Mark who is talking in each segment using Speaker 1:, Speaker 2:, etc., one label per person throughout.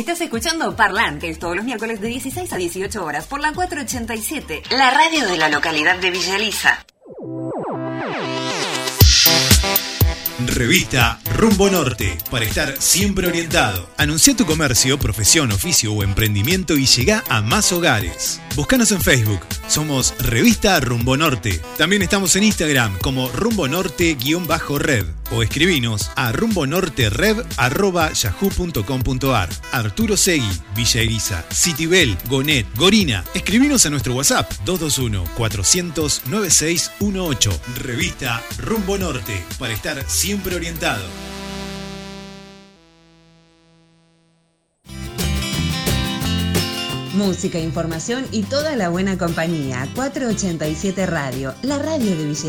Speaker 1: Estás escuchando Parlantes todos los miércoles de 16 a 18 horas por la 487, la radio de la localidad de Villa Elisa.
Speaker 2: Revista Rumbo Norte, para estar siempre orientado. Anuncia tu comercio, profesión, oficio o emprendimiento y llega a más hogares. Búscanos en Facebook, somos Revista Rumbo Norte. También estamos en Instagram como Rumbo Norte-Red o escribinos a rumbonorterev.yahoo.com.ar Arturo Segui, Villa Elisa, Citibel, Gonet, Gorina. Escribinos a nuestro WhatsApp 221-400-9618. Revista Rumbo Norte, para estar siempre orientado.
Speaker 1: Música, información y toda la buena compañía. 487 Radio, la radio de Villa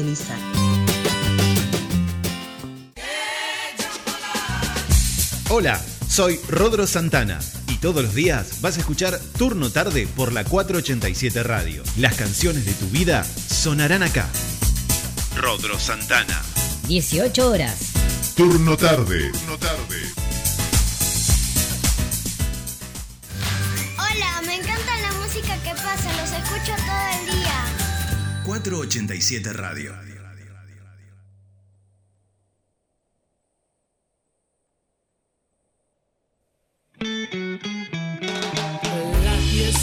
Speaker 2: Hola, soy Rodro Santana y todos los días vas a escuchar Turno Tarde por la 487 Radio. Las canciones de tu vida sonarán acá. Rodro Santana.
Speaker 3: 18 horas.
Speaker 4: Turno tarde. Turno tarde.
Speaker 5: Hola, me encanta la música que pasa, los escucho todo el día.
Speaker 2: 487 Radio.
Speaker 6: Pies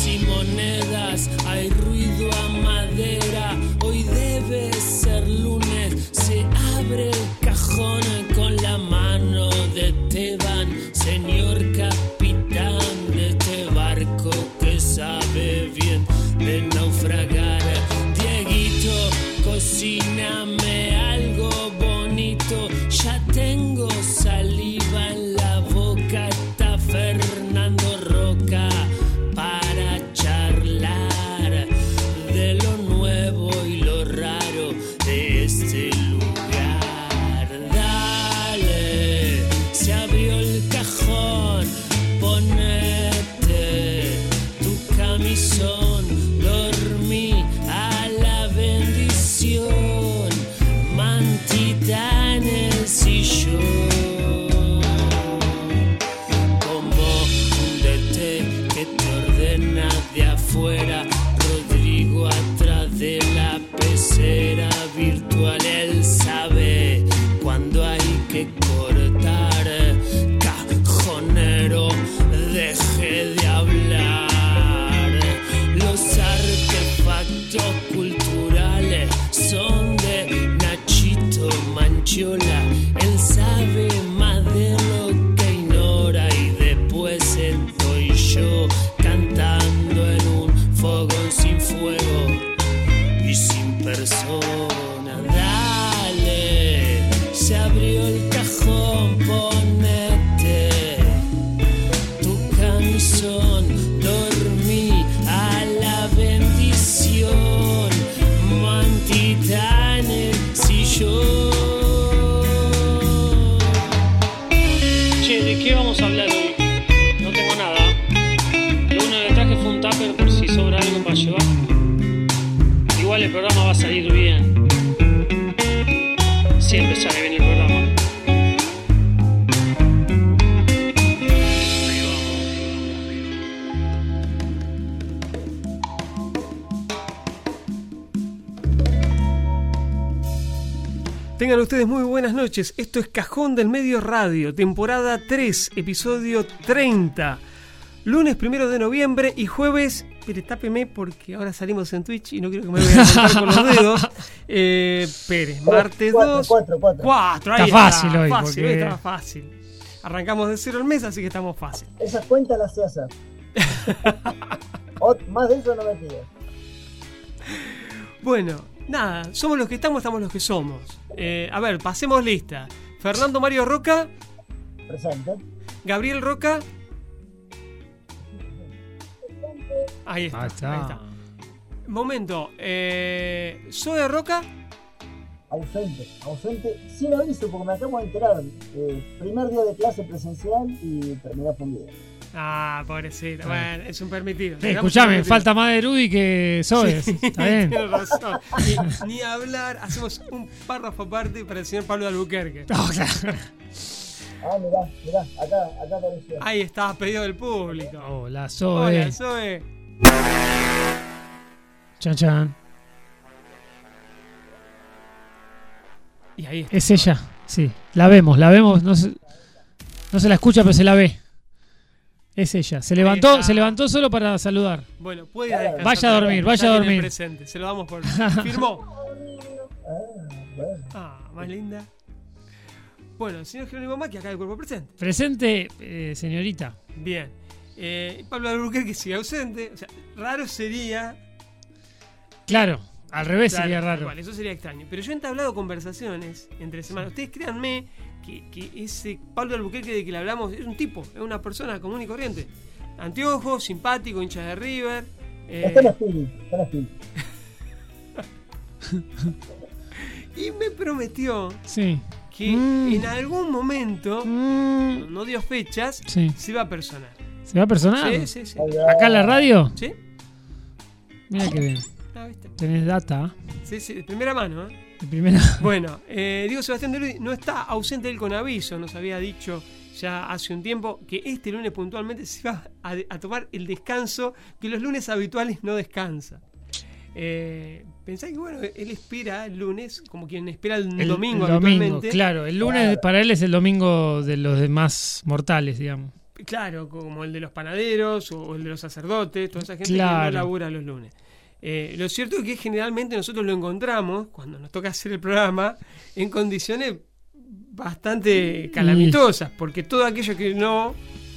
Speaker 6: y monedas, hay ruido a madera. Hoy debe ser lunes, se abre el cajón con la mano de Teban, señor Manchiola. Él
Speaker 7: ustedes muy buenas noches. Esto es Cajón del Medio Radio, temporada 3, episodio 30. Lunes primero de noviembre y jueves. Espere, tápeme porque ahora salimos en Twitch y no quiero que me vayan a con los dedos. Eh, espere, martes 2.
Speaker 8: 4, 4.
Speaker 7: 4,
Speaker 9: Está fácil hoy,
Speaker 7: Fácil,
Speaker 9: porque-
Speaker 7: estaba fácil. Arrancamos de cero el mes, así que estamos fácil.
Speaker 8: Esa cuenta la sé hacer. Más de eso no me pides.
Speaker 7: Bueno, nada, somos los que estamos, estamos los que somos. Eh, a ver, pasemos lista. Fernando Mario Roca,
Speaker 8: Presente.
Speaker 7: Gabriel Roca. Ahí está.
Speaker 9: Ahí está.
Speaker 7: ahí está. Momento, eh, Zoe Roca.
Speaker 8: Ausente. Ausente sin aviso porque me acabo de enterar. Eh, primer día de clase presencial y terminé fundido.
Speaker 7: Ah, pobrecita. Bueno, es un permitido.
Speaker 9: Sí, escuchame, falta más de Rudy que Zoe.
Speaker 7: Sí,
Speaker 9: Está bien.
Speaker 7: tiene razón. Ni, ni hablar, hacemos un párrafo aparte para el señor Pablo de Albuquerque.
Speaker 9: No, claro.
Speaker 8: Ah, mirá, mirá, acá, acá apareció.
Speaker 7: Ahí está, pedido del público.
Speaker 9: Hola, Zoe.
Speaker 7: Hola, Zoe.
Speaker 9: Chan, chan.
Speaker 7: Y ahí está.
Speaker 9: Es ella, sí. La vemos, la vemos. No se, no se la escucha, pero se la ve. Es ella. Se levantó, se levantó solo para saludar.
Speaker 7: Bueno, puede ir a descansar.
Speaker 9: Vaya a dormir,
Speaker 7: Ya
Speaker 9: vaya a
Speaker 7: el
Speaker 9: dormir.
Speaker 7: presente, se lo damos por. Firmó.
Speaker 8: Ah, bueno.
Speaker 7: Más linda. Bueno, el señor Jerónimo Maki acá del cuerpo presente.
Speaker 9: Presente, eh, señorita.
Speaker 7: Bien. Eh, Pablo Albuquerque sigue ausente. O sea, raro sería.
Speaker 9: Claro, al revés
Speaker 7: Claro,
Speaker 9: sería raro.
Speaker 7: eso sería extraño. Pero yo he entablado conversaciones entre semanas. Ustedes créanme que, que ese Pablo Albuquerque de que le hablamos es un tipo, es una persona común y corriente. Anteojos, simpático, hincha de River. eh,
Speaker 8: Está en espíritu, está en espíritu.
Speaker 7: y me prometió
Speaker 9: Sí.
Speaker 7: que
Speaker 9: Mm.
Speaker 7: en algún momento,
Speaker 9: Mm,
Speaker 7: no dio fechas,
Speaker 9: Sí.
Speaker 7: se va a personar.
Speaker 9: ¿Se va personal?
Speaker 7: Sí, sí, sí.
Speaker 8: Va.
Speaker 9: ¿Acá en la radio?
Speaker 7: ¿Sí?
Speaker 9: Mira que bien.
Speaker 7: Ah, ¿viste?
Speaker 9: Tenés data.
Speaker 7: Sí, sí, de primera mano, ¿eh?
Speaker 9: Primera.
Speaker 7: Bueno, eh, Diego Sebastián de Luis no está ausente él con aviso, nos había dicho ya hace un tiempo que este lunes puntualmente se va a, a tomar el descanso que los lunes habituales no descansa. Eh, pensá que bueno, él espera el lunes como quien espera el,
Speaker 9: El
Speaker 7: domingo
Speaker 9: el domingo, claro. El lunes para él es el domingo de los demás mortales, digamos.
Speaker 7: Claro, como el de los panaderos o el de los sacerdotes, toda esa gente que no labura los lunes. Eh, lo cierto es que generalmente nosotros lo encontramos, cuando nos toca hacer el programa, en condiciones bastante calamitosas, porque todo aquello que no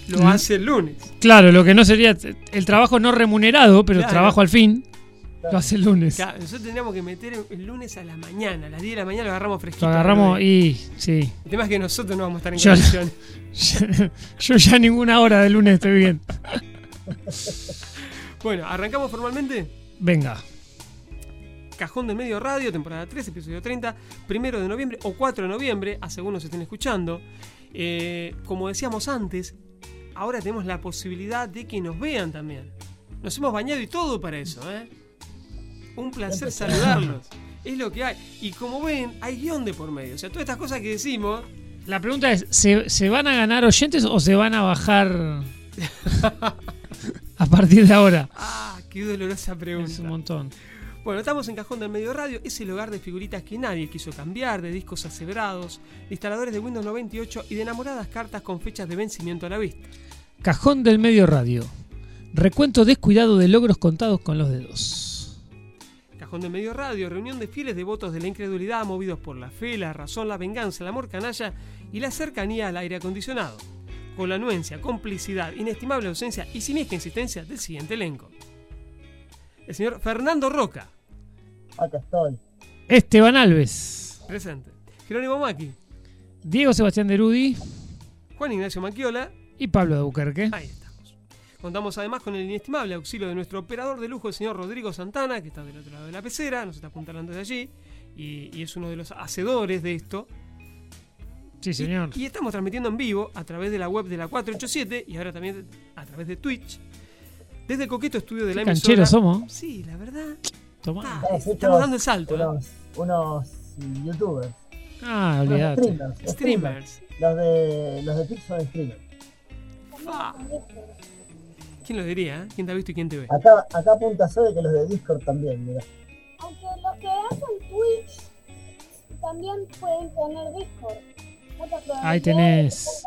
Speaker 7: lo
Speaker 9: Mm.
Speaker 7: hace el lunes.
Speaker 9: Claro, lo que no sería el trabajo no remunerado, pero
Speaker 7: Claro.
Speaker 9: trabajo al fin, lo hace el lunes.
Speaker 7: Claro, nosotros tendríamos que meter el- lunes a la mañana, a las 10 de la mañana lo agarramos fresquito.
Speaker 9: Lo agarramos y sí.
Speaker 7: El tema es que nosotros no vamos a estar en
Speaker 9: Yo-
Speaker 7: condiciones.
Speaker 9: Yo ya ninguna hora de lunes estoy bien.
Speaker 7: Bueno, arrancamos formalmente.
Speaker 9: Venga.
Speaker 7: Cajón del Medio Radio, temporada 3, episodio 30, primero de noviembre o 4 de noviembre, a según nos estén escuchando. Eh, como decíamos antes, ahora tenemos la posibilidad de que nos vean también. Nos hemos bañado y todo para eso, ¿eh? Un placer saludarlos. Es lo que hay. Y como ven, hay guion de por medio. O sea, todas estas cosas que decimos,
Speaker 9: La pregunta es, ¿se, se van a ganar oyentes o se van a bajar a partir de ahora?
Speaker 7: ¡ah! ¡Qué dolorosa pregunta!
Speaker 9: Es un montón.
Speaker 7: Bueno, estamos en Cajón del Medio Radio, es el hogar de figuritas que nadie quiso cambiar, de discos aseverados, de instaladores de Windows 98 y de enamoradas cartas con fechas de vencimiento a la vista.
Speaker 9: Cajón del Medio Radio. Recuento descuidado de logros contados con los dedos.
Speaker 7: Cajón del Medio Radio, reunión de fieles devotos de la incredulidad movidos por la fe, la razón, la venganza, el amor canalla y la cercanía al aire acondicionado. Con la anuencia, complicidad, inestimable ausencia y siniestra insistencia del siguiente elenco. El señor Fernando Roca,
Speaker 8: Acá estoy.
Speaker 9: Esteban Alves.
Speaker 7: presente. Jerónimo Maki,
Speaker 9: Diego Sebastián Derudi
Speaker 7: Juan Ignacio Maquiola
Speaker 9: y Pablo de Buquerque.
Speaker 7: Ahí estamos. Contamos además con el inestimable auxilio de nuestro operador de lujo, el señor Rodrigo Santana, que está del otro lado de la pecera, nos está apuntando desde allí, y, y es uno de los hacedores de esto.
Speaker 9: Sí, señor.
Speaker 7: Y, y estamos transmitiendo en vivo a través de la web de la 487 y ahora también a través de Twitch, desde el coqueto estudio de la emisora.
Speaker 9: cancheros somos.
Speaker 7: Sí, la verdad.
Speaker 9: Tomá.
Speaker 7: Ah,
Speaker 8: Estamos
Speaker 7: dando el salto. ¿eh?
Speaker 8: Unos, unos youtubers.
Speaker 9: Ah,
Speaker 8: Unos
Speaker 9: olvídate.
Speaker 8: streamers.
Speaker 7: Streamers.
Speaker 8: Los de, los de Twitch son streamers.
Speaker 7: ¿Quién lo diría? eh? ¿Quién te ha visto y quién te ve?
Speaker 8: Acá, acá apunta Zoe que los de Discord también, mira.
Speaker 10: Aunque los que hacen Twitch también pueden tener Discord.
Speaker 9: Ahí tenés.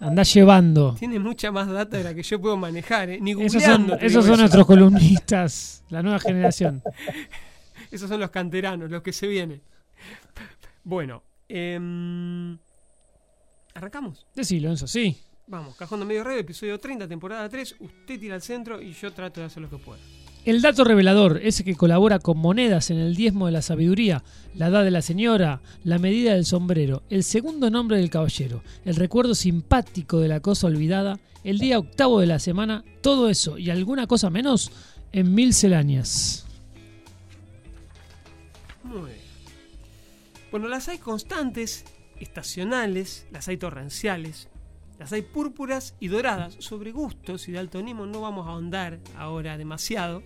Speaker 9: Andás llevando.
Speaker 7: Tiene mucha más data de la que yo puedo manejar, ¿eh? Ni
Speaker 9: Esos son, esos son nuestros columnistas, la nueva generación.
Speaker 7: Esos son los canteranos, los que se vienen. Bueno, em, ¿arrancamos?
Speaker 9: Decilo, Enzo, sí.
Speaker 7: Vamos, Cajón de Medio Radio, episodio 30, temporada 3. Usted tira al centro y yo trato de hacer lo que pueda.
Speaker 9: El dato revelador, ese que colabora con monedas en el diezmo de la sabiduría, la edad de la señora, la medida del sombrero, el segundo nombre del caballero, el recuerdo simpático de la cosa olvidada, el día octavo de la semana, todo eso y alguna cosa menos en mil celañas.
Speaker 7: Muy bien. Bueno, las hay constantes, estacionales, las hay torrenciales, las hay púrpuras y doradas. Sobre gustos y daltonismo no vamos a ahondar ahora demasiado.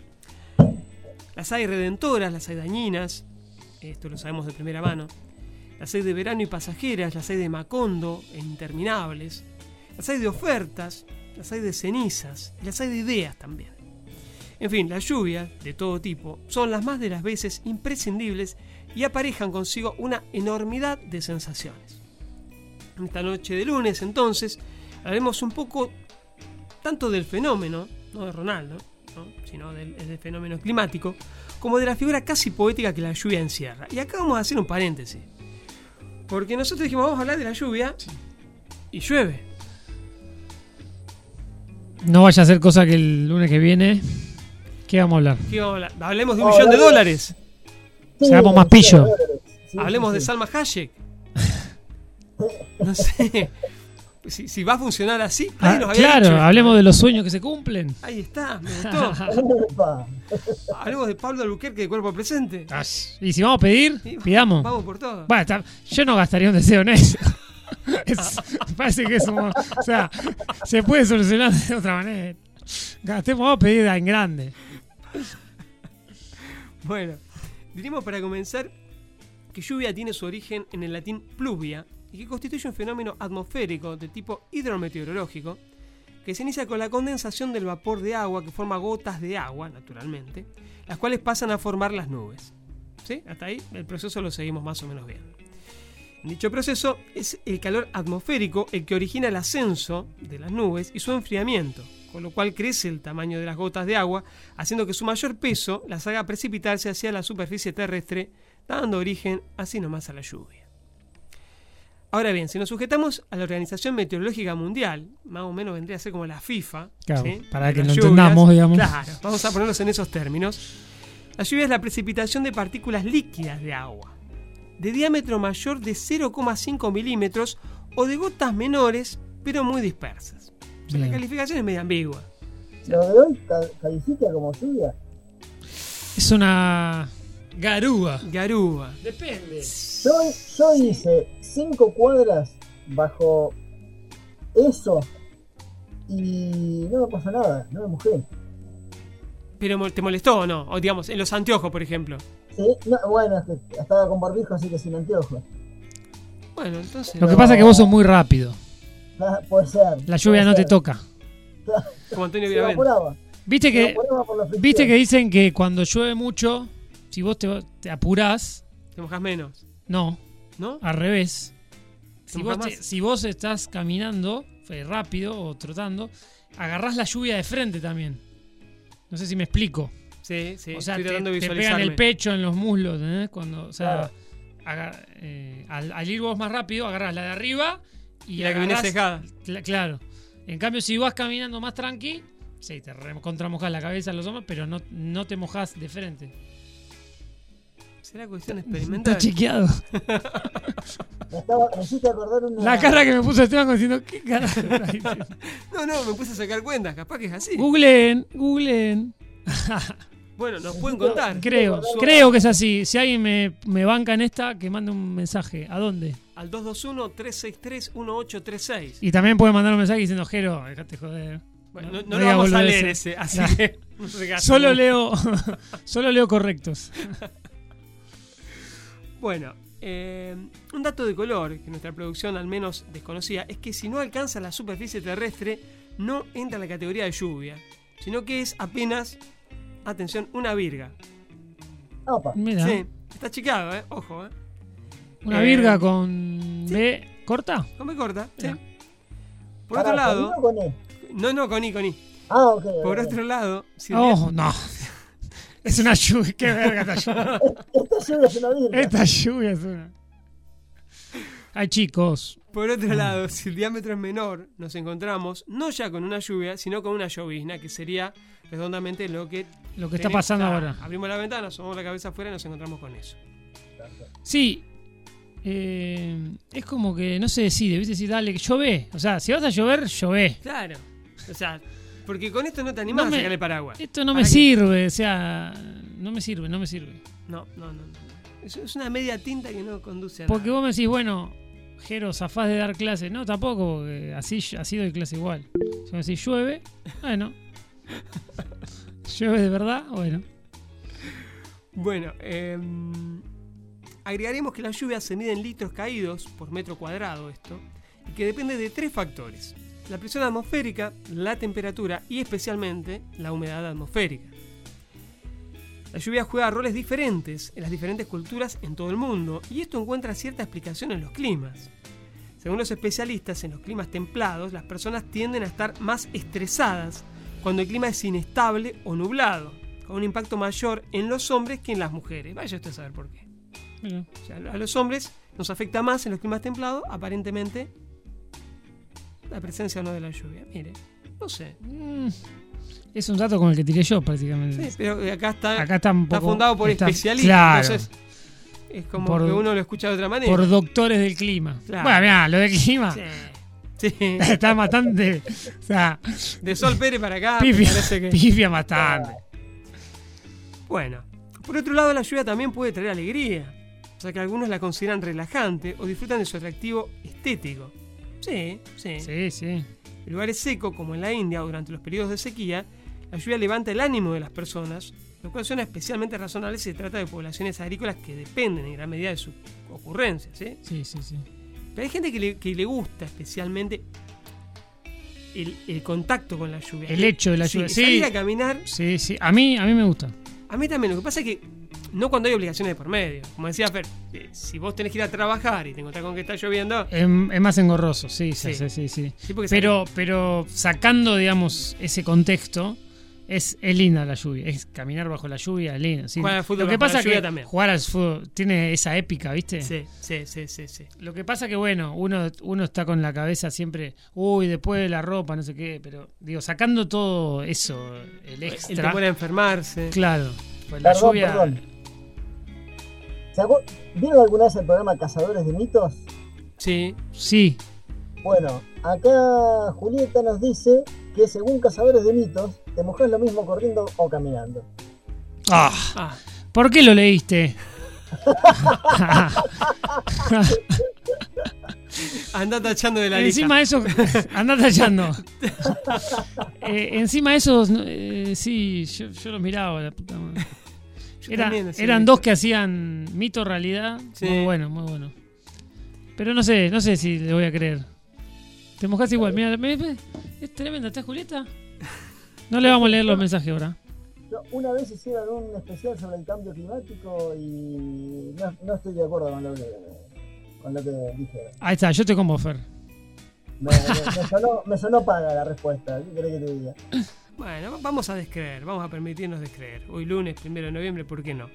Speaker 7: Las hay redentoras, las hay dañinas, esto lo sabemos de primera mano. Las hay de verano y pasajeras, las hay de macondo e interminables. Las hay de ofertas, las hay de cenizas las hay de ideas también. En fin, las lluvias, de todo tipo, son las más de las veces imprescindibles y aparejan consigo una enormidad de sensaciones. En esta noche de lunes, entonces, hablaremos un poco tanto del fenómeno, no de Ronaldo, ¿no? sino del, del fenómeno climático, como de la figura casi poética que la lluvia encierra. Y acá vamos a hacer un paréntesis. Porque nosotros dijimos, vamos a hablar de la lluvia y llueve.
Speaker 9: No vaya a ser cosa que el lunes que viene. ¿Qué vamos a hablar?
Speaker 7: ¿Qué vamos a hablar? Hablemos de un millón de dólares.
Speaker 9: Seamos más pillo.
Speaker 7: Hablemos de Salma Hayek. No sé. Si, si va a funcionar así,
Speaker 9: Ah, claro, hablemos de los sueños que se cumplen.
Speaker 7: Ahí está, me gustó. Hablemos de Pablo Albuquerque de cuerpo presente.
Speaker 9: Y si vamos a pedir, pidamos.
Speaker 7: Vamos por todo.
Speaker 9: Bueno, está- yo no gastaría un deseo en eso. Es- parece que eso, o sea, se puede solucionar de otra manera. Gastemos, vamos a pedir en grande.
Speaker 7: Bueno, diríamos para comenzar que lluvia tiene su origen en el latín pluvia y que constituye un fenómeno atmosférico de tipo hidrometeorológico que se inicia con la condensación del vapor de agua que forma gotas de agua, naturalmente, las cuales pasan a formar las nubes. ¿Sí? Hasta ahí el proceso lo seguimos más o menos bien. En dicho proceso es el calor atmosférico el que origina el ascenso de las nubes y su enfriamiento, con lo cual crece el tamaño de las gotas de agua, haciendo que su mayor peso las haga precipitarse hacia la superficie terrestre, dando origen así nomás a la lluvia. Ahora bien, si nos sujetamos a la Organización Meteorológica Mundial, más o menos vendría a ser como la FIFA,
Speaker 9: Claro,
Speaker 7: ¿sí?
Speaker 9: para que lo entendamos, digamos.
Speaker 7: Claro, vamos a ponerlos en esos términos. La lluvia es la precipitación de partículas líquidas de agua, de diámetro mayor de 0,5 milímetros o de gotas menores, pero muy dispersas. O sea, la calificación es medio ambigua.
Speaker 8: Lo de hoy ca- califica como lluvia.
Speaker 9: Es una garúa.
Speaker 7: Garúa.
Speaker 9: Depende.
Speaker 8: Yo, yo hice cinco cuadras bajo eso y no me pasó nada, no me mojé.
Speaker 7: Pero te molestó o no? O digamos, en los anteojos, por ejemplo.
Speaker 8: Sí, no, bueno, estaba con barbijo, así que sin anteojos.
Speaker 7: Bueno, entonces.
Speaker 9: Lo que pasa es que vos sos muy rápido.
Speaker 8: Ah, puede ser.
Speaker 9: La lluvia no te toca.
Speaker 7: Como Antonio.
Speaker 9: Viste que, viste que dicen que cuando llueve mucho, si vos te, te apurás,
Speaker 7: Te mojas menos.
Speaker 9: no,
Speaker 7: ¿No?
Speaker 9: al revés. Si vos,
Speaker 7: mojas
Speaker 9: te-
Speaker 7: más.
Speaker 9: si vos estás caminando eh, rápido o trotando, agarrás la lluvia de frente también. No sé si me explico.
Speaker 7: Sí, sí.
Speaker 9: o sea,
Speaker 7: estoy
Speaker 9: te,
Speaker 7: de
Speaker 9: te pegan el pecho, en los muslos, ¿entendés? Cuando, o sea, eh, al, al ir vos más rápido, agarrás la de arriba y,
Speaker 7: Y la que viene
Speaker 9: agarrás-
Speaker 7: cejada.
Speaker 9: Cla- claro. En cambio, si vas caminando más tranqui, sí, te re- contra mojás la cabeza, los hombros, pero no, no te mojás de frente.
Speaker 7: ¿Será cuestión
Speaker 9: Está
Speaker 7: experimental?
Speaker 9: chequeado.
Speaker 8: Me, estaba, me hiciste acordar una.
Speaker 9: La cara que me puso Esteban como diciendo, ¿qué carajo está diciendo?
Speaker 7: No, no, me puse a sacar cuentas. Capaz que es así.
Speaker 9: Googleen, googleen.
Speaker 7: Bueno, nos pueden contar.
Speaker 9: Creo, creo que es así. Si alguien me, me banca en esta, que mande un mensaje. ¿A dónde?
Speaker 7: Al 221-363-1836.
Speaker 9: Y también puede mandar un mensaje diciendo, Jero, dejate joder.
Speaker 7: Bueno, no, no
Speaker 9: no
Speaker 7: lo vamos a leer ese, así
Speaker 9: Nah.
Speaker 7: que.
Speaker 9: Solo leo, solo leo correctos.
Speaker 7: Bueno, eh, un dato de color que nuestra producción al menos desconocía es que si no alcanza la superficie terrestre, no entra en la categoría de lluvia, sino que es apenas, atención, una virga.
Speaker 8: Opa.
Speaker 9: Mira.
Speaker 7: Sí, está chicado, ¿eh? Ojo, ¿eh?
Speaker 9: Una
Speaker 7: Eh,
Speaker 9: virga con B corta.
Speaker 7: No me corta, sí. Por
Speaker 8: Pará,
Speaker 7: otro lado.
Speaker 8: ¿con I o con E?
Speaker 7: No, no, con I, con I.
Speaker 8: Ah, ok.
Speaker 7: Por otro lado, si
Speaker 9: Oh, no. Es una lluvia. Qué verga esta lluvia.
Speaker 8: Esta lluvia es una virga.
Speaker 9: Esta lluvia es una. Ay, chicos.
Speaker 7: por otro lado, si el diámetro es menor, nos encontramos no ya con una lluvia, sino con una llovizna, que sería redondamente lo que
Speaker 9: Lo que está pasando
Speaker 7: Ah,
Speaker 9: ahora.
Speaker 7: Abrimos la ventana, asomamos la cabeza afuera y nos encontramos con eso.
Speaker 9: Sí. eh, es como que no se decide, ¿viste? Si dale, que llueve. O sea, si vas a llover, llueve.
Speaker 7: Claro. O sea, porque con esto no te animás
Speaker 9: No me-
Speaker 7: a sacarle paraguas.
Speaker 9: Esto no
Speaker 7: ¿Para
Speaker 9: me
Speaker 7: qué?
Speaker 9: sirve, o sea, no me sirve, no me sirve.
Speaker 7: No, no, no. no. Es, es una media tinta que no conduce a
Speaker 9: Porque
Speaker 7: nada.
Speaker 9: vos me decís, bueno, Jero, zafás de dar clase. No, tampoco, porque así, así doy clase igual. Si me decís llueve, bueno. llueve de verdad, bueno.
Speaker 7: Bueno, eh, agregaremos que la lluvia se mide en litros caídos por metro cuadrado esto, y que depende de tres factores. La presión atmosférica, la temperatura y especialmente la humedad atmosférica. La lluvia juega roles diferentes en las diferentes culturas en todo el mundo y esto encuentra cierta explicación en los climas. Según los especialistas, en los climas templados las personas tienden a estar más estresadas cuando el clima es inestable o nublado, con un impacto mayor en los hombres que en las mujeres. Vaya usted a saber por qué.
Speaker 9: Mira.
Speaker 7: O sea, a los hombres nos afecta más en los climas templados, aparentemente, la presencia o no de la lluvia. Mire, no sé.
Speaker 9: Mm, es un dato con el que tiré yo prácticamente.
Speaker 7: Sí, pero acá está,
Speaker 9: Acá está un poco-
Speaker 7: fundado por
Speaker 9: está-
Speaker 7: especialistas.
Speaker 9: claro.
Speaker 7: Entonces, es como
Speaker 9: Por-
Speaker 7: que uno lo escucha de otra manera.
Speaker 9: Por doctores del clima.
Speaker 7: Claro.
Speaker 9: Bueno, mira, lo del clima
Speaker 7: Sí. Sí.
Speaker 9: está bastante. O sea,
Speaker 7: De Sol Pérez para acá,
Speaker 9: pifia,
Speaker 7: parece que.
Speaker 9: pifia bastante.
Speaker 7: Bueno, por otro lado, la lluvia también puede traer alegría, o sea que algunos la consideran relajante o disfrutan de su atractivo estético. Sí, sí.
Speaker 9: Sí, sí.
Speaker 7: En lugares secos, como en la India durante los periodos de sequía, la lluvia levanta el ánimo de las personas, lo cual suena especialmente razonable si se trata de poblaciones agrícolas que dependen en gran medida de su ocurrencia. ¿sí?
Speaker 9: Sí, sí, sí.
Speaker 7: Pero hay gente que le, que le gusta especialmente el, el contacto con la lluvia.
Speaker 9: El hecho de la lluvia, sí.
Speaker 7: Salir a caminar
Speaker 9: Sí, sí. A mí, a mí me gusta.
Speaker 7: a mí también, lo que pasa es que no cuando hay obligaciones de por medio. Como decía Fer, eh, si vos tenés que ir a trabajar y te encontrás con que está lloviendo,
Speaker 9: Es, es más engorroso, sí, sí,
Speaker 7: Sí.
Speaker 9: sí, sí. Pero, pero sacando, digamos, ese contexto, es, es linda la lluvia. Es caminar bajo la lluvia, es linda. sí.
Speaker 7: Jugar al fútbol
Speaker 9: Lo que
Speaker 7: bajo la
Speaker 9: pasa es
Speaker 7: lluvia
Speaker 9: que
Speaker 7: también.
Speaker 9: jugar al fútbol tiene esa épica, ¿viste?
Speaker 7: sí, sí, sí, sí, sí.
Speaker 9: Lo que pasa que, bueno, uno, uno está con la cabeza siempre, uy, después de la ropa, no sé qué, pero, digo, sacando todo eso, el
Speaker 7: El
Speaker 9: extra.
Speaker 7: temor a enfermarse.
Speaker 9: Claro, pues la
Speaker 8: Perdón,
Speaker 9: lluvia.
Speaker 8: perdón. ¿Se acu- ¿Vieron alguna vez el programa Cazadores de Mitos?
Speaker 7: Sí.
Speaker 9: Sí,
Speaker 8: Bueno, acá Julieta nos dice que según Cazadores de Mitos, te mojas lo mismo corriendo o caminando.
Speaker 9: Ah,
Speaker 7: Ah,
Speaker 9: ¿Por qué lo leíste?
Speaker 7: anda tachando de la lista.
Speaker 9: encima de eso, anda tallando. Eh, encima de esos, eh, sí, yo, yo los miraba, la puta madre. Era-
Speaker 7: también
Speaker 9: eran dos que hacían mito realidad.
Speaker 7: Sí.
Speaker 9: Muy bueno, muy bueno. Pero no sé, no sé si le voy a creer. Te mojas igual, mira, es tremenda, ¿estás Julieta? No le vamos a leer los mensajes ahora.
Speaker 8: Una vez hicieron un especial sobre el cambio climático y no, no estoy de acuerdo con lo que, con lo que dijeron.
Speaker 9: Ahí está, yo te como Fer.
Speaker 8: Me, me- me sonó, me sonó paga la respuesta, ¿qué querés que te diga?
Speaker 7: Bueno, vamos a descreer, vamos a permitirnos descreer. Hoy lunes, primero de noviembre, ¿por qué no?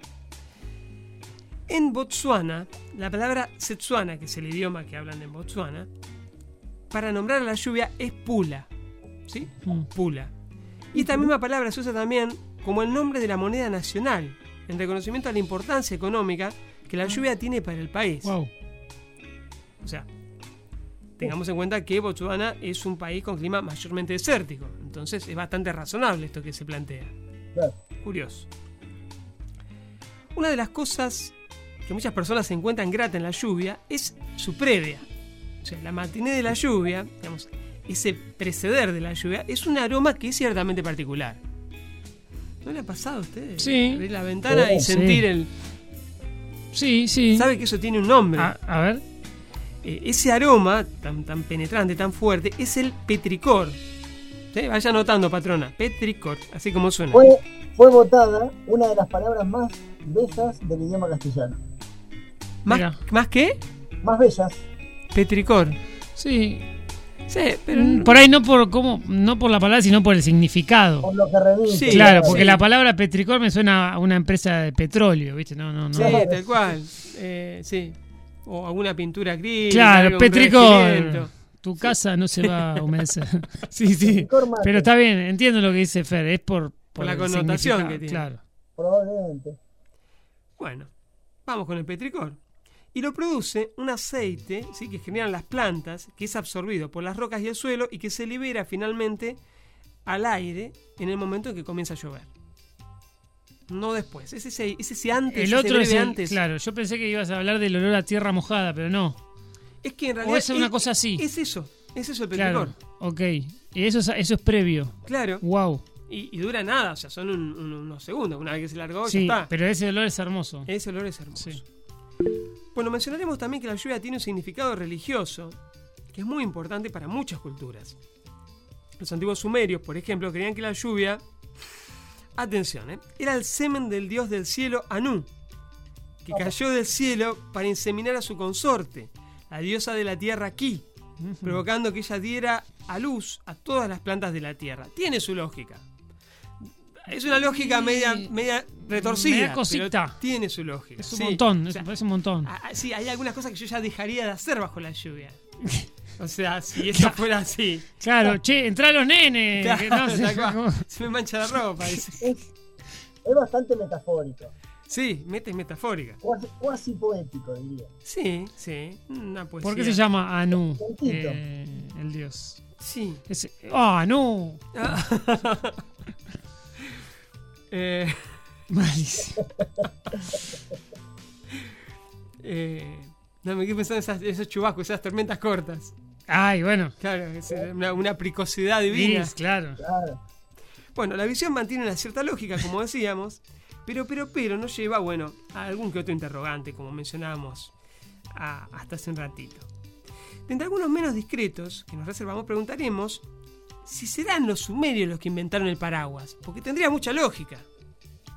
Speaker 7: En Botsuana, la palabra Setsuana, que es el idioma que hablan en Botsuana, para nombrar a la lluvia es pula. ¿Sí?
Speaker 9: Mm.
Speaker 7: Pula. Y esta misma palabra se usa también como el nombre de la moneda nacional, en reconocimiento a la importancia económica que la lluvia tiene para el país.
Speaker 9: Wow.
Speaker 7: O sea, tengamos en cuenta que Botswana es un país con clima mayormente desértico. Entonces es bastante razonable esto que se plantea.
Speaker 8: Claro.
Speaker 7: Curioso. Una de las cosas que muchas personas encuentran grata en la lluvia es su previa. O sea, la matiné de la lluvia, digamos, ese preceder de la lluvia, es un aroma que es ciertamente particular. ¿No le ha pasado a usted?
Speaker 9: Sí.
Speaker 7: Abrir la ventana y
Speaker 9: Sí.
Speaker 7: sentir el...
Speaker 9: Sí, sí.
Speaker 7: ¿Sabe que eso tiene un nombre?
Speaker 9: A, a ver.
Speaker 7: Eh, ese aroma tan, tan penetrante, tan fuerte, es el petricor. ¿Sí? Vaya anotando, patrona. Petricor, así como suena.
Speaker 8: Fue, fue votada una de las palabras más bellas del idioma castellano.
Speaker 7: ¿Más. ¿Más qué?
Speaker 8: Más bellas.
Speaker 7: Petricor.
Speaker 9: Sí.
Speaker 7: Sí, pero.
Speaker 9: Mm, Por ahí no por cómo, no por la palabra, sino por el significado.
Speaker 8: Por lo que remite.
Speaker 7: Sí,
Speaker 9: claro, porque
Speaker 7: sí.
Speaker 9: la palabra petricor me suena a una empresa de petróleo, ¿viste? No, no, no.
Speaker 7: Sí, tal cual. Eh, sí. O alguna pintura acrílica.
Speaker 9: Claro, petricor. Tu casa no se va a humedecer. sí, sí. Pero está bien, entiendo lo que dice Fer, es por,
Speaker 7: Por la connotación que tiene.
Speaker 9: Claro.
Speaker 8: Probablemente.
Speaker 7: Bueno, vamos con el petricor. Y lo produce un aceite ¿sí? que generan las plantas, que es absorbido por las rocas y el suelo y que se libera finalmente al aire en el momento en que comienza a llover. No después, es ese, es ese antes,
Speaker 9: El
Speaker 7: ese
Speaker 9: otro es el,
Speaker 7: antes.
Speaker 9: claro, yo pensé que ibas a hablar del olor a tierra mojada, pero no.
Speaker 7: Es que en
Speaker 9: O
Speaker 7: realidad
Speaker 9: es una cosa así.
Speaker 7: Es eso, es eso el petricor.
Speaker 9: Claro, ok. Y eso es, eso es previo.
Speaker 7: Claro.
Speaker 9: Wow.
Speaker 7: Y, y dura nada, o sea, son un- un- unos segundos. Una vez que se largó,
Speaker 9: Sí,
Speaker 7: ya está.
Speaker 9: pero ese olor es hermoso.
Speaker 7: Ese olor es hermoso.
Speaker 9: Sí.
Speaker 7: Bueno, mencionaremos también que la lluvia tiene un significado religioso que es muy importante para muchas culturas. Los antiguos sumerios, por ejemplo, creían que la lluvia, atención, ¿eh? era el semen del dios del cielo Anu, que cayó del cielo para inseminar a su consorte, la diosa de la tierra Ki, provocando que ella diera a luz a todas las plantas de la tierra. Tiene su lógica. Es una lógica media, media retorcida.
Speaker 9: Media cosita.
Speaker 7: tiene su lógica.
Speaker 9: Es un
Speaker 7: sí.
Speaker 9: montón,
Speaker 7: O
Speaker 9: es-
Speaker 7: sea,
Speaker 9: un montón.
Speaker 7: Sí, hay algunas cosas que yo ya dejaría de hacer bajo la lluvia. O sea, si eso fuera así.
Speaker 9: Claro, che, entra los nenes.
Speaker 7: Claro,
Speaker 9: que no sé
Speaker 7: Se me mancha la ropa.
Speaker 8: Es, es bastante metafórico.
Speaker 7: Sí, meta es metafórica.
Speaker 8: Cuasi, cuasi poético, diría.
Speaker 7: Sí, sí. Una poesía.
Speaker 9: ¿Por qué se llama Anu? Eh, el dios.
Speaker 7: Sí.
Speaker 9: Ese- ¡Ah, Anu!
Speaker 7: Eh,
Speaker 9: Malísimo.
Speaker 7: eh, no, me quedé pensando en esas- esos chubascos, esas tormentas cortas.
Speaker 9: Ay, bueno.
Speaker 7: Claro, es una, una precocidad divina.
Speaker 9: Claro.
Speaker 8: Claro.
Speaker 7: Bueno, la visión mantiene una cierta lógica, como decíamos, pero, pero, pero nos lleva, bueno, a algún que otro interrogante, como mencionábamos a- hasta hace un ratito. De entre algunos menos discretos que nos reservamos, preguntaremos si serán los sumerios los que inventaron el paraguas, porque tendría mucha lógica.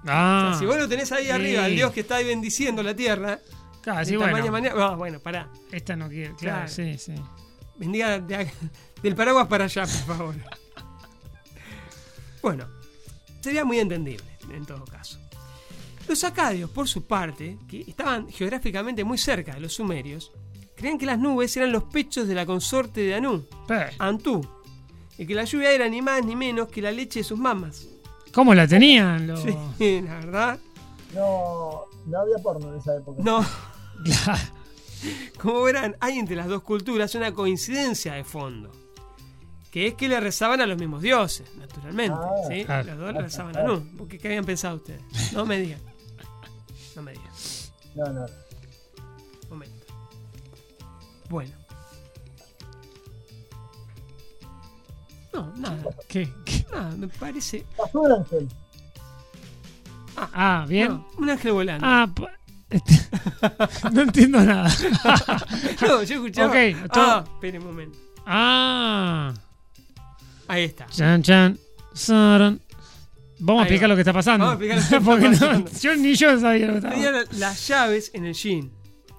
Speaker 9: Ah,
Speaker 7: O sea, si vos lo tenés ahí
Speaker 9: sí.
Speaker 7: arriba, el dios que está ahí bendiciendo la tierra,
Speaker 9: Claro,
Speaker 7: de
Speaker 9: sí, bueno.
Speaker 7: manera- Ah, bueno, pará,
Speaker 9: Esta no quiere,
Speaker 7: Claro.
Speaker 9: claro, sí, sí.
Speaker 7: De acá- del paraguas para allá, por favor. Bueno, sería muy entendible en todo caso. Los acadios, por su parte, que estaban geográficamente muy cerca de los sumerios, creían que las nubes eran los pechos de la consorte de Anu,
Speaker 9: Eh,
Speaker 7: Antú, y que la lluvia era ni más ni menos que la leche de sus mamas.
Speaker 9: ¿Cómo la tenían? Los...
Speaker 7: Sí, la verdad.
Speaker 8: No, no había porno en esa época.
Speaker 7: No,
Speaker 9: Claro.
Speaker 7: Como verán, hay entre las dos culturas una coincidencia de fondo. Que es que le rezaban a los mismos dioses, naturalmente.
Speaker 8: Ah,
Speaker 7: ¿sí?
Speaker 9: claro.
Speaker 7: Los dos le rezaban a Anu. ¿Qué, ¿Qué habían pensado ustedes? No me digan. No me digan.
Speaker 8: No, no.
Speaker 7: Momento. Bueno. No, nada.
Speaker 9: ¿Qué? ¿Qué?
Speaker 7: Nada, me parece.
Speaker 8: Pasó un ángel.
Speaker 9: Ah, bien.
Speaker 7: No, un ángel volando.
Speaker 9: Ah, no entiendo nada.
Speaker 7: No, yo escuchaba.
Speaker 9: Ok,
Speaker 7: Ah, espere un momento.
Speaker 9: ah.
Speaker 7: Ahí está.
Speaker 9: Chan, chan. saran. Vamos a
Speaker 7: Ahí
Speaker 9: explicar
Speaker 7: va.
Speaker 9: lo que está pasando.
Speaker 7: Vamos a explicar lo que está
Speaker 9: Porque no-
Speaker 7: pasando.
Speaker 9: yo ni yo sabía lo que estaba
Speaker 7: Tenía la- las llaves en el jean.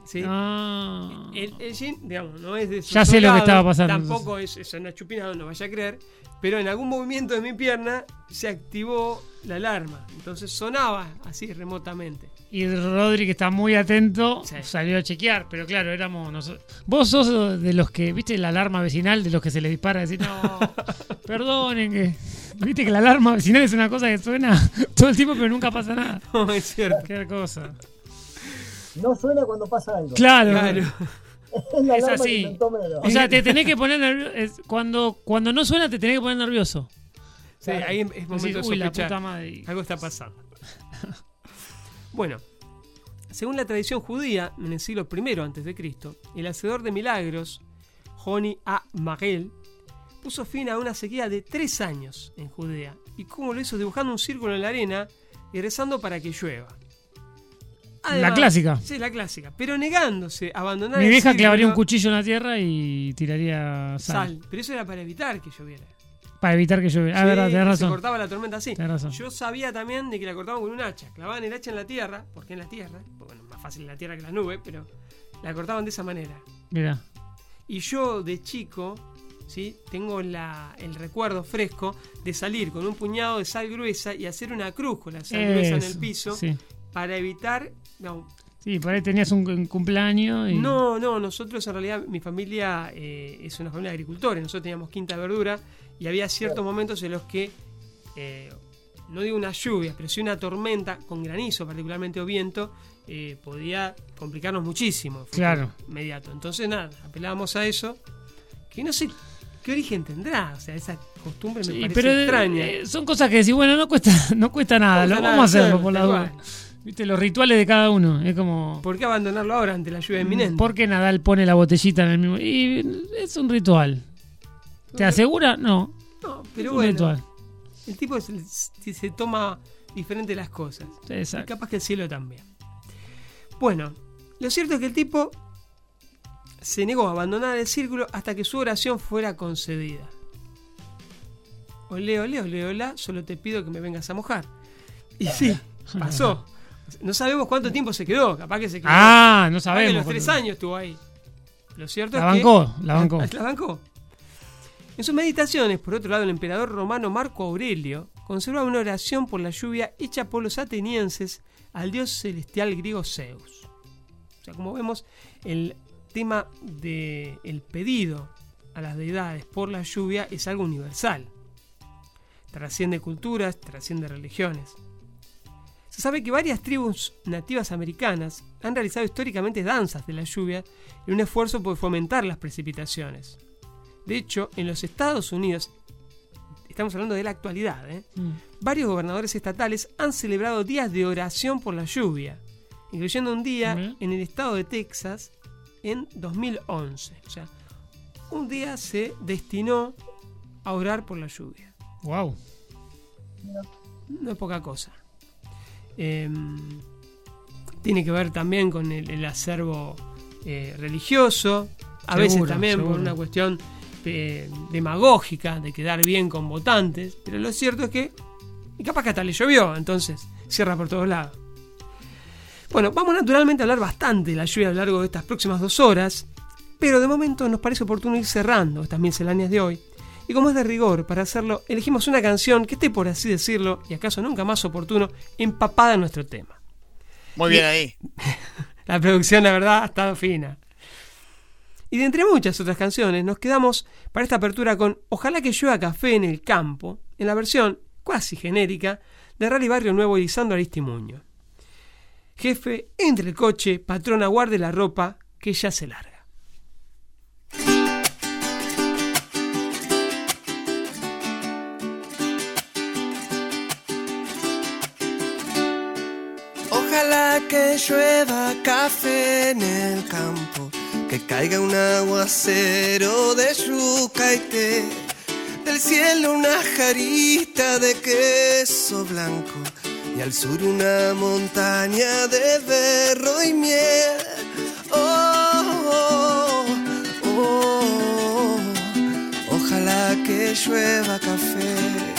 Speaker 7: ¿sí?
Speaker 9: Ah.
Speaker 7: El, el jean, digamos, no es de su
Speaker 9: Ya sé lo que estaba pasando,
Speaker 7: Tampoco es, es una chupina, no vaya a creer. Pero en algún movimiento de mi pierna se activó la alarma. Entonces sonaba así remotamente.
Speaker 9: Y Rodri, que está muy atento,
Speaker 7: Sí.
Speaker 9: salió a chequear. Pero claro, éramos nosotros. Vos sos de los que, viste, la alarma vecinal, de los que se le dispara. Decir, no, perdonen, que. Viste que la alarma vecinal es una cosa que suena todo el tiempo, pero nunca pasa nada.
Speaker 7: No, es cierto.
Speaker 9: Qué cosa.
Speaker 8: No suena cuando pasa algo.
Speaker 9: Claro.
Speaker 7: Claro.
Speaker 8: Es la
Speaker 9: Es
Speaker 8: alarma
Speaker 9: así. O sea, te tenés que poner nervioso. Cuando, cuando no suena, te tenés que poner nervioso.
Speaker 7: Sí, ahí es momento
Speaker 9: Decís,
Speaker 7: de
Speaker 9: uy, la
Speaker 7: sospechar.
Speaker 9: puta madre.
Speaker 7: Algo está pasando. Bueno, según la tradición judía, en el siglo I a.C., el hacedor de milagros, Joni A. Magel, puso fin a una sequía de tres años en Judea. ¿Y cómo lo hizo? Dibujando un círculo en la arena y rezando para que llueva.
Speaker 9: La clásica.
Speaker 7: Sí, la clásica. Pero negándose a abandonar
Speaker 9: Mi
Speaker 7: el
Speaker 9: vieja clavaría un
Speaker 7: círculo,
Speaker 9: cuchillo en la tierra y tiraría sal.
Speaker 7: sal. Pero eso era para evitar que lloviera.
Speaker 9: Para evitar que llueva. Ah,
Speaker 7: Sí,
Speaker 9: verdad, tenés
Speaker 7: Se
Speaker 9: razón.
Speaker 7: cortaba la tormenta así.
Speaker 9: Tenés razón.
Speaker 7: Yo sabía también de que la cortaban con un hacha. Clavaban el hacha en la tierra, porque en la tierra, bueno, más fácil en la tierra que la nube, pero la cortaban de esa manera.
Speaker 9: Mira.
Speaker 7: Y yo de chico, ¿sí? tengo la- el recuerdo fresco de salir con un puñado de sal gruesa y hacer una cruz con la sal gruesa en el piso
Speaker 9: Sí.
Speaker 7: para evitar... No,
Speaker 9: Sí, por ahí tenías un, un cumpleaños y.
Speaker 7: no, no, nosotros en realidad, mi familia eh, es una familia de agricultores, nosotros teníamos quinta de verdura y había ciertos momentos en los que, eh, no digo una lluvia, pero sí una tormenta con granizo particularmente o viento, eh, podía complicarnos muchísimo.
Speaker 9: Claro.
Speaker 7: Inmediato. Entonces nada, apelábamos a eso, que no sé qué origen tendrá, o sea, esa costumbre me
Speaker 9: Sí,
Speaker 7: parece
Speaker 9: pero
Speaker 7: extraña.
Speaker 9: eh, son cosas que decís, bueno, no cuesta, no cuesta nada,
Speaker 7: No
Speaker 9: lo vamos a
Speaker 7: nada
Speaker 9: hacerlo
Speaker 7: hacerlo,
Speaker 9: por la duda. Viste, los rituales de cada uno, es como.
Speaker 7: ¿Por qué abandonarlo ahora ante la lluvia inminente?
Speaker 9: ¿Por qué Nadal pone la botellita en el mismo? Y es un ritual. ¿Te asegura? No.
Speaker 7: No, pero bueno,
Speaker 9: ritual.
Speaker 7: el tipo se, toma diferente las cosas. Y
Speaker 9: Exacto.
Speaker 7: capaz que el cielo también. Bueno, lo cierto es que el tipo se negó a abandonar el círculo hasta que su oración fuera concedida. Ole, ole, ole, hola, solo te pido que me vengas a mojar. Y sí, pasó. No sabemos cuánto tiempo se quedó, capaz que se quedó.
Speaker 9: Ah, no
Speaker 7: capaz que
Speaker 9: sabemos
Speaker 7: los
Speaker 9: cuánto
Speaker 7: tres años estuvo ahí. Lo cierto
Speaker 9: La
Speaker 7: es que.
Speaker 9: bancó, la bancó.
Speaker 7: La bancó. En sus meditaciones, por otro lado, el emperador romano Marco Aurelio conservaba una oración por la lluvia hecha por los atenienses al dios celestial griego Zeus. O sea, como vemos, el tema del el pedido a las deidades por la lluvia es algo universal. Trasciende culturas, trasciende religiones. Se sabe que varias tribus nativas americanas han realizado históricamente danzas de la lluvia en un esfuerzo por fomentar las precipitaciones. De hecho, en los Estados Unidos, estamos hablando de la actualidad, ¿eh?
Speaker 9: Mm.
Speaker 7: varios gobernadores estatales han celebrado días de oración por la lluvia, incluyendo un día en el estado de Texas en 2011. O sea, un día se destinó a orar por la lluvia.
Speaker 9: Wow.
Speaker 7: No es poca cosa. Em, tiene que ver también con el, el acervo eh, religioso, a
Speaker 9: Seguro,
Speaker 7: veces también por una cuestión eh, demagógica, de quedar bien con votantes, pero lo cierto es que, y capaz que hasta le llovió, entonces cierra por todos lados. Bueno, vamos naturalmente a hablar bastante de la lluvia a lo largo de estas próximas dos horas, pero de momento nos parece oportuno ir cerrando estas misceláneas de hoy. Y como es de rigor, para hacerlo, elegimos una canción que esté, por así decirlo, y acaso nunca más oportuno, empapada en nuestro tema.
Speaker 11: Muy bien ahí.
Speaker 7: La producción, la verdad, ha estado fina. Y de entre muchas otras canciones, nos quedamos para esta apertura con Ojalá que llueva café en el campo, en la versión cuasi genérica de Rally Barrio Nuevo y Lisandro Aristimuño. Jefe, entre el coche, patrona, guarde la ropa, que ya se larga.
Speaker 12: Que llueva café en el campo, que caiga un aguacero de yuca y té, del cielo una jarita de queso blanco y al sur una montaña de berro y miel. Oh, oh, oh, oh. ojalá que llueva café.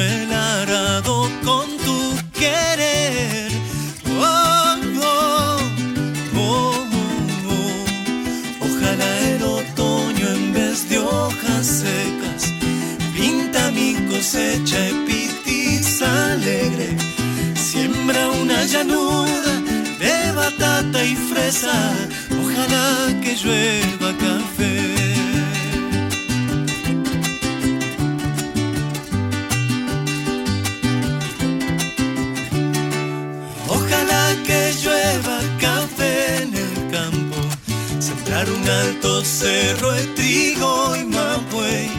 Speaker 13: El arado con tu querer. Oh, oh, oh. Ojalá el otoño en vez de hojas secas pinta mi cosecha epitiza alegre. Siembra una llanura de batata y fresa. Ojalá que llueva café. Cerro de trigo y mapuey,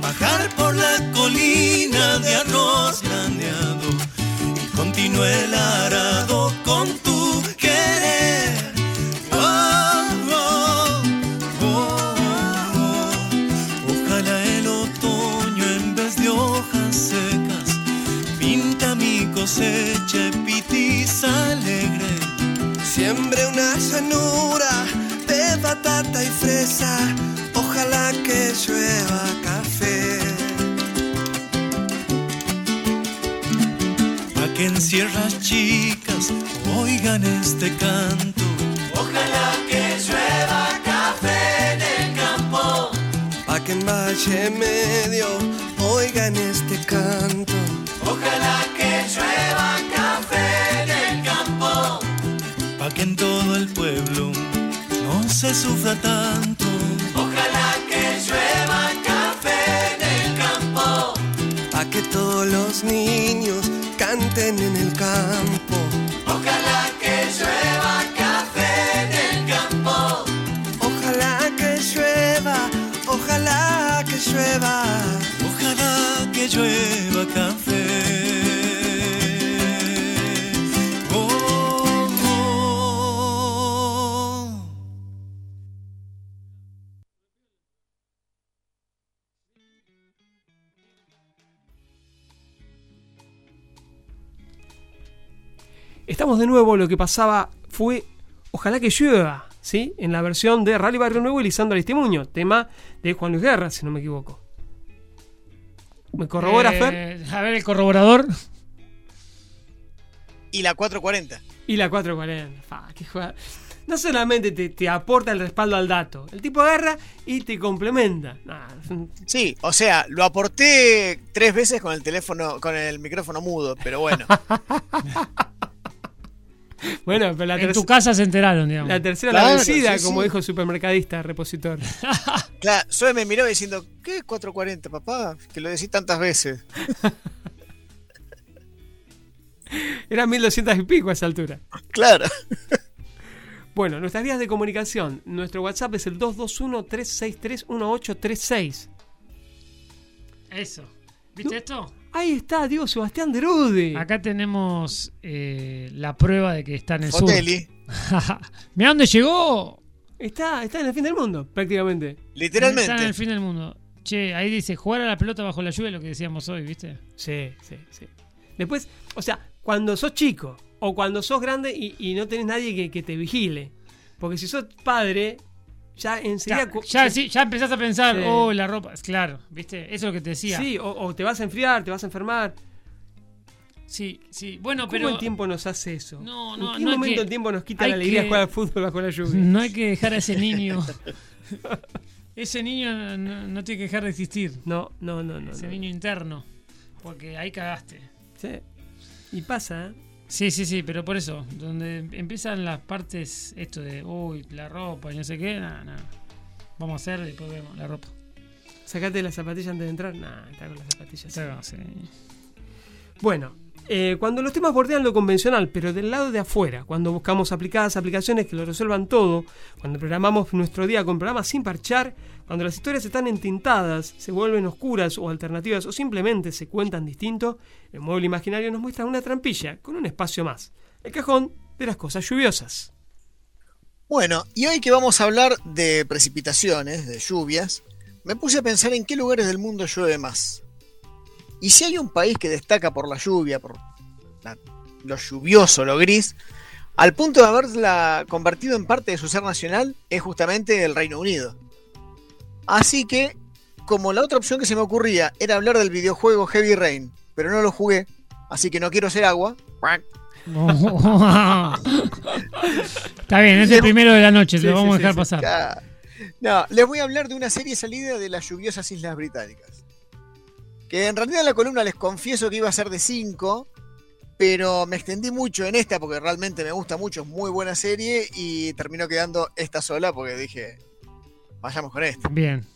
Speaker 13: bajar por la colina de arroz graneado y continué el arado con tu querer. Oh, oh, oh, oh, Ojalá el otoño en
Speaker 12: vez de hojas secas pinta mi cosecha pitis alegre. Siempre una llanura y fresa. Ojalá que llueva café.
Speaker 13: Pa' que en sierras chicas oigan este canto.
Speaker 12: Ojalá que llueva café en el campo. Pa' que en Valle Medio oigan este canto. Ojalá que llueva café
Speaker 13: sufra tanto.
Speaker 12: Ojalá que llueva café en el campo. Pa' que todos los niños canten en el campo.
Speaker 7: De nuevo, lo que pasaba fue Ojalá que llueva, ¿sí? En la versión de Rally Barrio Nuevo y Lisandro Aristimuño, tema de Juan Luis Guerra, si no me equivoco. ¿Me corrobora,
Speaker 9: Eh,
Speaker 7: Fer?
Speaker 9: A ver, el corroborador.
Speaker 11: Y la 440.
Speaker 7: Y la 440. Fa, qué jugada. No solamente te, te aporta el respaldo al dato, el tipo agarra y te complementa. Nah,
Speaker 11: Sí, o sea, lo aporté tres veces con el teléfono, con el micrófono mudo, pero bueno.
Speaker 7: Bueno, pero la,
Speaker 9: En tu casa se enteraron, digamos.
Speaker 7: la tercera
Speaker 11: Claro,
Speaker 7: la vencida,
Speaker 11: sí,
Speaker 7: como
Speaker 11: sí.
Speaker 7: dijo el supermercadista, repositor.
Speaker 11: Claro, Zoe me miró diciendo, ¿qué 440, papá? Que lo decís tantas veces.
Speaker 7: Eran 1200 y pico a esa altura.
Speaker 11: Claro.
Speaker 7: Bueno, nuestras vías de comunicación. Nuestro WhatsApp es el 221-363-1836.
Speaker 9: Eso. ¿Viste esto?
Speaker 7: Ahí está, Diego Sebastián Derude.
Speaker 9: Acá tenemos eh, la prueba de que está en el
Speaker 11: Fotelli.
Speaker 9: sur. Mira dónde llegó.
Speaker 7: Está, está en el fin del mundo, prácticamente.
Speaker 9: Está en
Speaker 11: Literalmente.
Speaker 9: el fin del mundo. Che, ahí dice jugar a la pelota bajo la lluvia, lo que decíamos hoy, ¿viste?
Speaker 7: Sí, sí, sí. Después, o sea, cuando sos chico o cuando sos grande y, y no tenés nadie que, que te vigile. Porque si sos padre, ya enseguida.
Speaker 9: Ya, ya, sí, ya empezás a pensar,
Speaker 7: Sí.
Speaker 9: oh, la ropa. Claro, ¿viste? Eso es lo que te decía.
Speaker 7: Sí, o, o te vas a enfriar, te vas a enfermar.
Speaker 9: sí, sí. Bueno,
Speaker 7: ¿Cómo
Speaker 9: pero
Speaker 7: el tiempo nos hace eso?
Speaker 9: No,
Speaker 7: ¿En
Speaker 9: no,
Speaker 7: qué
Speaker 9: no hay
Speaker 7: momento
Speaker 9: que-
Speaker 7: el tiempo nos quita la alegría de
Speaker 9: que-
Speaker 7: jugar al fútbol bajo la lluvia?
Speaker 9: no hay que dejar a ese niño. ese niño no, no tiene que dejar de existir.
Speaker 7: No, no, no, no.
Speaker 9: Ese
Speaker 7: no.
Speaker 9: niño interno. Porque ahí cagaste.
Speaker 7: Sí. Y pasa, ¿eh?
Speaker 9: Sí, sí, sí, pero por eso, donde empiezan las partes, esto de, uy, la ropa y no sé qué, nada, nada. Vamos a hacer y después vemos la ropa.
Speaker 7: Sacate las zapatillas antes de entrar. Nah, está con las zapatillas.
Speaker 9: Sí.
Speaker 7: Bueno, eh, cuando los temas bordean lo convencional, pero del lado de afuera, cuando buscamos aplicadas aplicaciones que lo resuelvan todo, cuando programamos nuestro día con programas sin parchar, cuando las historias están entintadas, se vuelven oscuras o alternativas o simplemente se cuentan distinto, el mueble imaginario nos muestra una trampilla con un espacio más, el cajón de las cosas lluviosas.
Speaker 11: Bueno, y hoy que vamos a hablar de precipitaciones, de lluvias, me puse a pensar en qué lugares del mundo llueve más. Y si hay un país que destaca por la lluvia, por lo lluvioso, lo gris, al punto de haberla convertido en parte de su ser nacional, es justamente el Reino Unido. Así que, como la otra opción que se me ocurría era hablar del videojuego Heavy Rain, pero no lo jugué, así que no quiero ser agua,
Speaker 9: Está bien, es el primero de la noche,
Speaker 11: Sí,
Speaker 9: lo vamos
Speaker 11: sí,
Speaker 9: a dejar
Speaker 11: sí,
Speaker 9: pasar.
Speaker 11: No, les voy a hablar de una serie salida de las lluviosas Islas Británicas. Que en realidad la columna les confieso que iba a ser de 5, pero me extendí mucho en esta porque realmente me gusta mucho, es muy buena serie y terminó quedando esta sola porque dije, vayamos con esta.
Speaker 9: Bien.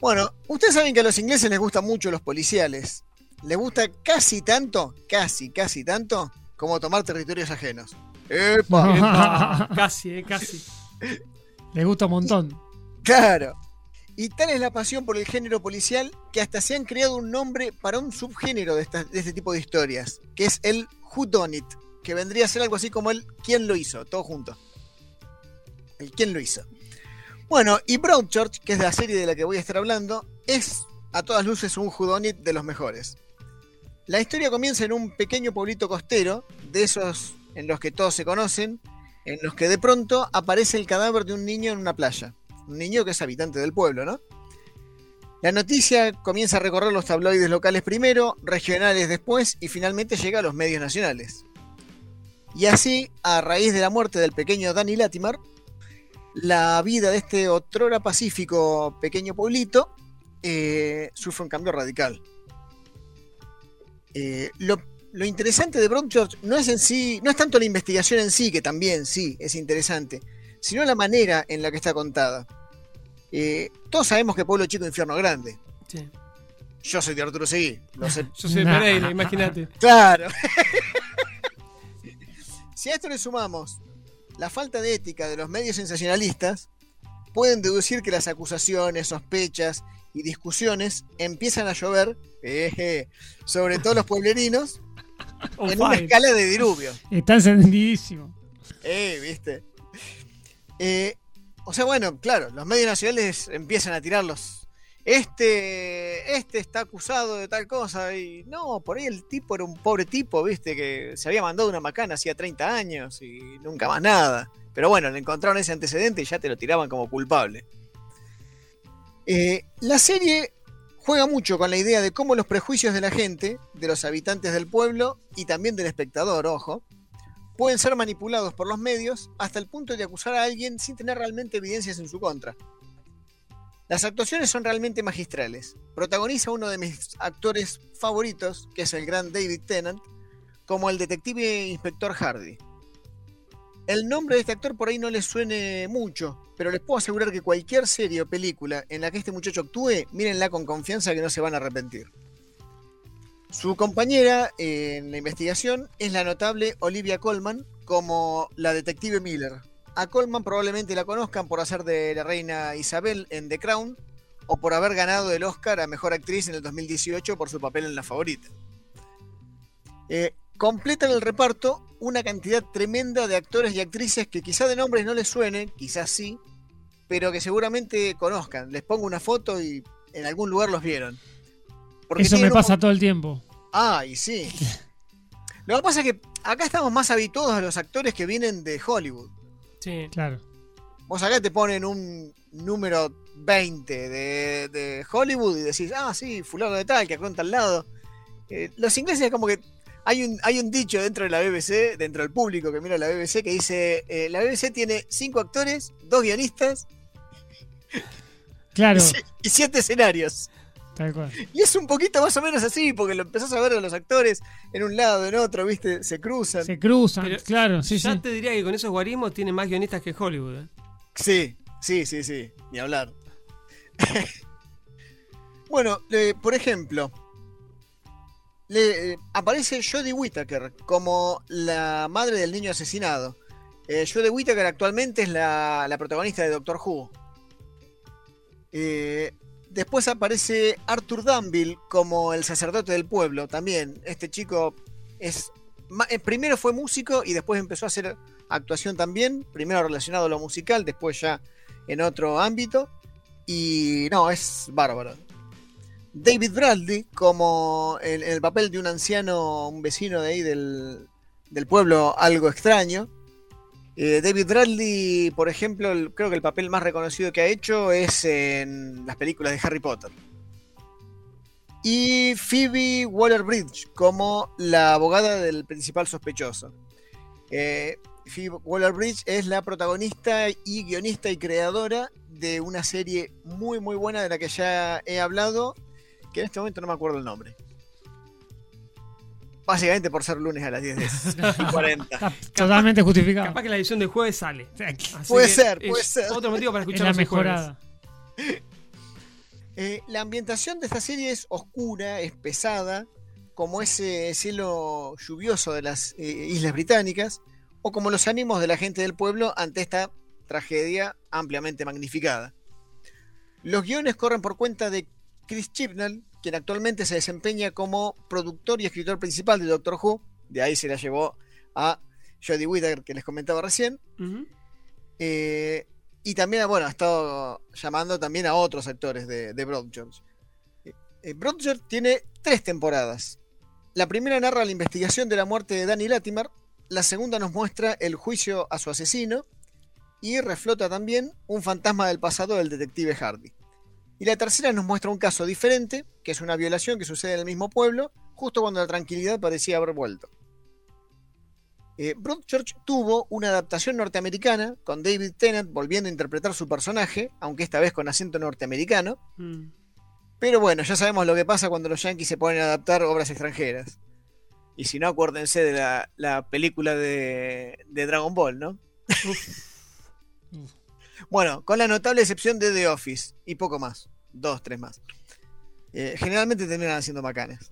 Speaker 11: Bueno, ustedes saben que a los ingleses les gustan mucho los policiales. Les gusta casi tanto, casi, casi tanto, como tomar territorios ajenos. ¡Epa!
Speaker 7: Epa, casi, eh, casi.
Speaker 9: Le gusta un montón.
Speaker 11: Claro. Y tal es la pasión por el género policial que hasta se han creado un nombre para un subgénero de, esta- de este tipo de historias, que es el Who Done It, que vendría a ser algo así como el ¿Quién lo hizo? Todo junto. El ¿Quién lo hizo? Bueno, y Broadchurch, que es la serie de la que voy a estar hablando, es a todas luces un Who Done It de los mejores. La historia comienza en un pequeño pueblito costero, de esos en los que todos se conocen, en los que de pronto aparece el cadáver de un niño en una playa. Un niño que es habitante del pueblo, ¿no? La noticia comienza a recorrer los tabloides locales primero, regionales después y finalmente llega a los medios nacionales. Y así, a raíz de la muerte del pequeño Danny Latimer, la vida de este otrora pacífico pequeño pueblito eh, sufre un cambio radical. Eh, lo, lo interesante de Broadchurch no es en sí, no es tanto la investigación en sí, que también sí es interesante, sino la manera en la que está contada. Eh, todos sabemos que Pueblo Chico, Infierno Grande.
Speaker 7: Sí.
Speaker 11: Yo soy de Arturo Seguí. Lo sé.
Speaker 7: Yo soy de Pereira, imagínate.
Speaker 11: Claro. si a esto le sumamos la falta de ética de los medios sensacionalistas, pueden deducir que las acusaciones, sospechas y discusiones empiezan a llover, eh, sobre todo los pueblerinos, en una escala de diluvio.
Speaker 9: Está encendidísimo.
Speaker 11: Eh, viste. Eh, o sea, bueno, claro, los medios nacionales empiezan a tirarlos. Este, este está acusado de tal cosa y no, por ahí el tipo era un pobre tipo, viste, que se había mandado una macana hacía 30 años y nunca más nada. Pero bueno, le encontraron ese antecedente y ya te lo tiraban como culpable. Eh, la serie juega mucho con la idea de cómo los prejuicios de la gente, de los habitantes del pueblo y también del espectador, ojo, pueden ser manipulados por los medios hasta el punto de acusar a alguien sin tener realmente evidencias en su contra. Las actuaciones son realmente magistrales. Protagoniza uno de mis actores favoritos, que es el gran David Tennant, como el detective inspector Hardy. El nombre de este actor por ahí no les suene mucho, pero les puedo asegurar que cualquier serie o película en la que este muchacho actúe, mírenla con confianza que no se van a arrepentir. Su compañera en la investigación es la notable Olivia Colman como la detective Miller. A Colman probablemente la conozcan por hacer de la reina Isabel en The Crown o por haber ganado el Oscar a Mejor Actriz en el 2018 por su papel en La Favorita. Eh, completan el reparto una cantidad tremenda de actores y actrices que quizá de nombres no les suenen, quizás sí, pero que seguramente conozcan. Les pongo una foto y en algún lugar los vieron. Porque
Speaker 9: Eso me
Speaker 11: un
Speaker 9: pasa todo el tiempo.
Speaker 11: Ah, y sí. Lo que pasa es que acá estamos más habituados a los actores que vienen de Hollywood.
Speaker 7: Sí.
Speaker 9: Claro.
Speaker 11: Vos acá te ponen un número 20 de, de Hollywood y decís, ah, sí, fulano de tal, que acá al lado. Eh, los ingleses como que hay un, hay un dicho dentro de la BBC, dentro del público que mira la BBC, que dice, eh, la BBC tiene cinco actores, dos guionistas
Speaker 9: Claro.
Speaker 11: y siete escenarios.
Speaker 9: Tal cual.
Speaker 11: Y es un poquito más o menos así, porque lo empezás a ver a los actores en un lado, en otro, ¿viste? Se cruzan.
Speaker 9: Se cruzan,
Speaker 7: Pero
Speaker 9: claro, sí,
Speaker 7: ya
Speaker 9: sí.
Speaker 7: te diría que con esos guarismos tiene más guionistas que Hollywood. ¿eh?
Speaker 11: Sí, sí, sí, sí, ni hablar. bueno, eh, por ejemplo, le, eh, aparece Jodie Whittaker como la madre del niño asesinado. Eh, Jodie Whittaker actualmente es la, la protagonista de Doctor Who. Eh, después aparece Arthur Danville como el sacerdote del pueblo también. Este chico es eh, primero fue músico y después empezó a hacer actuación también, primero relacionado a lo musical, después ya en otro ámbito. Y no, es bárbaro. David Bradley como en el papel de un anciano, un vecino de ahí del, del pueblo algo extraño. Eh, David Bradley, por ejemplo, creo que el papel más reconocido que ha hecho es en las películas de Harry Potter. Y Phoebe Waller-Bridge como la abogada del principal sospechoso. Eh, Phoebe Waller-Bridge es la protagonista y guionista y creadora de una serie muy muy buena de la que ya he hablado, que en este momento no me acuerdo el nombre. Básicamente por ser lunes a las 10 y 40.
Speaker 9: Totalmente justificado.
Speaker 7: Capaz que la edición de jueves sale. Así
Speaker 11: Puede
Speaker 7: que
Speaker 11: ser,
Speaker 7: es
Speaker 11: puede ser.
Speaker 7: Otro motivo para
Speaker 9: Es
Speaker 7: escuchar
Speaker 9: la mejorada.
Speaker 11: Eh, la ambientación de esta serie es oscura, es pesada, como ese cielo lluvioso de las eh, Islas Británicas, o como los ánimos de la gente del pueblo ante esta tragedia ampliamente magnificada. Los guiones corren por cuenta de Chris Chibnall, quien actualmente se desempeña como productor y escritor principal de Doctor Who, de ahí se la llevó a Jodie Whittaker, que les comentaba recién, eh, y también, bueno, ha estado llamando también a otros actores de, de Broadchurch. Eh, eh, Broadchurch tiene tres temporadas. La primera narra la investigación de la muerte de Danny Latimer. la segunda nos muestra el juicio a su asesino y reflota también un fantasma del pasado del detective Hardy. Y la tercera nos muestra un caso diferente, que es una violación que sucede en el mismo pueblo, justo cuando la tranquilidad parecía haber vuelto. Eh, Broadchurch tuvo una adaptación norteamericana, con David Tennant volviendo a interpretar su personaje, aunque esta vez con acento norteamericano.
Speaker 7: Mm.
Speaker 11: Pero bueno, ya sabemos lo que pasa cuando los yankees se ponen a adaptar obras extranjeras. Y si no, acuérdense de la, la película de, de Dragon Ball, ¿no? bueno, con la notable excepción de The Office y poco más. Dos, tres más. Eh, generalmente terminan haciendo macanes.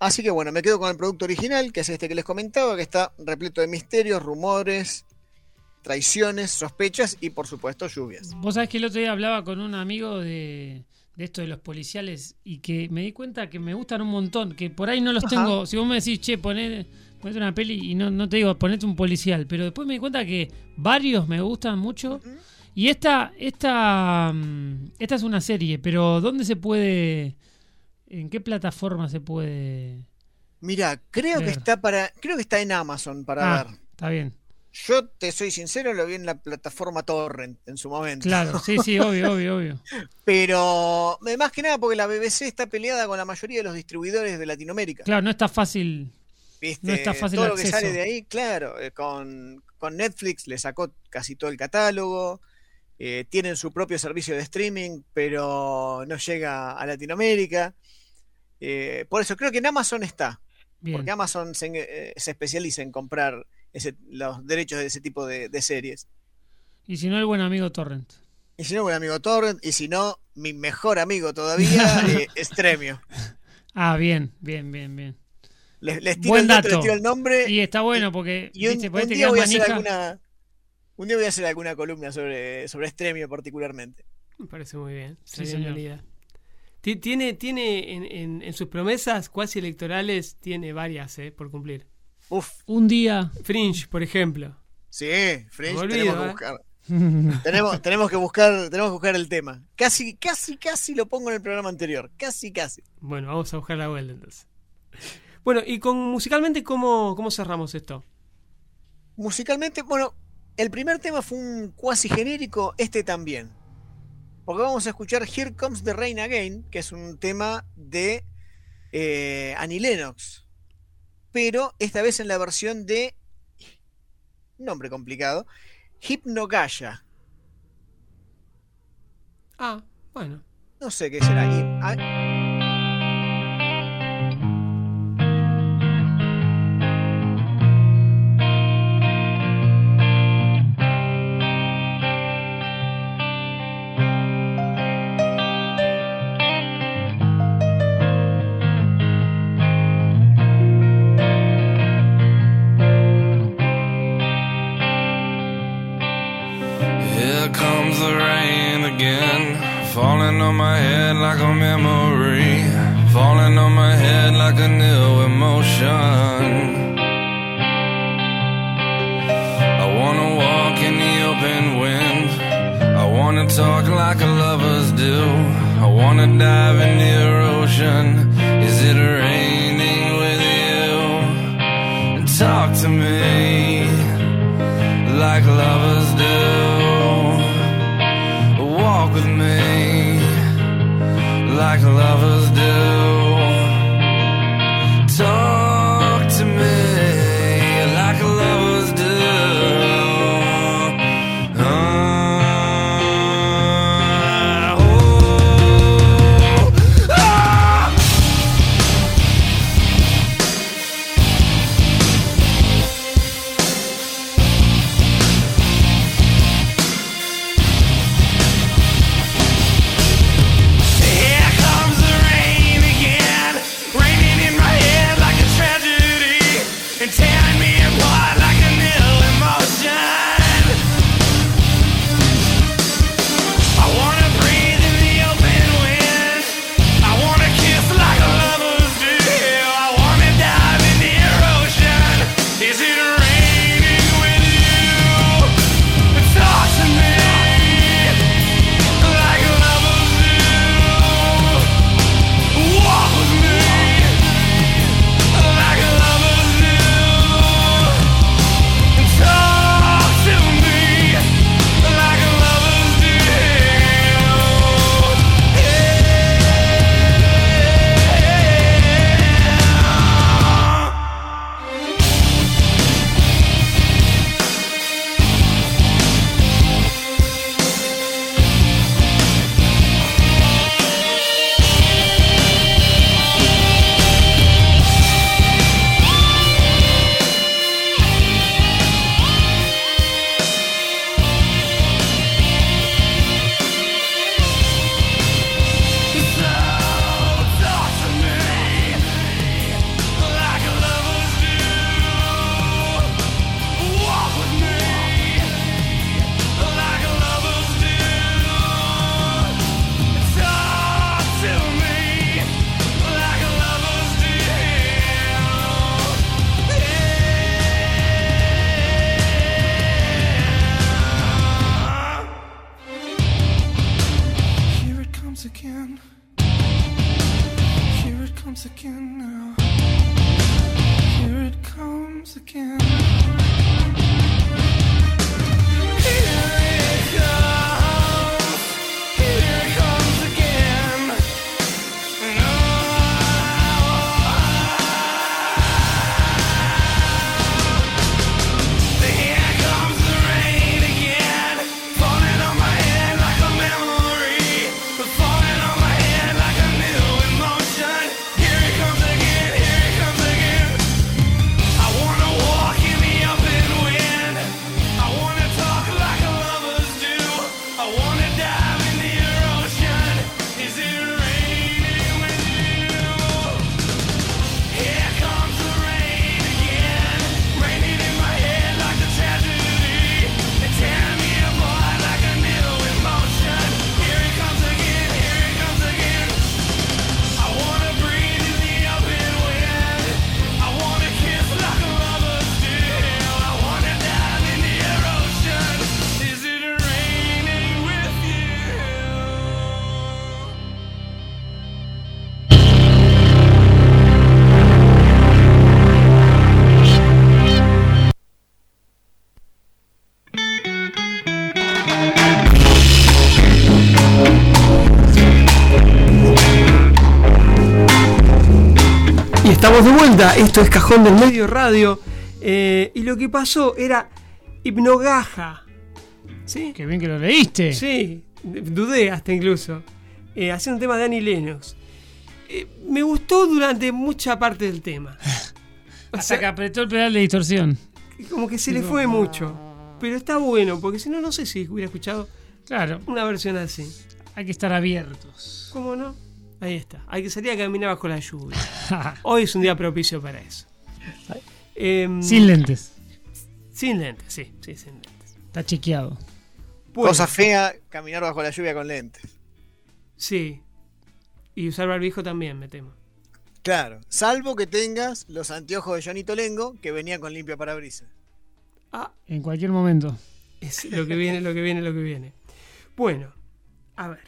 Speaker 11: Así que bueno, me quedo con el producto original, que es este que les comentaba, que está repleto de misterios, rumores, traiciones, sospechas y por supuesto lluvias.
Speaker 9: Vos sabés que el otro día hablaba con un amigo de, de esto de los policiales y que me di cuenta que me gustan un montón, que por ahí no los
Speaker 11: Ajá.
Speaker 9: tengo. Si vos me decís, che, ponete una peli y no, no te digo, ponete un policial, pero después me di cuenta que varios me gustan mucho. Y esta, esta, mm, esta es una serie, pero ¿dónde se puede, en qué plataforma se puede?
Speaker 11: Mira, creo que está para. Creo que está en Amazon para
Speaker 9: Ah,
Speaker 11: ver.
Speaker 9: está bien.
Speaker 11: Yo te soy sincero, lo vi en la plataforma Torrent en su momento.
Speaker 9: Claro, sí, sí, obvio, obvio, obvio.
Speaker 11: Pero eh, más que nada porque la BBC está peleada con la mayoría de los distribuidores de Latinoamérica.
Speaker 9: Claro, no está fácil.
Speaker 11: ¿Viste?
Speaker 9: No está fácil
Speaker 11: todo
Speaker 9: el
Speaker 11: lo que sale de ahí, claro, eh, con, con Netflix le sacó casi todo el catálogo. Eh, tienen su propio servicio de streaming, pero no llega a Latinoamérica. Eh, por eso creo que en Amazon está.
Speaker 9: Bien.
Speaker 11: Porque Amazon se, eh, se especializa en comprar ese- los derechos de ese tipo de, de series.
Speaker 9: Y si no, el buen amigo Torrent.
Speaker 11: Y si no, buen amigo Torrent. Y si no, mi mejor amigo todavía, eh, Stremio.
Speaker 9: Ah, bien, bien, bien, bien.
Speaker 11: Les, les tiro
Speaker 9: Buen
Speaker 11: el dato,
Speaker 9: dato.
Speaker 11: les tiro el nombre.
Speaker 9: Y está bueno porque
Speaker 11: Y un,
Speaker 9: viste,
Speaker 11: un día voy a hacer alguna. Un día voy a hacer alguna columna sobre, sobre Stremio particularmente.
Speaker 7: Me parece muy bien.
Speaker 9: Sí,
Speaker 7: Está bien
Speaker 9: señor.
Speaker 7: Tiene, tiene en, en- en sus promesas cuasi electorales, tiene varias eh, por cumplir.
Speaker 11: Uf.
Speaker 9: Un día.
Speaker 7: Fringe, por ejemplo.
Speaker 11: Sí, Fringe,
Speaker 7: olvido,
Speaker 11: tenemos que
Speaker 7: ¿eh?
Speaker 11: buscar. tenemos, tenemos que buscar, tenemos que buscar el tema. Casi, casi, casi lo pongo en el programa anterior. Casi, casi.
Speaker 7: Bueno, vamos a buscar la vuelta entonces. Bueno, y con musicalmente, ¿cómo, cómo cerramos esto?
Speaker 11: Musicalmente, bueno, el primer tema fue un cuasi genérico, este también. Porque vamos a escuchar Here Comes the Rain Again, que es un tema de eh, Annie Lennox. Pero esta vez en la versión de. Nombre complicado. Hypnogaya.
Speaker 7: Ah, bueno.
Speaker 11: No sé qué será. Y-
Speaker 14: like a memory, falling on my head like a new emotion. I wanna walk in the open wind, I wanna talk like lovers do, I wanna dive in the ocean. Lovers do.
Speaker 7: Estamos de vuelta, esto es Cajón del Medio Radio. eh, y lo que pasó era hipnogaja. ¿Sí?
Speaker 9: Qué bien que lo leíste.
Speaker 7: Sí, dudé hasta incluso. Eh, haciendo un tema de Annie Lennox. Eh, me gustó durante mucha parte del tema.
Speaker 9: Hasta que apretó el pedal de distorsión.
Speaker 7: Como que se le fue mucho. Pero está bueno, porque si no, no sé si hubiera escuchado
Speaker 9: Claro,
Speaker 7: una versión así.
Speaker 9: hay que estar abiertos.
Speaker 7: ¿Cómo no? Ahí está. Hay que salir a caminar bajo la lluvia. Hoy es un día propicio para eso. Em,
Speaker 9: Sin lentes.
Speaker 7: Sin lentes, sí, sí, sin lentes.
Speaker 9: Está chequeado.
Speaker 7: Bueno,
Speaker 11: Cosa fea, caminar bajo la lluvia con lentes.
Speaker 7: Sí. Y usar barbijo también, me temo.
Speaker 11: Claro, salvo que tengas los anteojos de Johnny Tolengo que venían con limpia parabrisas.
Speaker 9: En cualquier momento.
Speaker 7: Es lo que viene, lo que viene, lo que viene. Bueno, a ver.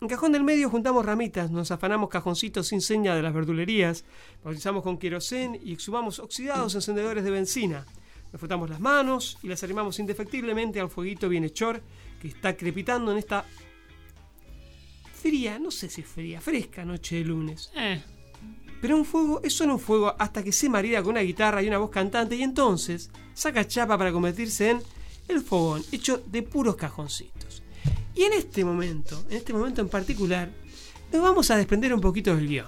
Speaker 7: En cajón del medio juntamos ramitas, nos afanamos cajoncitos sin seña de las verdulerías, bautizamos con querosén y exhumamos oxidados encendedores de benzina. Nos frotamos las manos y las arrimamos indefectiblemente al fueguito bienhechor que está crepitando en esta fría, no sé si fría, fresca noche de lunes.
Speaker 9: Eh,
Speaker 7: Pero un fuego es solo un fuego hasta que se marida con una guitarra y una voz cantante y entonces saca chapa para convertirse en el fogón hecho de puros cajoncitos. Y en este momento, en este momento en particular, nos vamos a desprender un poquito del guion.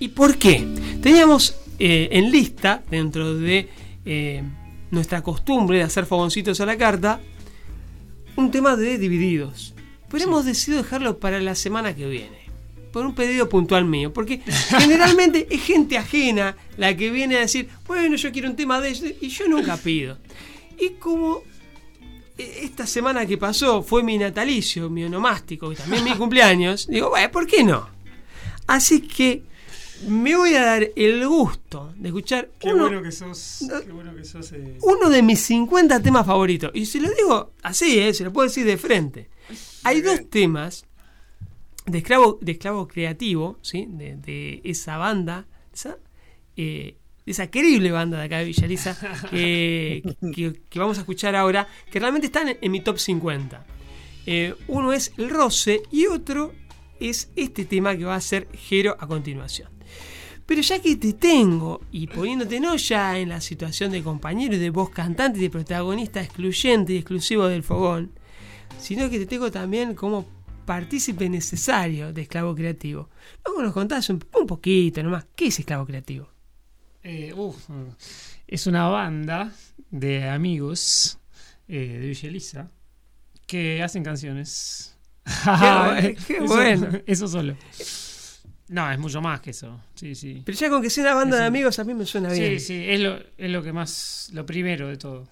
Speaker 7: ¿Y por qué? Teníamos eh, en lista, dentro de eh, nuestra costumbre de hacer fogoncitos a la carta, un tema de divididos. Pero hemos decidido dejarlo para la semana que viene. Por un pedido puntual mío. Porque generalmente es gente ajena la que viene a decir, bueno, yo quiero un tema de eso. Y yo nunca pido. Y como esta semana que pasó fue mi natalicio, mi onomástico, y también mi cumpleaños, digo, bueno, ¿por qué no? Así que me voy a dar el gusto de escuchar
Speaker 9: qué
Speaker 7: uno,
Speaker 9: bueno que sos. Qué bueno que sos. eh.
Speaker 7: uno de mis 50 temas favoritos. Y se lo digo así, ¿eh? se lo puedo decir de frente. Hay dos temas de esclavo, de esclavo creativo, ¿sí? de, de esa banda, eh, de esa querible banda de acá de Villaliza, que, que- que vamos a escuchar ahora, que realmente están en, en mi top 50. Eh, uno es El Roce y otro es este tema que va a ser Jero a continuación. Pero ya que te tengo y poniéndote no ya en la situación de compañero y de voz cantante y de protagonista excluyente y exclusivo del fogón, sino que te tengo también como partícipe necesario de Esclavo Creativo. Luego nos contás un, un poquito nomás, ¿qué es Esclavo Creativo?
Speaker 9: Eh, uf, es una banda de amigos eh, de Villa Elisa que hacen canciones.
Speaker 7: Qué, qué
Speaker 9: Eso-
Speaker 7: bueno.
Speaker 9: Eso solo. No, es mucho más que eso. Sí, sí.
Speaker 7: Pero ya con que sea una banda
Speaker 9: Es
Speaker 7: de amigos a mí me suena bien.
Speaker 9: Sí, sí, es lo, es lo que más, lo primero de todo.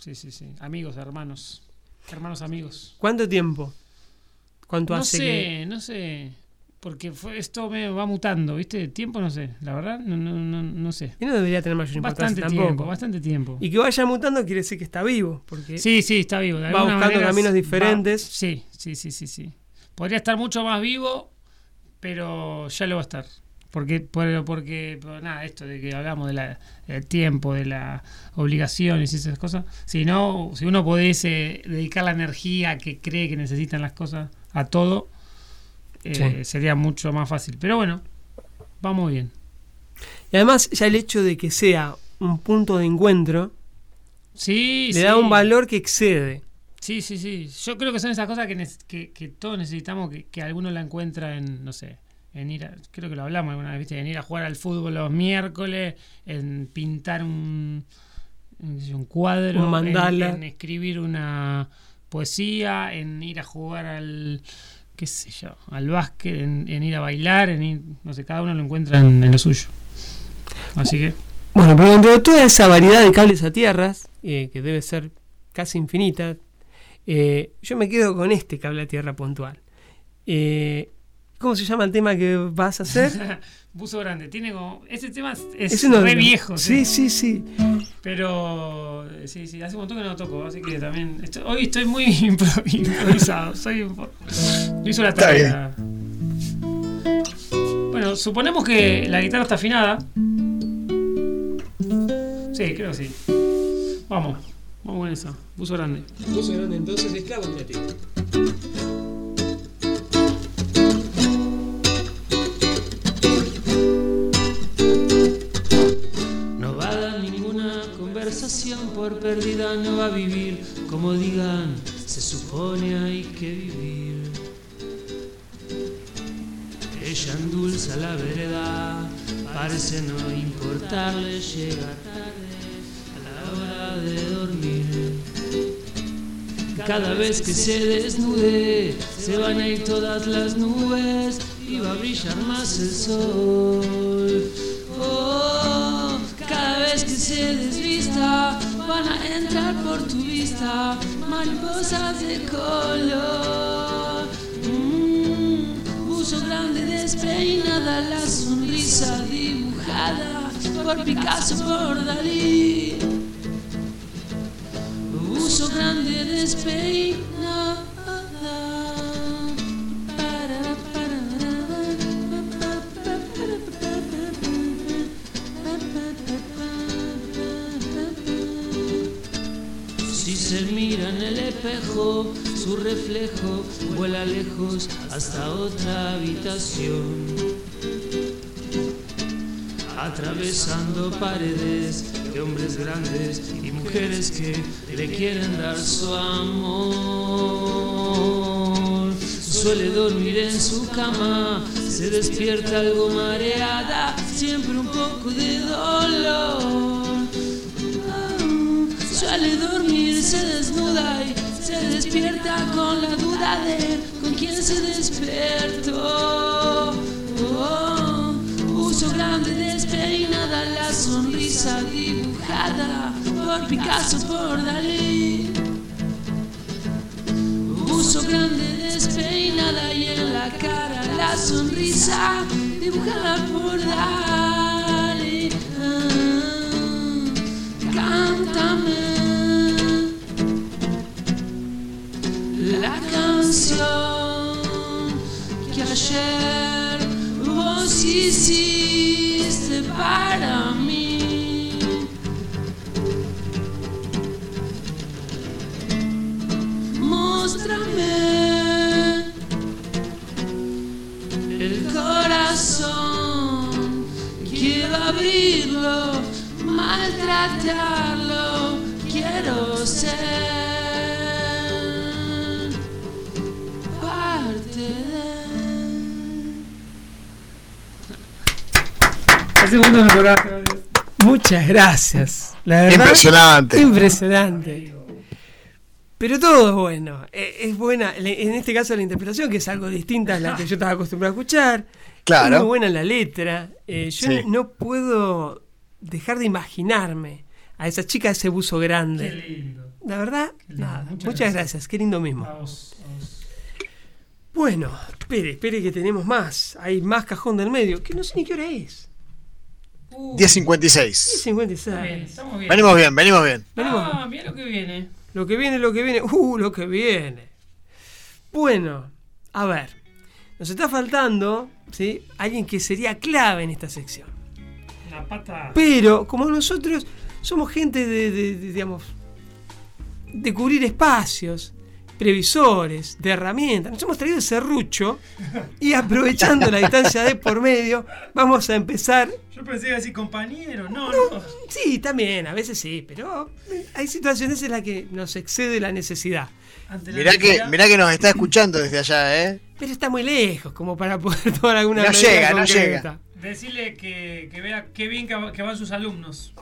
Speaker 9: Sí, sí, sí. Amigos, hermanos. Hermanos amigos.
Speaker 7: ¿Cuánto tiempo? ¿Cuánto
Speaker 9: No
Speaker 7: hace
Speaker 9: sé,
Speaker 7: que.?
Speaker 9: no sé. Porque fue, esto me va mutando, ¿viste? Tiempo no sé, la verdad, no, no, no, no sé.
Speaker 7: Y no debería tener mayor importancia
Speaker 9: Bastante
Speaker 7: tampoco.
Speaker 9: tiempo, bastante tiempo.
Speaker 7: Y que vaya mutando quiere decir que está vivo. Porque
Speaker 9: Sí, sí, está vivo. de
Speaker 7: va buscando
Speaker 9: manera
Speaker 7: caminos
Speaker 9: va-
Speaker 7: diferentes.
Speaker 9: sí, sí, sí, sí, sí. Podría estar mucho más vivo, pero ya lo va a estar. Porque, por- porque, por nada, esto de que hablamos de la- del tiempo, de las obligaciones y esas cosas. Si no, si uno pudiese dedicar la energía que cree que necesitan las cosas a todo, eh,
Speaker 7: Sí.
Speaker 9: sería mucho más fácil. Pero bueno, vamos bien.
Speaker 7: Y además, ya el hecho de que sea un punto de encuentro
Speaker 9: Sí,
Speaker 7: le
Speaker 9: sí.
Speaker 7: da un valor que excede.
Speaker 9: Sí, sí, sí. Yo creo que son esas cosas que, que, que todos necesitamos, que, que alguno la encuentra en, no sé, en ir a, creo que lo hablamos alguna vez, ¿viste? en ir a jugar al fútbol los miércoles, en pintar un, cuadro,
Speaker 7: Un mandala.
Speaker 9: En, en escribir una poesía, en ir a jugar al, qué sé yo, al básquet, en, en ir a bailar, en ir, no sé, cada uno lo encuentra en, en lo suyo. Así que,
Speaker 7: Bueno, pero dentro de toda esa variedad de cables a tierras, eh, que debe ser casi infinita, eh, yo me quedo con este cable a tierra puntual. Eh, ¿Cómo se llama el tema que vas a hacer?
Speaker 9: Buzo Grande, tiene como, ese tema es, es
Speaker 7: Es
Speaker 9: re viejo.
Speaker 7: Sí, sí, sí.
Speaker 9: Pero eh, sí, sí, hace un montón que no lo toco, así que también. estoy- hoy estoy muy impro- improvisado. Soy un po- no hizo la
Speaker 11: Está
Speaker 9: tarea. Bueno, suponemos que la guitarra está afinada. Sí, creo que sí. Vamos, vamos con esa. Buzo grande.
Speaker 7: Buzo grande, entonces, esclavo creativo.
Speaker 15: No conversación por perdida, no va a vivir como digan, se supone hay que vivir. Ella endulza la vereda, parece no importarle, llega tarde a la hora de dormir. Cada vez que se desnude, se van a ir todas las nubes y va a brillar más el sol. Que se desvista, van a entrar por tu vista mariposas de color. Mm, grande despeinada, la sonrisa dibujada por Picasso, por Dalí. Buzo grande despeinada. Su reflejo vuela lejos hasta otra habitación. Atravesando paredes de hombres grandes y mujeres que le quieren dar su amor. Suele dormir en su cama, se despierta algo mareada, siempre un poco de dolor. Suele dormir, se desnuda y se despierta con la duda de con quién se despertó. Oh, uso grande despeinada, la sonrisa dibujada por Picasso, por Dalí. Uso grande despeinada y en la cara la sonrisa dibujada por Dalí. Ah, cántame que ayer vos hiciste para mí. Muéstrame el corazón, quiero abrirlo, maltratarlo, quiero ser
Speaker 7: Muchas gracias. La verdad,
Speaker 11: Impresionante.
Speaker 7: Impresionante. Pero todo es bueno. Eh, Es buena, en este caso la interpretación, que es algo distinta a la que yo estaba acostumbrado a escuchar.
Speaker 11: Claro.
Speaker 7: Es muy buena la letra. Eh, yo
Speaker 11: Sí.
Speaker 7: no puedo dejar de imaginarme a esa chica de ese buzo grande.
Speaker 9: Qué lindo.
Speaker 7: La verdad, nada.
Speaker 9: Muchas
Speaker 7: Muchas,
Speaker 9: gracias.
Speaker 7: gracias. Qué lindo mismo.
Speaker 9: A vos.
Speaker 7: Bueno, espere, espere que tenemos más. Hay más cajón del medio, que no sé ni qué hora es.
Speaker 11: 10.56.
Speaker 7: 56.
Speaker 9: Bien, estamos bien.
Speaker 11: Venimos bien, venimos bien.
Speaker 9: Ah, mira lo que viene.
Speaker 7: Lo que viene, lo que viene. Uh, lo que viene. Bueno, a ver. Nos está faltando. ¿sí? Alguien que sería clave en esta sección.
Speaker 9: La pata.
Speaker 7: Pero como nosotros somos gente de, de- de, digamos, de cubrir espacios, previsores, de herramientas, nos hemos traído el serrucho y aprovechando la distancia de por medio, vamos a empezar.
Speaker 9: Yo pensé que iba a decir compañero, no, no.
Speaker 7: Sí, también, a veces sí, pero hay situaciones en las que nos excede la necesidad.
Speaker 11: Mirá que, mirá que nos está escuchando desde allá, ¿eh?
Speaker 7: Pero está muy lejos como para poder tomar alguna
Speaker 11: No llega, no llega.
Speaker 9: Decirle que, que vea qué bien que, va- que van sus alumnos.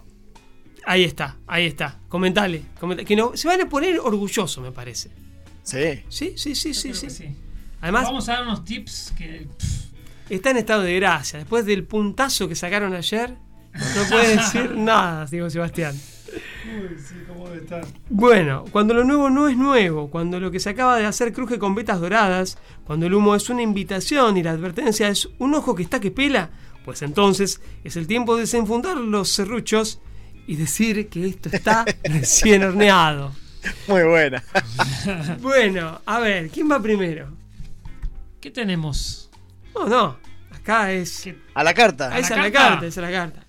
Speaker 7: Ahí está, ahí está. Comentale, comenta- que no, se van a poner orgullosos, me parece.
Speaker 11: Sí.
Speaker 7: Sí, sí, sí, sí, sí. Además,
Speaker 9: Vamos a dar unos tips que.
Speaker 7: está en estado de gracia. Después del puntazo que sacaron ayer, no puede decir nada, digo Sebastián.
Speaker 9: Uy, sí, cómo debe estar.
Speaker 7: Bueno, cuando lo nuevo no es nuevo, cuando lo que se acaba de hacer cruje con vetas doradas, cuando el humo es una invitación y la advertencia es un ojo que está que pela, pues entonces es el tiempo de desenfundar los serruchos y decir que esto está recién horneado.
Speaker 11: Muy buena.
Speaker 7: Bueno, a ver, ¿quién va primero?
Speaker 9: ¿Qué tenemos?
Speaker 7: No, no, acá es...
Speaker 11: A la carta.
Speaker 7: Ahí esa
Speaker 9: la
Speaker 7: es la
Speaker 9: carta?
Speaker 7: es la carta.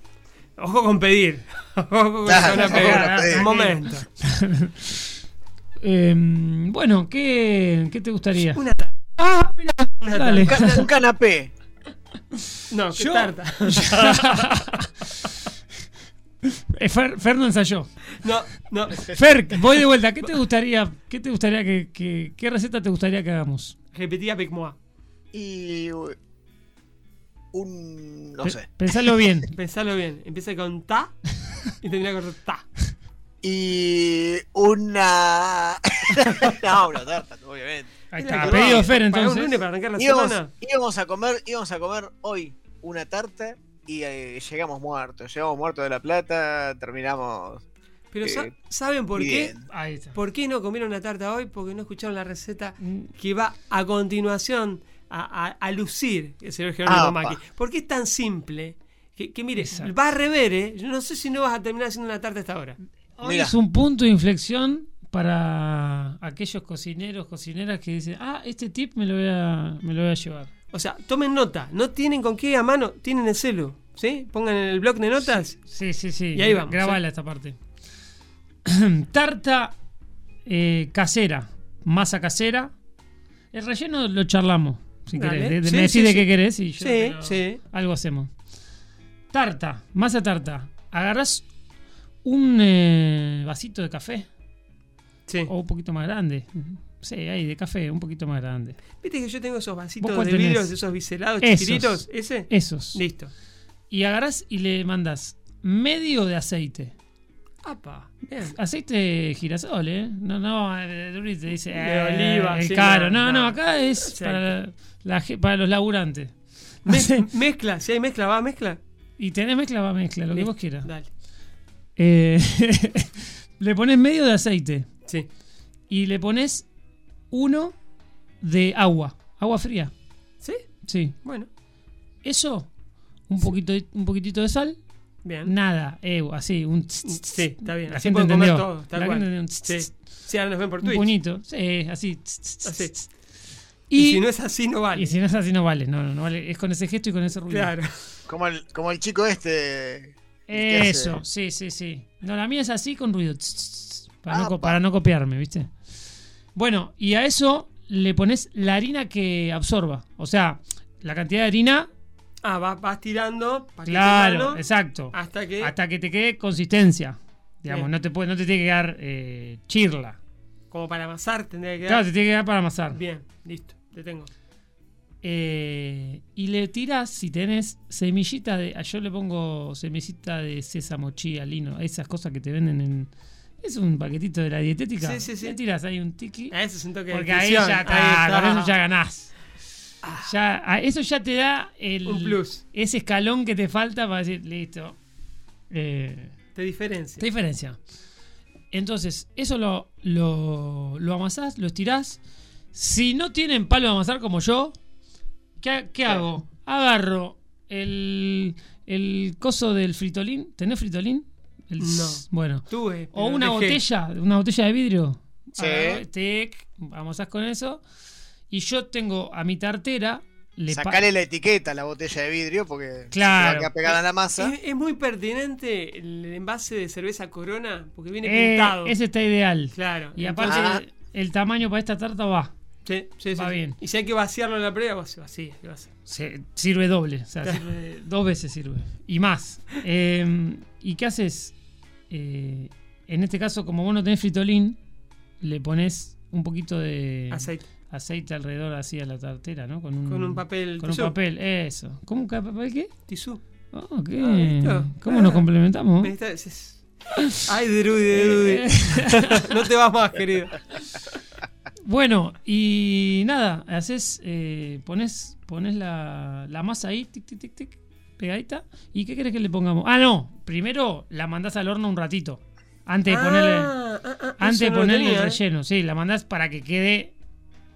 Speaker 7: Ojo con pedir. Ojo con pedir. Un momento.
Speaker 9: Em, bueno, ¿qué, ¿qué te gustaría?
Speaker 7: Una tarta. Ah, mira, una tarta.
Speaker 11: Un canapé.
Speaker 7: No, qué
Speaker 9: Yo-
Speaker 7: tarta.
Speaker 9: Eh, Fer, Fer no ensayó.
Speaker 7: No, no.
Speaker 9: Fer, voy de vuelta. ¿Qué te gustaría, qué te gustaría que, que- qué receta te gustaría que hagamos?
Speaker 7: Repetía Pecmoa.
Speaker 11: Y. Un. No sé.
Speaker 9: Pensalo bien.
Speaker 7: Pensalo bien. Empieza con ta y termina con ta.
Speaker 11: Y. Una. no, una tarta, obviamente.
Speaker 9: Ahí está, pedido Fer
Speaker 7: Para un
Speaker 9: entonces.
Speaker 7: lunes para arrancar la
Speaker 11: Íbamos,
Speaker 7: semana.
Speaker 11: íbamos a comer, íbamos a comer hoy una tarta y eh, llegamos muertos. Llegamos muertos de la plata, terminamos.
Speaker 7: Pero
Speaker 11: eh,
Speaker 7: sa- ¿saben por qué?
Speaker 11: bien.
Speaker 9: Ahí está.
Speaker 7: ¿Por qué no comieron la tarta hoy? Porque no escucharon la receta
Speaker 9: Mm.
Speaker 7: que va a continuación a, a- a lucir el señor Jerónimo Macri.
Speaker 11: pa.
Speaker 7: ¿Por qué es tan simple? Que, que mire,
Speaker 9: Exacto.
Speaker 7: va a rever, ¿eh? Yo no sé si no vas a terminar haciendo una tarta a esta hora.
Speaker 9: Hoy
Speaker 11: Mira.
Speaker 9: es un punto de inflexión para aquellos cocineros, cocineras que dicen, ah, este tip me lo voy a, me lo voy a llevar.
Speaker 7: O sea, tomen nota. No tienen con qué a mano, tienen el celu. ¿Sí? Pongan en el blog de notas.
Speaker 9: Sí, sí, sí.
Speaker 7: Y ahí vamos,
Speaker 9: Grabala
Speaker 7: ¿sí?
Speaker 9: esta parte. Tarta eh, casera, masa casera. El relleno lo charlamos, si
Speaker 7: Dale.
Speaker 9: querés. De- de-
Speaker 7: Sí,
Speaker 9: me decís
Speaker 7: sí,
Speaker 9: de
Speaker 7: sí.
Speaker 9: qué querés y yo
Speaker 7: sí.
Speaker 9: algo hacemos. Tarta, masa tarta. Agarrás un eh, vasito de café
Speaker 7: Sí.
Speaker 9: o un poquito más grande. Sí, ahí de café, un poquito más grande.
Speaker 7: Viste que yo tengo esos
Speaker 9: ¿Vos
Speaker 7: vasitos de
Speaker 9: tenés?
Speaker 7: vidrios, esos biselados
Speaker 9: Esos.
Speaker 7: chiquititos. ¿Ese?
Speaker 9: Esos.
Speaker 7: Listo.
Speaker 9: Y agarrás y le mandas medio de aceite.
Speaker 7: Apa, bien.
Speaker 9: Aceite girasol, ¿eh? No, no, eh, Duri te dice.
Speaker 7: De
Speaker 9: eh,
Speaker 7: oliva,
Speaker 9: el
Speaker 7: sí,
Speaker 9: caro.
Speaker 7: no,
Speaker 9: No, no, acá es para, la ge- para los laburantes.
Speaker 7: Me- mezcla, si hay mezcla, va mezcla.
Speaker 9: Y tenés mezcla, va mezcla, lo que vos quieras.
Speaker 7: Dale.
Speaker 9: Eh, le pones medio de aceite
Speaker 7: Sí.
Speaker 9: y le pones uno de agua. Agua fría.
Speaker 7: ¿Sí?
Speaker 9: Sí.
Speaker 7: Bueno,
Speaker 9: Eso, un, poquito, un poquitito de sal.
Speaker 7: bien.
Speaker 9: Nada, eh, así, un tss, tss,
Speaker 7: Sí, está bien.
Speaker 9: La
Speaker 7: Así
Speaker 9: gente
Speaker 7: pueden comer
Speaker 9: entendió.
Speaker 7: todo, tal
Speaker 9: La
Speaker 7: cual.
Speaker 9: gente entendió un tss,
Speaker 7: Sí.
Speaker 9: tss,
Speaker 7: Sí, ahora nos ven por
Speaker 9: un
Speaker 7: Twitch.
Speaker 9: puñito. Sí, así. tss, tss, tss,
Speaker 7: Así.
Speaker 9: tss.
Speaker 7: Y,
Speaker 9: Y,
Speaker 7: si no es así, no vale.
Speaker 9: y si no es así, no vale. No, no, no vale. Es con ese gesto y con ese ruido.
Speaker 7: Claro.
Speaker 11: Como el, como el chico este.
Speaker 9: Eso, sí, sí, sí. No, la mía es así con ruido. Tss, tss, tss, Para, no,
Speaker 11: Ah, pa.
Speaker 9: para no copiarme, ¿viste? Bueno, y a eso le pones la harina que absorba. O sea, la cantidad de harina.
Speaker 7: Ah, va- vas tirando.
Speaker 9: Claro,
Speaker 7: mano,
Speaker 9: exacto.
Speaker 7: Hasta que.
Speaker 9: Hasta que te quede consistencia. Digamos,
Speaker 7: Bien.
Speaker 9: no te, puede, no te tiene que dar eh, chirla.
Speaker 7: Como para amasar tendría que quedar.
Speaker 9: Claro, te tiene que dar para amasar.
Speaker 7: Bien, listo. Te tengo.
Speaker 9: Eh, y le tiras, si tenés semillita de. Yo le pongo semillita de sésamo, chía, lino, esas cosas que te venden en. Es un paquetito de la dietética.
Speaker 7: Sí, sí, sí.
Speaker 9: Le tiras ahí un tiki.
Speaker 7: A ese es un toque de
Speaker 9: Porque ahí
Speaker 7: nutrición.
Speaker 9: ya
Speaker 7: Ahí
Speaker 9: está,
Speaker 7: está.
Speaker 9: con eso ya ganás. Ya, a- eso ya te da el,
Speaker 7: Un plus.
Speaker 9: ese escalón que te falta para decir, listo. Eh,
Speaker 7: Te diferencia.
Speaker 9: te diferencia. Entonces, eso lo, lo, lo amasás, lo estirás. Si no tienen palo de amasar como yo, ¿qué, qué hago? Agarro el, el coso del fritolín. ¿Tenés fritolín? El-
Speaker 7: No.
Speaker 9: Bueno.
Speaker 7: Tuve.
Speaker 9: O una
Speaker 7: dejé.
Speaker 9: botella, una botella de vidrio.
Speaker 11: Sí.
Speaker 9: Amasás con eso. Y yo tengo a mi tartera, le
Speaker 11: Sacale la etiqueta a la botella de vidrio porque
Speaker 9: Claro.
Speaker 11: se pegada a la masa.
Speaker 7: Es, es muy pertinente el envase de cerveza Corona porque viene
Speaker 9: Eh,
Speaker 7: pintado.
Speaker 9: ese está ideal.
Speaker 7: Claro.
Speaker 9: Y aparte, el tamaño para esta tarta va.
Speaker 7: Sí, sí, sí,
Speaker 9: va
Speaker 7: sí.
Speaker 9: bien.
Speaker 7: Y si hay que vaciarlo en la previa, pues se vacía.
Speaker 9: Se- sirve doble. O sea, sirve- dos veces sirve. Y más. Eh, ¿Y qué haces? Eh, en este caso, como vos no tenés fritolín, le pones un poquito de
Speaker 7: Aceite.
Speaker 9: aceite alrededor así a la tartera, ¿no? Con un,
Speaker 7: Con un papel
Speaker 9: Con un papel, eso. ¿Cómo papel qué?
Speaker 7: Tisú.
Speaker 9: Oh, ¿qué?
Speaker 7: Ah.
Speaker 9: ¿Cómo
Speaker 7: Ah.
Speaker 9: nos complementamos?
Speaker 7: Es- es- Ay, Drudy, Drudy. no te vas más, querido.
Speaker 9: Bueno, y nada, haces, eh, pones, pones la, la masa ahí, tic, tic, tic, tic, pegadita. ¿Y qué querés que le pongamos? Ah, no, primero la mandás al horno un ratito. Antes de
Speaker 7: Ah,
Speaker 9: ponerle,
Speaker 7: ah, ah,
Speaker 9: antes
Speaker 7: eso
Speaker 9: de ponerle
Speaker 7: tenía,
Speaker 9: el
Speaker 7: ¿eh?
Speaker 9: relleno. Sí, la mandás para que quede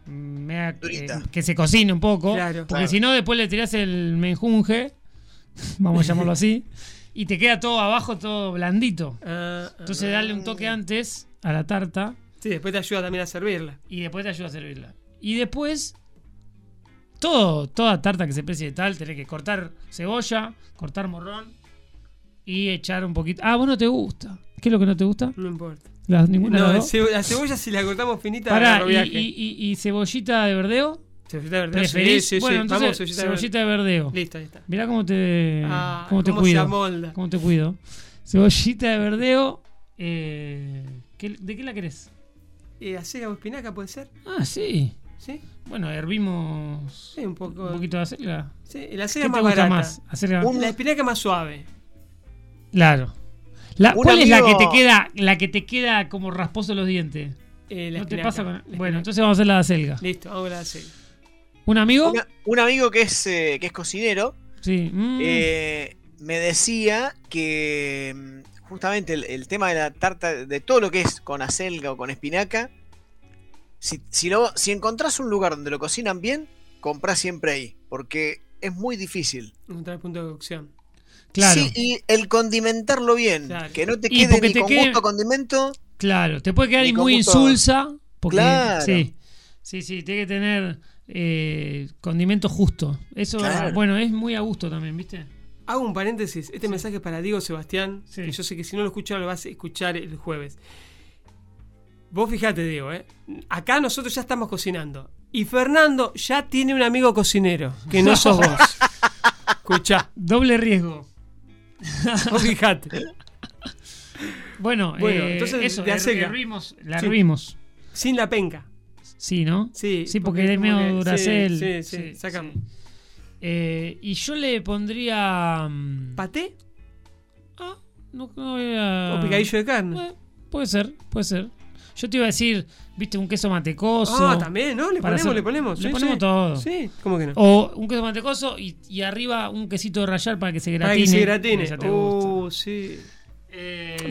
Speaker 9: mm, mea- eh, que se cocine un poco.
Speaker 7: Claro.
Speaker 9: porque
Speaker 7: Claro.
Speaker 9: si no, después le tirás el menjunje, vamos a llamarlo así, y te queda todo abajo, todo blandito.
Speaker 7: Ah,
Speaker 9: Entonces, darle un toque antes a la tarta.
Speaker 7: Sí, después te ayuda también a servirla.
Speaker 9: Y después te ayuda a servirla. Y después, todo, toda tarta que se precie de tal, tenés que cortar cebolla, cortar morrón y echar un poquito. Ah, vos no te gusta. ¿Qué es lo que no te gusta?
Speaker 7: No importa.
Speaker 9: La, ninguna
Speaker 7: No, la, cebo- cebolla si la cortamos finita
Speaker 9: Pará, y, y- y- y cebollita de verdeo?
Speaker 7: Cebollita de verdeo, sí, sí, sí.
Speaker 9: Bueno, entonces,
Speaker 7: Vamos, cebollita de
Speaker 9: cebollita de verdeo.
Speaker 7: Listo, ahí está.
Speaker 9: Mirá cómo te,
Speaker 7: Ah,
Speaker 9: cómo te
Speaker 7: cómo se
Speaker 9: cuido.
Speaker 7: amolda.
Speaker 9: Cómo te cuido. Cebollita de verdeo. eh, ¿qué- ¿De qué la querés?
Speaker 7: Eh, ¿Acelga o espinaca puede ser?
Speaker 9: Ah, sí.
Speaker 7: ¿Sí?
Speaker 9: Bueno, hervimos
Speaker 7: Sí, un poco.
Speaker 9: un poquito de acelga.
Speaker 7: Sí, la
Speaker 9: ¿Qué
Speaker 7: acelga más barata.
Speaker 9: más? Acelga-
Speaker 7: La espinaca más suave.
Speaker 9: Claro. La-
Speaker 11: Un
Speaker 9: ¿Cuál es la que te queda, la que te queda como rasposo los dientes?
Speaker 7: Eh, la
Speaker 9: ¿No te
Speaker 7: espinaca,
Speaker 9: pasa con-
Speaker 7: la
Speaker 9: Bueno,
Speaker 7: espinaca.
Speaker 9: entonces vamos a hacer la de acelga.
Speaker 7: Listo, vamos a la acelga.
Speaker 9: ¿Un amigo?
Speaker 11: Una- un amigo que es, eh, que es cocinero
Speaker 9: Sí. mm,
Speaker 11: eh, me decía que mm, justamente el, el tema de la tarta, de todo lo que es con acelga o con espinaca, si, si, lo- si encontrás un lugar donde lo cocinan bien, comprá siempre ahí, porque es muy difícil.
Speaker 7: Encontrar el punto de cocción.
Speaker 9: Claro.
Speaker 11: Sí, y el condimentarlo bien,
Speaker 7: Claro.
Speaker 11: que no te
Speaker 9: Y
Speaker 11: quede
Speaker 9: porque
Speaker 11: ni
Speaker 9: te
Speaker 11: con
Speaker 9: quede-
Speaker 11: gusto condimento.
Speaker 9: Claro, te puede quedar muy
Speaker 11: gusto-
Speaker 9: insulsa. Porque,
Speaker 11: Claro.
Speaker 9: Sí, sí, sí, tiene que tener eh, condimento justo. Eso,
Speaker 11: Claro.
Speaker 9: bueno, es muy a gusto también, ¿viste?
Speaker 7: Hago un paréntesis. Este mensaje es para Diego Sebastián, que yo sé que si no lo escuchas lo vas a escuchar el jueves. Vos fijate, Diego, ¿eh? Acá nosotros ya estamos cocinando. Y Fernando ya tiene un amigo cocinero, que no sos vos. Escuchá,
Speaker 9: Doble riesgo.
Speaker 7: vos fijate.
Speaker 9: Bueno,
Speaker 7: Bueno,
Speaker 9: eh,
Speaker 7: entonces
Speaker 9: eso, her-
Speaker 7: acelga.
Speaker 9: hervimos, la
Speaker 7: Sí.
Speaker 9: hervimos.
Speaker 7: Sin la penca.
Speaker 9: Sí, ¿no?
Speaker 7: Sí,
Speaker 9: Sí, porque,
Speaker 7: porque
Speaker 9: es medio
Speaker 7: que-
Speaker 9: duracel.
Speaker 7: sí, sí, sí, sacamos.
Speaker 9: Eh, y yo le pondría. mm,
Speaker 7: ¿Paté?
Speaker 9: No, no a-
Speaker 7: ¿O picadillo de carne?
Speaker 9: Eh, puede ser, puede ser. Yo te iba a decir, viste, un queso mantecoso.
Speaker 7: Ah, también, ¿no? Le
Speaker 9: para
Speaker 7: ponemos, le ponemos.
Speaker 9: Le
Speaker 7: sí,
Speaker 9: ponemos
Speaker 7: sí.
Speaker 9: todo.
Speaker 7: Sí, ¿cómo que no?
Speaker 9: O un queso mantecoso y, y arriba un quesito de rallar para que se
Speaker 7: Para
Speaker 9: gratine.
Speaker 7: que se gratine.
Speaker 9: Ya te gusta.
Speaker 7: Uh, sí.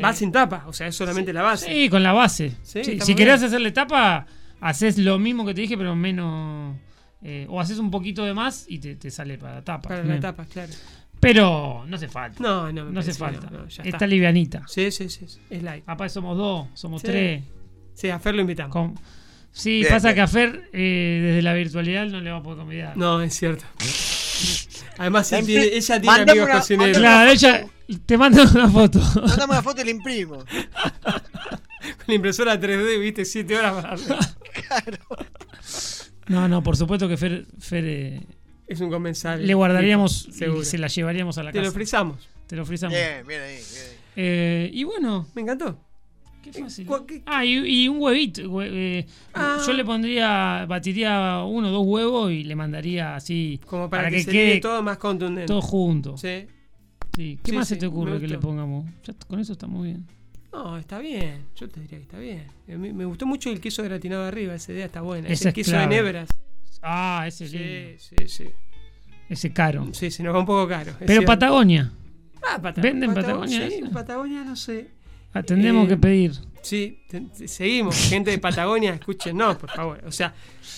Speaker 7: Va sin tapa, o sea, es solamente la base.
Speaker 9: Sí, con la base.
Speaker 7: Sí,
Speaker 9: si
Speaker 7: muy
Speaker 9: querés
Speaker 7: bien.
Speaker 9: hacerle tapa, haces lo mismo que te dije, pero menos. eh, o haces un poquito de más y te, te sale para la tapa.
Speaker 7: Para
Speaker 9: Bien.
Speaker 7: la tapa, claro.
Speaker 9: Pero no hace falta.
Speaker 7: No, no,
Speaker 9: No hace falta.
Speaker 7: no,
Speaker 9: está.
Speaker 7: está.
Speaker 9: livianita.
Speaker 7: Sí, sí, sí. sí, Es light.
Speaker 9: Aparte somos dos, somos
Speaker 7: Sí.
Speaker 9: tres.
Speaker 7: Sí, a Fer lo invitamos.
Speaker 9: Con- Sí,
Speaker 7: Bien,
Speaker 9: pasa
Speaker 7: bien.
Speaker 9: que a Fer eh, desde la virtualidad no le va a poder convidar.
Speaker 7: No, es cierto. Además, tiene- ella tiene
Speaker 11: Mandame
Speaker 7: amigos
Speaker 11: una-
Speaker 7: cocineros.
Speaker 11: mandame
Speaker 9: Claro, ella te manda una foto.
Speaker 11: Mandame una foto y la imprimo.
Speaker 7: Con la impresora 3D, viste, 7 horas para hacer.
Speaker 9: No, no, por supuesto que Fer, Fer, eh,
Speaker 7: Es un comensal.
Speaker 9: le guardaríamos
Speaker 7: Seguro.
Speaker 9: y se la llevaríamos a la
Speaker 7: Te
Speaker 9: casa.
Speaker 7: lo frizamos.
Speaker 9: Te lo frizamos.
Speaker 11: Bien, bien ahí, bien ahí.
Speaker 9: Eh, y bueno,
Speaker 7: Me encantó.
Speaker 9: Qué fácil.
Speaker 7: ¿Cuál- qué-
Speaker 9: Ah, y, y un huevito. hue- eh,
Speaker 7: Ah.
Speaker 9: Yo le pondría, batiría uno o dos huevos y le mandaría así.
Speaker 7: Como para, que,
Speaker 9: que
Speaker 7: se
Speaker 9: quede
Speaker 7: todo más contundente.
Speaker 9: todo junto.
Speaker 7: Sí.
Speaker 9: Sí. ¿Qué
Speaker 7: Sí,
Speaker 9: más
Speaker 7: sí,
Speaker 9: se te ocurre
Speaker 7: me
Speaker 9: que le pongamos? Ya con eso está muy bien.
Speaker 7: No, está bien. Yo te diría que está bien. A mí me gustó mucho el queso gratinado arriba. Esa idea está buena. Ese
Speaker 9: es
Speaker 7: queso
Speaker 9: clave.
Speaker 7: de Nebras.
Speaker 9: Ah, ese
Speaker 7: Sí, sí, sí.
Speaker 9: Ese caro.
Speaker 7: Sí, se nos va un poco caro.
Speaker 9: Pero. Patagonia.
Speaker 7: Ah, Pata-
Speaker 9: ¿Venden
Speaker 7: Patago-
Speaker 9: Patagonia
Speaker 7: Sí? Patagonia no sé.
Speaker 9: Ah, tendremos
Speaker 7: Eh,
Speaker 9: que pedir.
Speaker 7: Sí, seguimos. Gente de Patagonia, escúchenos, por favor. O sea,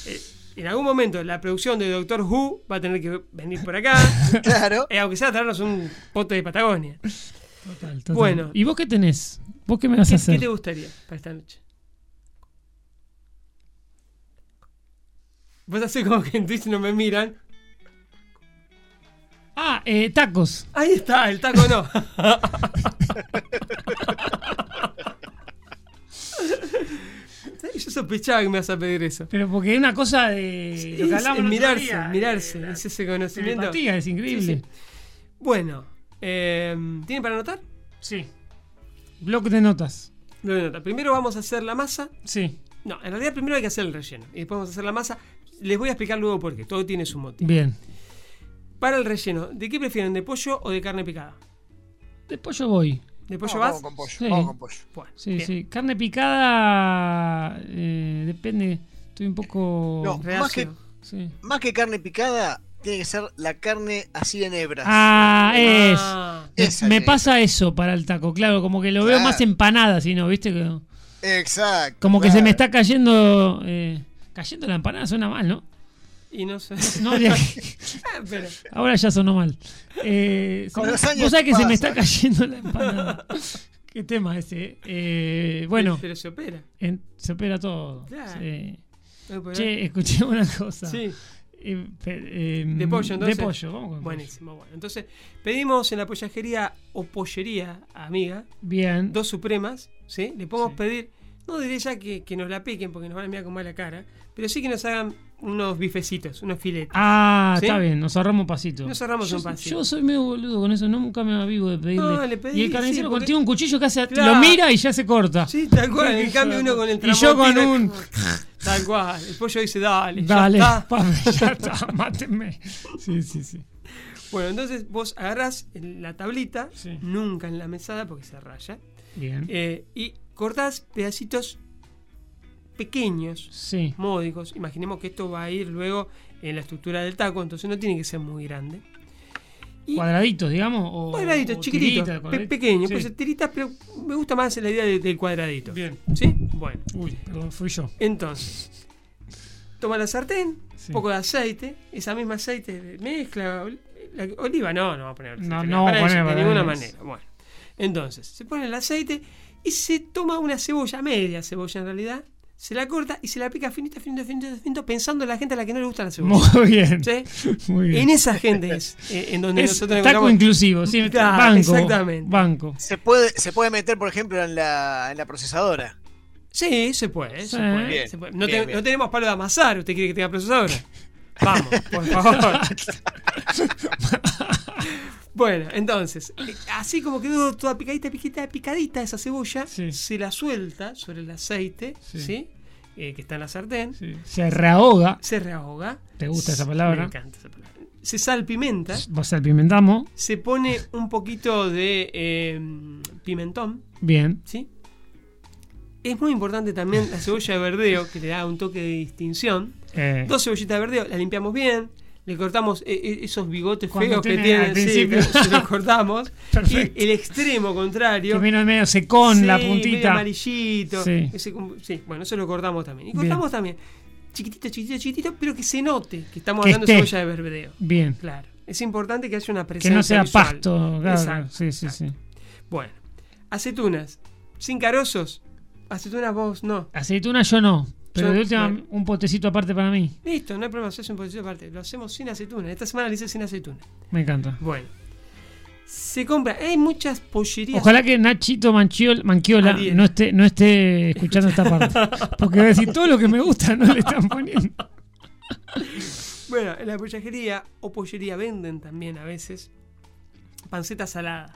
Speaker 7: eh, en algún momento la producción de Doctor Who va a tener que venir por acá.
Speaker 11: Claro.
Speaker 7: Eh, aunque sea traernos un pote de Patagonia.
Speaker 9: Total, total.
Speaker 7: Bueno.
Speaker 9: ¿Y vos qué tenés? ¿Vos qué me vas
Speaker 7: ¿Qué,
Speaker 9: a hacer?
Speaker 7: qué te gustaría para esta noche? Vos así como que en Twitch no me miran.
Speaker 9: Ah, eh, tacos.
Speaker 7: Ahí está, el taco no. Yo sospechaba que me vas a pedir eso.
Speaker 9: Pero porque es una cosa de. lo que
Speaker 7: es,
Speaker 9: hablamos
Speaker 7: es
Speaker 9: el otro
Speaker 7: mirarse,
Speaker 9: día,
Speaker 7: mirarse,
Speaker 9: eh,
Speaker 7: es ese conocimiento.
Speaker 9: es increíble.
Speaker 7: Sí, sí. Bueno, eh, ¿tienen para anotar?
Speaker 9: Sí. Bloque de notas.
Speaker 7: Bloque de notas. Primero vamos a hacer la masa.
Speaker 9: Sí.
Speaker 7: No, en realidad primero hay que hacer el relleno. Y después vamos a hacer la masa. Les voy a explicar luego por qué. Todo tiene su motivo.
Speaker 9: Bien.
Speaker 7: Para el relleno, ¿de qué prefieren? ¿De pollo o de carne picada?
Speaker 9: De pollo voy.
Speaker 7: ¿De pollo
Speaker 11: No,
Speaker 7: vas?
Speaker 11: vamos con pollo.
Speaker 9: Sí.
Speaker 11: Vamos con pollo.
Speaker 7: Bueno,
Speaker 9: Sí,
Speaker 7: bien.
Speaker 9: sí. Carne picada. eh, depende. Estoy un poco.
Speaker 11: No, más que,
Speaker 9: Sí.
Speaker 11: más que carne picada, tiene que ser la carne así en hebras.
Speaker 9: Ah, es.
Speaker 7: Ah,
Speaker 9: Me-
Speaker 11: esa
Speaker 9: me
Speaker 11: es.
Speaker 9: pasa eso para el taco, claro, como que lo veo más empanada, si no, ¿viste? Que-
Speaker 11: Exacto.
Speaker 9: Como que se me está cayendo. eh, cayendo la empanada suena mal, ¿no?
Speaker 7: Y no sé.
Speaker 9: No, de-
Speaker 7: Ah, pero,
Speaker 9: ahora ya sonó mal. Eh,
Speaker 11: Con los años
Speaker 9: vos sabés que se me está cayendo la empanada. Qué tema ese. eh? bueno,
Speaker 7: pero se opera.
Speaker 9: en- se opera todo.
Speaker 7: Claro.
Speaker 9: sí. Che, escuché una cosa.
Speaker 7: Sí.
Speaker 9: Eh, eh,
Speaker 7: De pollo, entonces.
Speaker 9: De pollo, vamos con pollo.
Speaker 7: Buenísimo, bueno. Entonces, pedimos en la pollajería o pollería, amiga,
Speaker 9: Bien.
Speaker 7: dos supremas, ¿sí? Le podemos
Speaker 9: Sí.
Speaker 7: pedir, no diré ya que, que nos la piquen porque nos van a mirar con mala cara, pero sí que nos hagan unos bifecitos, unos filetes.
Speaker 9: Ah,
Speaker 7: ¿Sí?
Speaker 9: está bien, nos ahorramos un pasito.
Speaker 7: Nos ahorramos
Speaker 9: yo,
Speaker 7: un pasito.
Speaker 9: Yo soy medio boludo con eso, nunca me avivo de pedirle.
Speaker 7: No, le pedí,
Speaker 9: y el carnicero
Speaker 7: sí, porque-
Speaker 9: tiene un cuchillo que hace,
Speaker 7: Claro.
Speaker 9: lo mira y ya se corta.
Speaker 7: Sí, tal cual. En cambio, uno con el
Speaker 9: Y yo con un.
Speaker 7: Tal cual. El pollo dice, dale,
Speaker 9: Dale,
Speaker 7: ya está.
Speaker 9: pa, ya está, mátenme. Sí, sí, sí.
Speaker 7: Bueno, entonces vos agarrás la tablita,
Speaker 9: Sí.
Speaker 7: nunca en la mesada porque se raya,
Speaker 9: Bien.
Speaker 7: eh, y cortás pedacitos pequeños,
Speaker 9: Sí.
Speaker 7: módicos. Imaginemos que esto va a ir luego en la estructura del taco, entonces no tiene que ser muy grande. Y
Speaker 9: Cuadraditos, digamos. O,
Speaker 7: cuadraditos,
Speaker 9: o
Speaker 7: chiquititos,
Speaker 9: tiritas,
Speaker 7: pe- pequeños,
Speaker 9: Sí.
Speaker 7: puede ser tiritas, pero me gusta más la idea de- del cuadradito.
Speaker 9: Bien.
Speaker 7: ¿Sí? Bueno.
Speaker 9: Uy, perdón, fui yo.
Speaker 7: Entonces, toma la sartén,
Speaker 9: Sí.
Speaker 7: un poco de aceite, esa misma aceite mezcla, la- oliva, no, no va a poner
Speaker 9: No,
Speaker 7: aceite,
Speaker 9: no
Speaker 7: para
Speaker 9: va a
Speaker 7: eso,
Speaker 9: poner,
Speaker 7: de ninguna
Speaker 9: para
Speaker 7: manera. Bueno, entonces, se pone el aceite y se toma una cebolla, media cebolla en realidad, se la corta y se la pica finito, finito, finito, finito, pensando en la gente a la que no le gusta la cebolla.
Speaker 9: Muy bien.
Speaker 7: ¿Sí?
Speaker 9: Muy bien.
Speaker 7: En esa gente es eh, en donde
Speaker 9: Es
Speaker 7: nosotros
Speaker 9: taco
Speaker 7: encontramos-
Speaker 9: inclusivo, sí,
Speaker 7: Claro,
Speaker 9: banco.
Speaker 7: Exactamente.
Speaker 9: Banco.
Speaker 11: Se puede, se puede meter, por ejemplo, en la, en la procesadora.
Speaker 7: Sí, se puede, se
Speaker 9: Sí.
Speaker 7: puede,
Speaker 11: Bien,
Speaker 7: se puede. No,
Speaker 11: bien,
Speaker 7: te-
Speaker 11: bien.
Speaker 7: no tenemos palo de amasar, ¿usted quiere que tenga procesadora? Vamos, por favor. bueno, entonces, eh, así como quedó toda picadita, picadita, picadita esa cebolla,
Speaker 9: Sí.
Speaker 7: se la suelta sobre el aceite,
Speaker 9: Sí.
Speaker 7: ¿sí? Eh, que está en la sartén,
Speaker 9: Sí. Se reahoga.
Speaker 7: se reahoga.
Speaker 9: ¿Te gusta esa palabra?
Speaker 7: Me encanta esa palabra. Se salpimenta,
Speaker 9: salpimentamos.
Speaker 7: se pone un poquito de eh, pimentón,
Speaker 9: Bien.
Speaker 7: ¿sí? Es muy importante también la cebolla de verdeo, que le da un toque de distinción.
Speaker 9: Eh,
Speaker 7: Dos cebollitas de verdeo, las limpiamos bien, le cortamos eh, eh, esos bigotes
Speaker 9: Cuando
Speaker 7: feos que
Speaker 9: tiene al
Speaker 7: tienen, sí,
Speaker 9: principio.
Speaker 7: se los cortamos.
Speaker 9: Perfecto.
Speaker 7: Y el extremo contrario.
Speaker 9: que vino medio secón,
Speaker 7: sí,
Speaker 9: la
Speaker 7: medio
Speaker 9: puntita.
Speaker 7: amarillito.
Speaker 9: Sí.
Speaker 7: ese sí, bueno, eso lo cortamos también. Y
Speaker 9: Bien.
Speaker 7: cortamos también chiquitito, chiquitito, chiquitito, pero que se note que estamos
Speaker 9: Que
Speaker 7: hablando de cebolla de verdeo.
Speaker 9: Bien.
Speaker 7: Claro. Es importante que haya una
Speaker 9: Que
Speaker 7: presencia
Speaker 9: no sea
Speaker 7: visual.
Speaker 9: pasto. Claro,
Speaker 7: Exacto,
Speaker 9: sí, sí,
Speaker 7: exacto.
Speaker 9: sí.
Speaker 7: Bueno, aceitunas. Sin carozos. Aceitunas vos no.
Speaker 9: Aceituna yo no. Pero
Speaker 7: Yo-
Speaker 9: de última,
Speaker 7: bueno.
Speaker 9: un potecito aparte para mí.
Speaker 7: Listo, no hay problema, haces un poquito aparte. Lo hacemos sin aceituna. Esta semana lo hice sin aceituna.
Speaker 9: Me encanta.
Speaker 7: Bueno. Se compra. Hay muchas pollerías.
Speaker 9: Ojalá que Nachito Manchiol- Manquiola no esté, no esté escuchando esta parte. Porque va a decir todo lo que me gusta no le están poniendo.
Speaker 7: Bueno, en la pollajería o pollería venden también a veces panceta salada.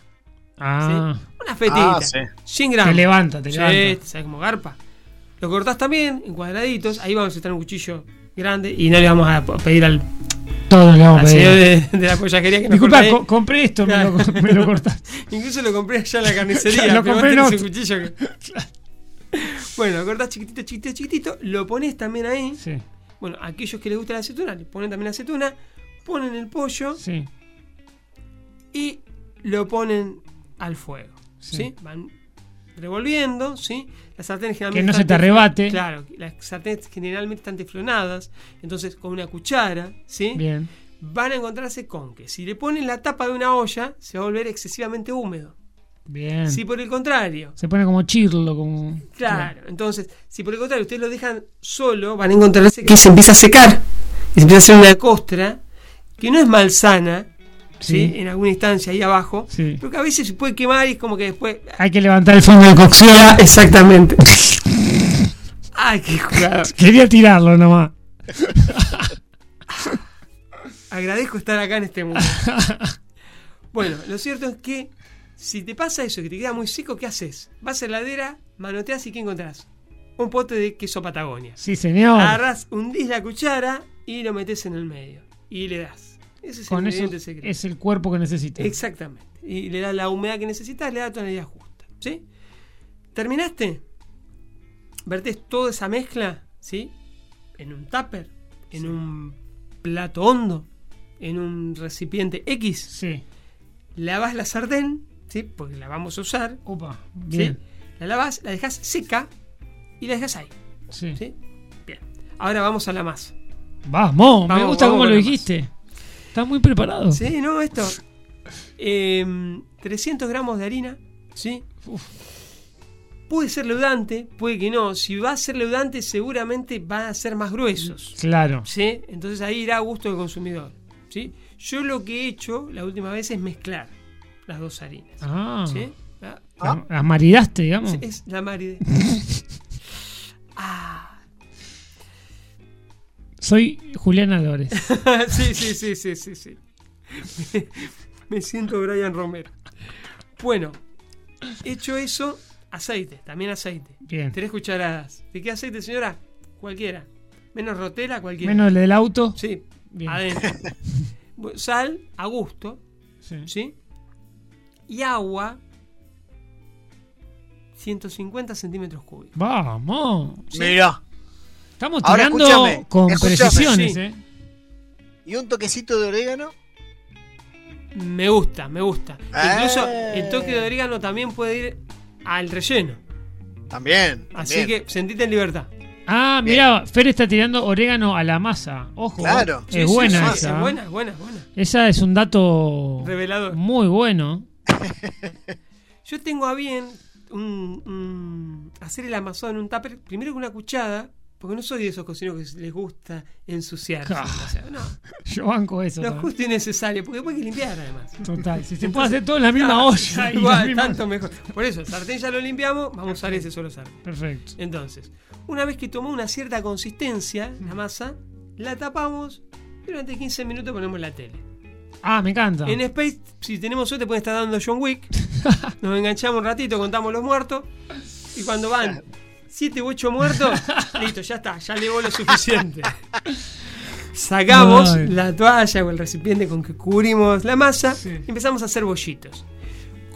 Speaker 9: Ah,
Speaker 7: ¿sí? Una fetita.
Speaker 11: Ah, sí.
Speaker 7: 100 gramos.
Speaker 9: Te levanta, te
Speaker 7: Sí,
Speaker 9: levanta.
Speaker 7: ¿Sabes cómo garpa? Lo cortás también en cuadraditos. Ahí vamos a estar un cuchillo grande y no le vamos a pedir al,
Speaker 9: todo le vamos
Speaker 7: al
Speaker 9: a
Speaker 7: señor
Speaker 9: pedir.
Speaker 7: de, de la pollajería que
Speaker 9: Disculpa, co- compré esto, me lo, me lo cortás.
Speaker 7: Incluso lo compré allá en la carnicería.
Speaker 9: Lo compré
Speaker 7: un cuchillo Bueno, lo cortás chiquitito, chiquitito, chiquitito. Lo pones también ahí.
Speaker 9: Sí,
Speaker 7: Bueno, aquellos que les gusta la aceituna, le ponen también aceituna. Ponen el pollo
Speaker 9: sí.
Speaker 7: y lo ponen al fuego.
Speaker 9: Sí.
Speaker 7: ¿sí? Van revolviendo, ¿sí? Las sartenes generalmente.
Speaker 9: Que no se te arrebate.
Speaker 7: Claro, las sartenes generalmente están teflonadas. Entonces, con una cuchara, ¿sí?
Speaker 9: Bien.
Speaker 7: Van a encontrarse con que si le ponen la tapa de una olla, se va a volver excesivamente húmedo.
Speaker 9: Bien.
Speaker 7: Si por el contrario,
Speaker 9: Se pone como chirlo, como.
Speaker 7: claro, entonces, si por el contrario ustedes lo dejan solo, van a encontrarse que se empieza a secar y se empieza a hacer una costra que no es malsana, ¿sí? En alguna instancia ahí abajo,
Speaker 9: Sí.
Speaker 7: pero que a veces se puede quemar y es como que después...
Speaker 9: Hay que levantar el fondo de cocción.
Speaker 7: Exactamente. Ay, qué.
Speaker 9: Quería tirarlo nomás.
Speaker 7: Agradezco estar acá en este mundo. bueno, lo cierto es que si te pasa eso, que te queda muy seco, ¿qué haces? Vas a la heladera, manoteas y ¿qué encontrás? Un pote de queso Patagonia.
Speaker 9: Sí, señor.
Speaker 7: Agarrás, hundís la cuchara y lo metes en el medio. Y le das. Ese es
Speaker 9: Con
Speaker 7: el
Speaker 9: eso
Speaker 7: secreto.
Speaker 9: es el cuerpo que necesita.
Speaker 7: Exactamente. Y le da la humedad que necesitas, le da tonalidad justa. ¿Sí? ¿Terminaste? Vertés toda esa mezcla, ¿sí? En un tupper, en un plato hondo, en un recipiente X.
Speaker 9: Sí.
Speaker 7: Lavas la sartén, ¿sí? Porque la vamos a usar.
Speaker 9: Opa,
Speaker 7: ¿sí?
Speaker 9: bien.
Speaker 7: La lavas, la dejas seca y la dejas ahí.
Speaker 9: Sí.
Speaker 7: ¿sí? Bien. Ahora vamos a la masa.
Speaker 9: Vamos, me
Speaker 7: Vamos,
Speaker 9: gusta
Speaker 7: vamos
Speaker 9: cómo lo
Speaker 7: la
Speaker 9: dijiste. Estás muy preparado.
Speaker 7: Sí, no, esto. em, 300 gramos de harina, ¿sí? Puede ser leudante, puede que no. Si va a ser leudante, seguramente van a ser más gruesos.
Speaker 9: Claro.
Speaker 7: ¿Sí? Entonces ahí irá a gusto del consumidor. ¿sí? Yo lo que he hecho la última vez es mezclar las dos harinas.
Speaker 9: Ah.
Speaker 7: ¿sí? Ah,
Speaker 9: Las las maridaste, digamos.
Speaker 7: sí, es la maride. ah.
Speaker 9: Soy Julián Álvarez.
Speaker 7: sí, sí, sí, sí, sí, sí. Me, me siento Brian Romero. Bueno, hecho eso, aceite, también aceite.
Speaker 9: Bien.
Speaker 7: Tres cucharadas. ¿De qué aceite, señora? Cualquiera. Menos rotela, cualquiera.
Speaker 9: Menos el del auto.
Speaker 7: Sí,
Speaker 9: Bien.
Speaker 7: adentro. Sal a gusto,
Speaker 9: Sí.
Speaker 7: ¿sí? Y agua, 150 centímetros cúbicos.
Speaker 9: Vamos.
Speaker 11: Mira.
Speaker 9: Estamos
Speaker 11: Ahora
Speaker 9: tirando
Speaker 11: escúchame,
Speaker 9: con
Speaker 11: escúchame.
Speaker 9: precisiones,
Speaker 7: Sí.
Speaker 9: ¿eh?
Speaker 11: ¿Y un toquecito de orégano?
Speaker 7: Me gusta, me gusta. Incluso
Speaker 11: Eh.
Speaker 7: el toque de orégano también puede ir al relleno.
Speaker 11: También.
Speaker 7: Así
Speaker 11: también.
Speaker 7: que sentite en libertad.
Speaker 9: Ah, mira, Fer está tirando orégano a la masa. Ojo.
Speaker 11: Claro.
Speaker 9: Es
Speaker 7: Sí,
Speaker 9: buena
Speaker 7: sí,
Speaker 9: esa.
Speaker 7: Es
Speaker 9: ¿eh?
Speaker 7: buena, buena, buena.
Speaker 9: Esa es un dato
Speaker 7: Revelador.
Speaker 9: muy bueno.
Speaker 7: Yo tengo a bien un- un- hacer el amasado en un tupper, primero con una cuchara, porque no soy de esos cocineros que les gusta ensuciarse.
Speaker 9: Ah.
Speaker 7: o sea, no,
Speaker 9: Yo banco eso.
Speaker 7: lo
Speaker 9: ¿sabes?
Speaker 7: justo y necesario, porque después hay que limpiar además.
Speaker 9: Total. Si se
Speaker 7: Entonces,
Speaker 9: puede hacer todo en la misma
Speaker 7: ah,
Speaker 9: olla.
Speaker 7: Igual,
Speaker 9: misma-
Speaker 7: tanto mejor. Por eso, el sartén ya lo limpiamos, vamos a usar ese solo sartén.
Speaker 9: Perfecto.
Speaker 7: Entonces, una vez que tomó una cierta consistencia la masa, la tapamos y durante 15 minutos ponemos la tele.
Speaker 9: Ah, me encanta.
Speaker 7: En Space, si tenemos suerte, puede estar dando John Wick. Nos enganchamos un ratito, contamos los muertos. Y cuando van 7 u 8 muertos, listo, ya está, ya llegó lo suficiente. Sacamos
Speaker 9: Ay.
Speaker 7: la toalla o el recipiente con que cubrimos la masa y empezamos a hacer bollitos.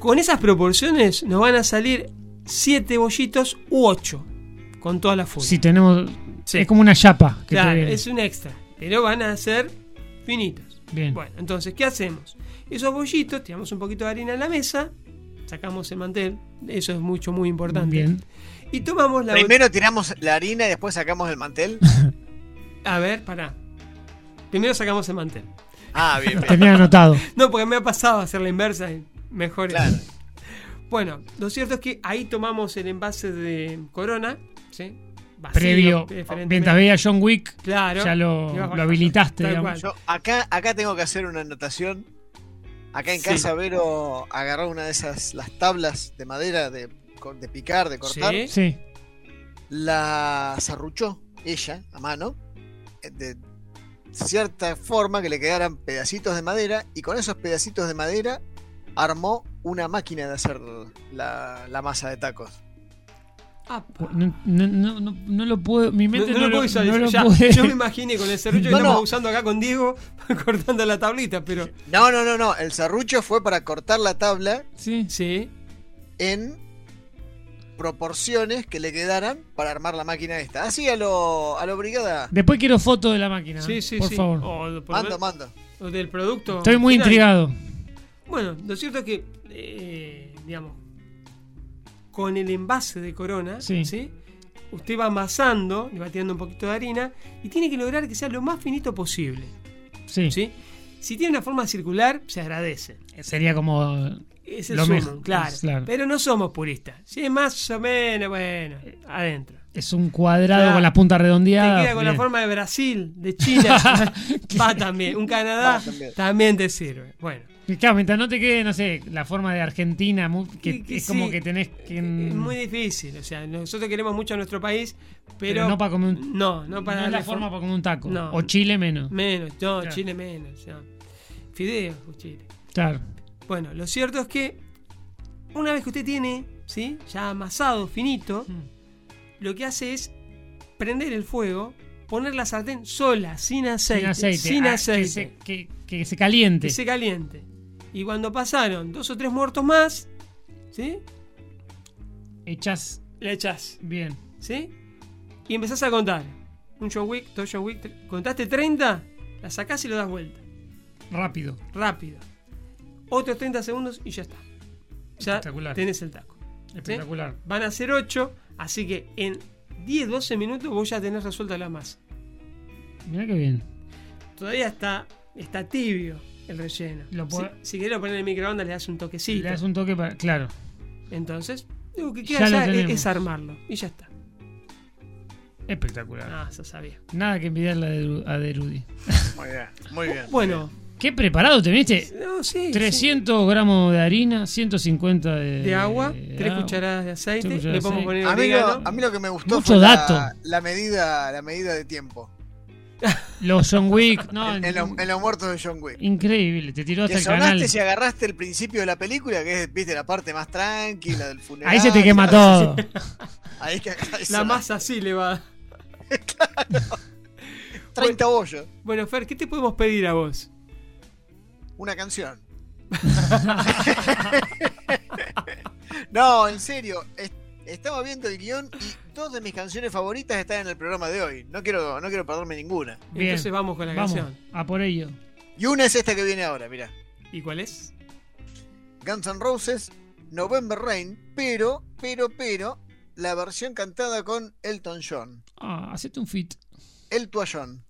Speaker 7: Con esas proporciones nos van a salir 7 bollitos u 8 con toda la furia.
Speaker 9: Si tenemos.
Speaker 7: Sí.
Speaker 9: Es como una chapa. Que
Speaker 7: Claro,
Speaker 9: te
Speaker 7: es un extra, pero van a ser finitos.
Speaker 9: Bien.
Speaker 7: Bueno, entonces, ¿qué hacemos? Esos bollitos, tiramos un poquito de harina en la mesa, sacamos el mantel, eso es mucho, muy importante.
Speaker 9: Bien.
Speaker 7: Y tomamos la
Speaker 11: Primero tiramos la harina y después sacamos el mantel.
Speaker 7: A ver, pará. Primero sacamos el mantel.
Speaker 11: Ah, bien, bien.
Speaker 9: Tenía anotado.
Speaker 7: No, porque me ha pasado a hacer la inversa y mejor. es.
Speaker 11: Claro.
Speaker 7: Bueno, lo cierto es que ahí tomamos el envase de Corona, ¿sí? Vacío,
Speaker 9: Previo. Mientras veía John Wick,
Speaker 7: Claro.
Speaker 9: ya lo, habilitaste.
Speaker 11: Yo acá, acá tengo que hacer una anotación. Acá en
Speaker 7: Sí.
Speaker 11: casa Vero agarró una de esas, las tablas de madera de, de picar, de cortar.
Speaker 7: Sí.
Speaker 9: Sí.
Speaker 11: La zarruchó ella a mano. eh, De cierta forma que le quedaran pedacitos de madera. Y con esos pedacitos de madera armó una máquina de hacer la, la masa de tacos.
Speaker 7: Apa.
Speaker 9: No, no, no, lo puedo. Mi mente
Speaker 7: no
Speaker 9: no,
Speaker 7: lo puedo
Speaker 9: lo,
Speaker 7: visualizar.
Speaker 9: no lo
Speaker 7: ya.
Speaker 9: puede.
Speaker 7: Yo me imaginé con el serrucho que
Speaker 11: No,
Speaker 7: estamos usando acá con Diego cortando la tablita, pero.
Speaker 11: No, no, no, no. El serrucho fue para cortar la tabla
Speaker 9: Sí.
Speaker 7: Sí.
Speaker 11: en proporciones que le quedaran para armar la máquina esta. Así a lo, a lo brigada.
Speaker 9: Después quiero foto de la máquina.
Speaker 7: Sí, sí,
Speaker 9: por
Speaker 7: sí.
Speaker 9: favor.
Speaker 7: O, por
Speaker 11: Mando, mando.
Speaker 7: o del producto.
Speaker 9: Estoy muy
Speaker 7: final.
Speaker 9: intrigado.
Speaker 7: Bueno, lo cierto es que, eh, digamos, con el envase de corona,
Speaker 9: Sí.
Speaker 7: sí. Usted va amasando, le va tirando un poquito de harina y tiene que lograr que sea lo más finito posible.
Speaker 9: Sí.
Speaker 7: ¿sí? Si tiene una forma circular, se agradece.
Speaker 9: Sería como
Speaker 7: Es el
Speaker 9: Lo
Speaker 7: sumo,
Speaker 9: mejor,
Speaker 7: claro.
Speaker 9: es claro.
Speaker 7: Pero no somos puristas. Si es más o menos, bueno, adentro.
Speaker 9: Es un cuadrado
Speaker 7: Claro.
Speaker 9: con las puntas
Speaker 7: Te
Speaker 9: redondeadas.
Speaker 7: queda con la
Speaker 9: bien.
Speaker 7: forma de Brasil, de China. va también. Un Canadá
Speaker 11: también.
Speaker 7: también te sirve. Bueno.
Speaker 9: Claro, mientras no te quede, no sé, la forma de Argentina, que,
Speaker 7: que
Speaker 9: es como
Speaker 7: sí,
Speaker 9: que tenés que.
Speaker 7: Es muy difícil. O sea, nosotros queremos mucho a nuestro país, pero.
Speaker 9: Pero no para comer un-
Speaker 7: No, no para
Speaker 9: no es la forma para comer un taco.
Speaker 7: No.
Speaker 9: O Chile menos.
Speaker 7: Menos, no,
Speaker 9: Claro.
Speaker 7: Chile menos. no. Fideos, pues, Chile.
Speaker 9: Claro.
Speaker 7: Bueno, lo cierto es que una vez que usted tiene, ¿sí? Ya amasado, finito,
Speaker 9: Hmm.
Speaker 7: lo que hace es prender el fuego, poner la sartén sola, sin aceite.
Speaker 9: Sin aceite.
Speaker 7: Sin
Speaker 9: Ah,
Speaker 7: aceite.
Speaker 9: Que se, que, que se caliente.
Speaker 7: Que se caliente. Y cuando pasaron dos o tres muertos más, ¿sí?
Speaker 9: Echas.
Speaker 7: Le echás,
Speaker 9: Bien.
Speaker 7: ¿sí? Y empezás a contar. Un John Wick, dos John Wick. tre- Contaste 30, la sacás y lo das vuelta.
Speaker 9: Rápido.
Speaker 7: Rápido. Otros 30 segundos y ya está. Ya
Speaker 9: Espectacular.
Speaker 7: tenés el taco. ¿sí?
Speaker 9: Espectacular.
Speaker 7: Van a ser 8, así que en 10, 12 minutos vos ya tenés resuelta la masa.
Speaker 9: Mira qué bien.
Speaker 7: Todavía está, está tibio el relleno.
Speaker 9: Lo
Speaker 7: si,
Speaker 9: puedo-
Speaker 7: si querés lo poner en el microondas, le das un toquecito.
Speaker 9: Le das un toque para. Claro.
Speaker 7: Entonces, lo que
Speaker 9: Ya
Speaker 7: queda
Speaker 9: lo
Speaker 7: ya es,
Speaker 9: tenemos.
Speaker 7: es armarlo. Y ya está.
Speaker 9: Espectacular.
Speaker 7: Ah, eso sabía.
Speaker 9: Nada que envidiarle a Derudi.
Speaker 11: Muy bien, muy bien.
Speaker 7: Bueno,
Speaker 9: Qué preparado te viniste.
Speaker 7: no, sí,
Speaker 9: 300 gramos de harina, 150 de,
Speaker 7: de agua,
Speaker 9: de
Speaker 7: 3
Speaker 9: agua.
Speaker 7: cucharadas de aceite,
Speaker 9: Tres
Speaker 7: le
Speaker 9: cucharadas
Speaker 7: podemos
Speaker 9: aceite.
Speaker 7: poner
Speaker 11: A mí, lo, a mí lo que me gustó
Speaker 9: Mucho
Speaker 11: fue
Speaker 9: dato.
Speaker 11: La, la medida, la medida de tiempo.
Speaker 9: Los John Wick. No,
Speaker 11: en, en lo- en los muertos de John Wick.
Speaker 9: increíble. Te tiró hasta el canal.
Speaker 11: si agarraste el principio de la película, que es, viste, la parte más tranquila del funeral.
Speaker 9: Ahí se te quema todo.
Speaker 11: Ahí que ahí
Speaker 7: La masa así le va.
Speaker 11: 30 bollos.
Speaker 7: Bueno, Fer, ¿qué te podemos pedir a vos?
Speaker 11: Una canción. no, en serio. es- estaba viendo el guion y dos de mis canciones favoritas están en el programa de hoy. No quiero, no quiero perderme ninguna.
Speaker 9: Bien.
Speaker 7: Entonces vamos con la
Speaker 9: Vamos,
Speaker 7: canción.
Speaker 9: a por ello.
Speaker 11: Y una es esta que viene ahora, mira.
Speaker 7: ¿Y cuál es?
Speaker 11: Guns N' Roses, November Rain, pero, pero, pero, la versión cantada con Elton John.
Speaker 9: Ah, hacete un fit.
Speaker 11: El John.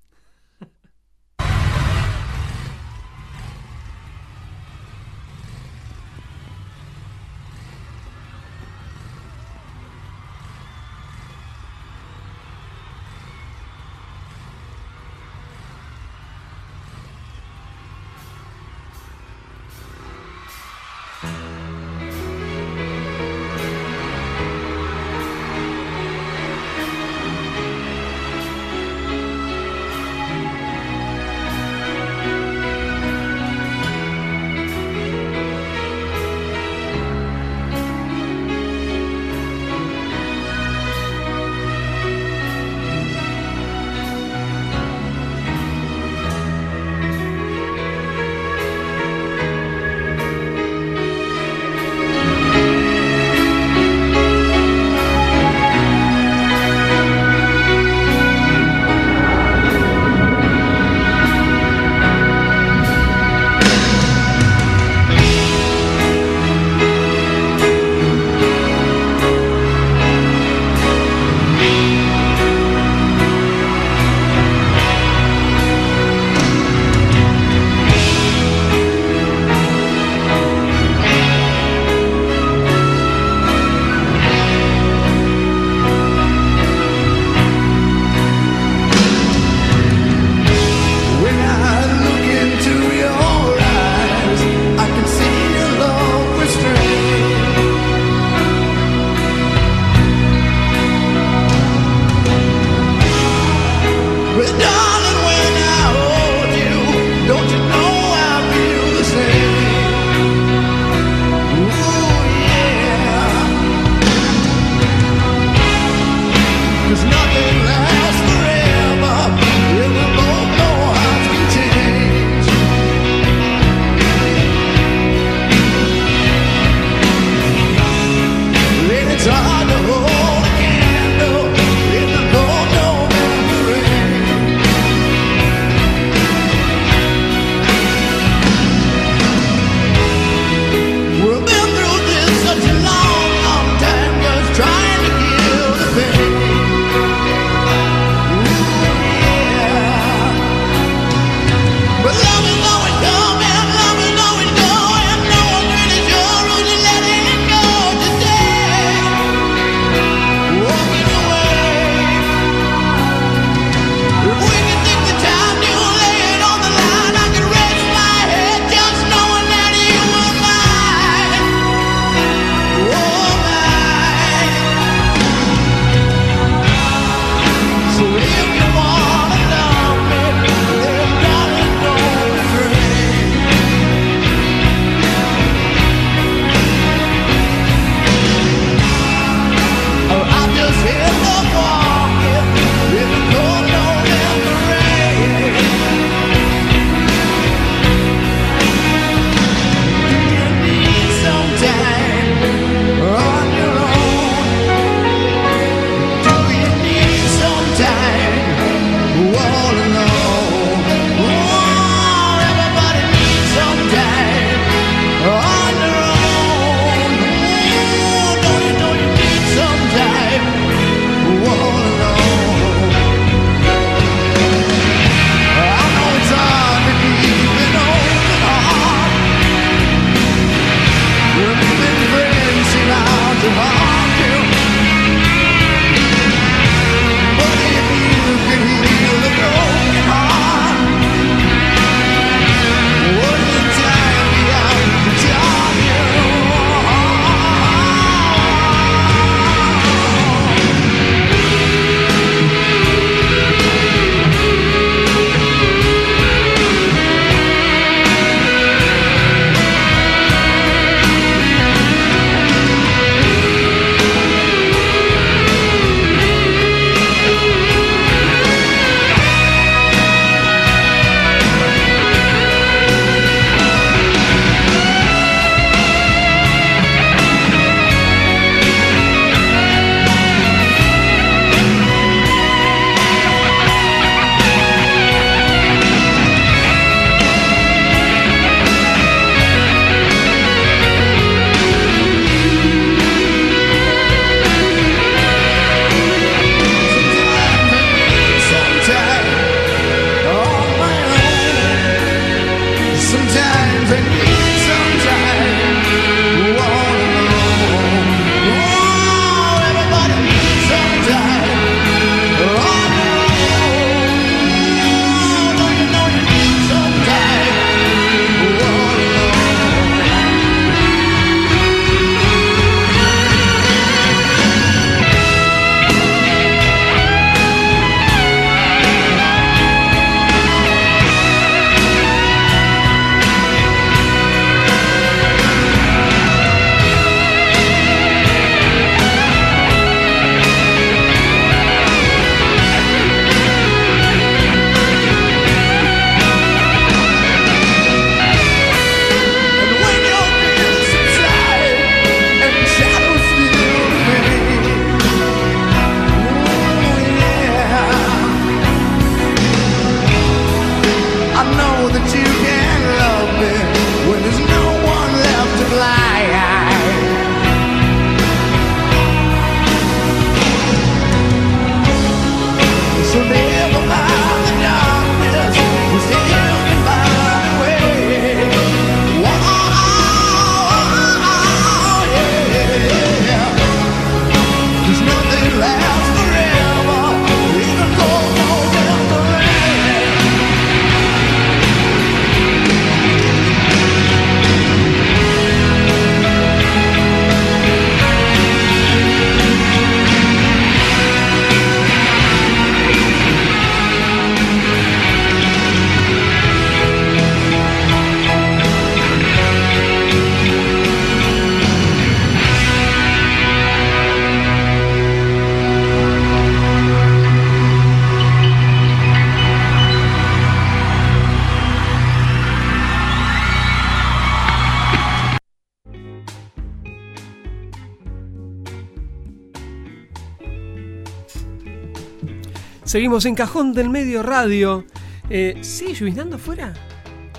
Speaker 7: Seguimos en Cajón del Medio Radio. Eh, ¿Sigue lloviznando afuera?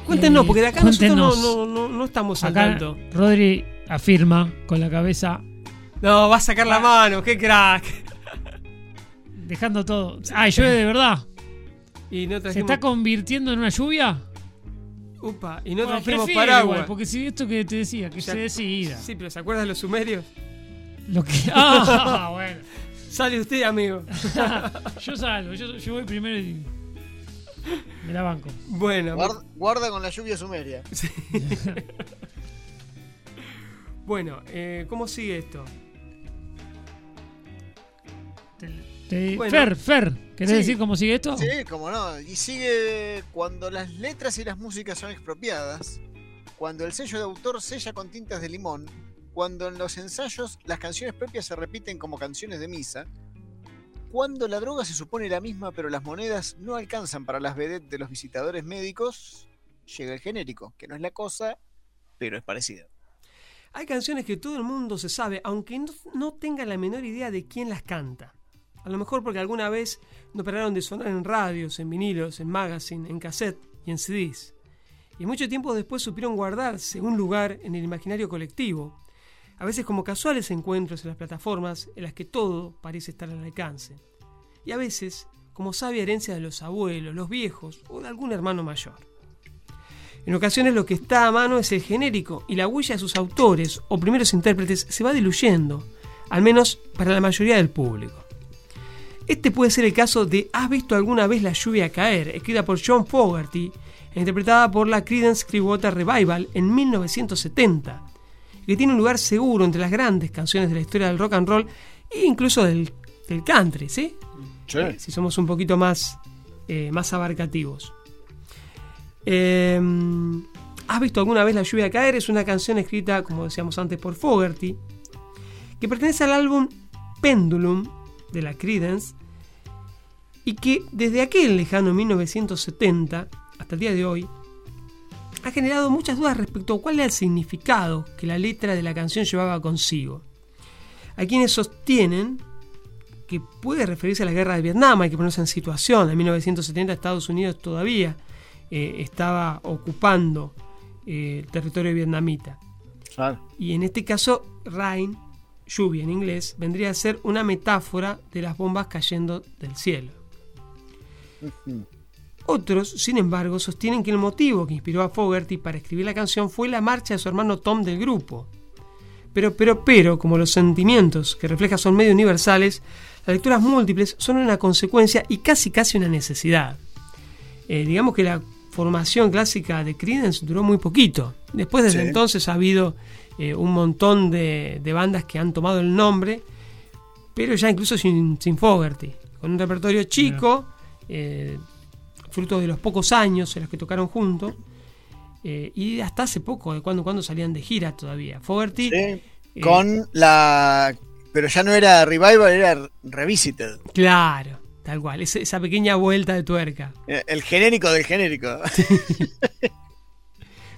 Speaker 7: Cuéntenos,
Speaker 9: Eh,
Speaker 7: porque de acá nosotros no, no, no, no estamos al
Speaker 9: Acá
Speaker 7: tanto.
Speaker 9: Rodri afirma con la cabeza,
Speaker 7: No, va a sacar la mano, qué crack.
Speaker 9: dejando todo. ¡Ay, llueve de verdad!
Speaker 7: Y no
Speaker 9: ¿Se está convirtiendo en una lluvia?
Speaker 7: Upa, y no
Speaker 9: Bueno,
Speaker 7: trajimos paraguas.
Speaker 9: igual, porque si esto que te decía, que se decida.
Speaker 7: Sí, pero ¿se acuerdan de los sumerios?
Speaker 9: Lo que. Ah, bueno.
Speaker 7: Sale usted, amigo.
Speaker 9: yo salgo, yo, yo voy primero y. Me la banco.
Speaker 7: Bueno,
Speaker 11: Guarda, guarda con la lluvia sumeria.
Speaker 7: bueno eh, ¿cómo sigue esto?
Speaker 9: Te-
Speaker 7: Bueno.
Speaker 9: Fer, Fer, ¿querés
Speaker 11: Sí.
Speaker 9: decir cómo sigue esto?
Speaker 11: Sí, cómo no. Y sigue cuando las letras y las músicas son expropiadas, cuando el sello de autor sella con tintas de limón, cuando en los ensayos las canciones propias se repiten como canciones de misa, cuando la droga se supone la misma pero las monedas no alcanzan para las vedettes de los visitadores médicos, llega el genérico, que no es la cosa, pero es parecida.
Speaker 7: Hay canciones que todo el mundo se sabe, aunque no, no tenga la menor idea de quién las canta. A lo mejor porque alguna vez no pararon de sonar en radios, en vinilos, en magazine, en cassette y en CDs. Y mucho tiempo después supieron guardarse un lugar en el imaginario colectivo, a veces como casuales encuentros en las plataformas en las que todo parece estar al alcance, y a veces como sabia herencia de los abuelos, los viejos o de algún hermano mayor. En ocasiones lo que está a mano es el genérico y la huella de sus autores o primeros intérpretes se va diluyendo, al menos para la mayoría del público. Este puede ser el caso de ¿Has visto alguna vez la lluvia caer?, escrita por John Fogerty e interpretada por la Creedence Clearwater Revival en 1970, que tiene un lugar seguro entre las grandes canciones de la historia del rock and roll e incluso del, del country, ¿sí? Eh, Si somos un poquito más, eh, más abarcativos. Eh, ¿Has visto alguna vez La lluvia caer? Es una canción escrita, como decíamos antes, por Fogerty, que pertenece al álbum Pendulum de la Creedence y que desde aquel lejano 1970 hasta el día de hoy ha generado muchas dudas respecto a cuál era el significado que la letra de la canción llevaba consigo. Hay quienes sostienen que puede referirse a la guerra de Vietnam, hay que ponerse en situación. En 1970 Estados Unidos todavía eh, estaba ocupando eh, el territorio vietnamita. Y en este caso, rain, lluvia en inglés, vendría a ser una metáfora de las bombas cayendo del cielo. Otros, sin embargo, sostienen que el motivo que inspiró a Fogerty para escribir la canción fue la marcha de su hermano Tom del grupo. Pero, pero, pero, como los sentimientos que refleja son medio universales, las lecturas múltiples son una consecuencia y casi casi una necesidad. Eh, digamos que la formación clásica de Creedence duró muy poquito. Después desde
Speaker 11: Sí.
Speaker 7: entonces ha habido eh, un montón de, de bandas que han tomado el nombre, pero ya incluso sin, sin Fogerty, con un repertorio chico, eh, fruto de los pocos años en los que tocaron juntos, eh, y hasta hace poco, de cuando cuando salían de gira todavía. Fogerty... eh,
Speaker 11: Con la. Pero ya no era Revival, era Revisited.
Speaker 7: Claro, tal cual, esa, esa pequeña vuelta de tuerca.
Speaker 11: Eh, El genérico del genérico.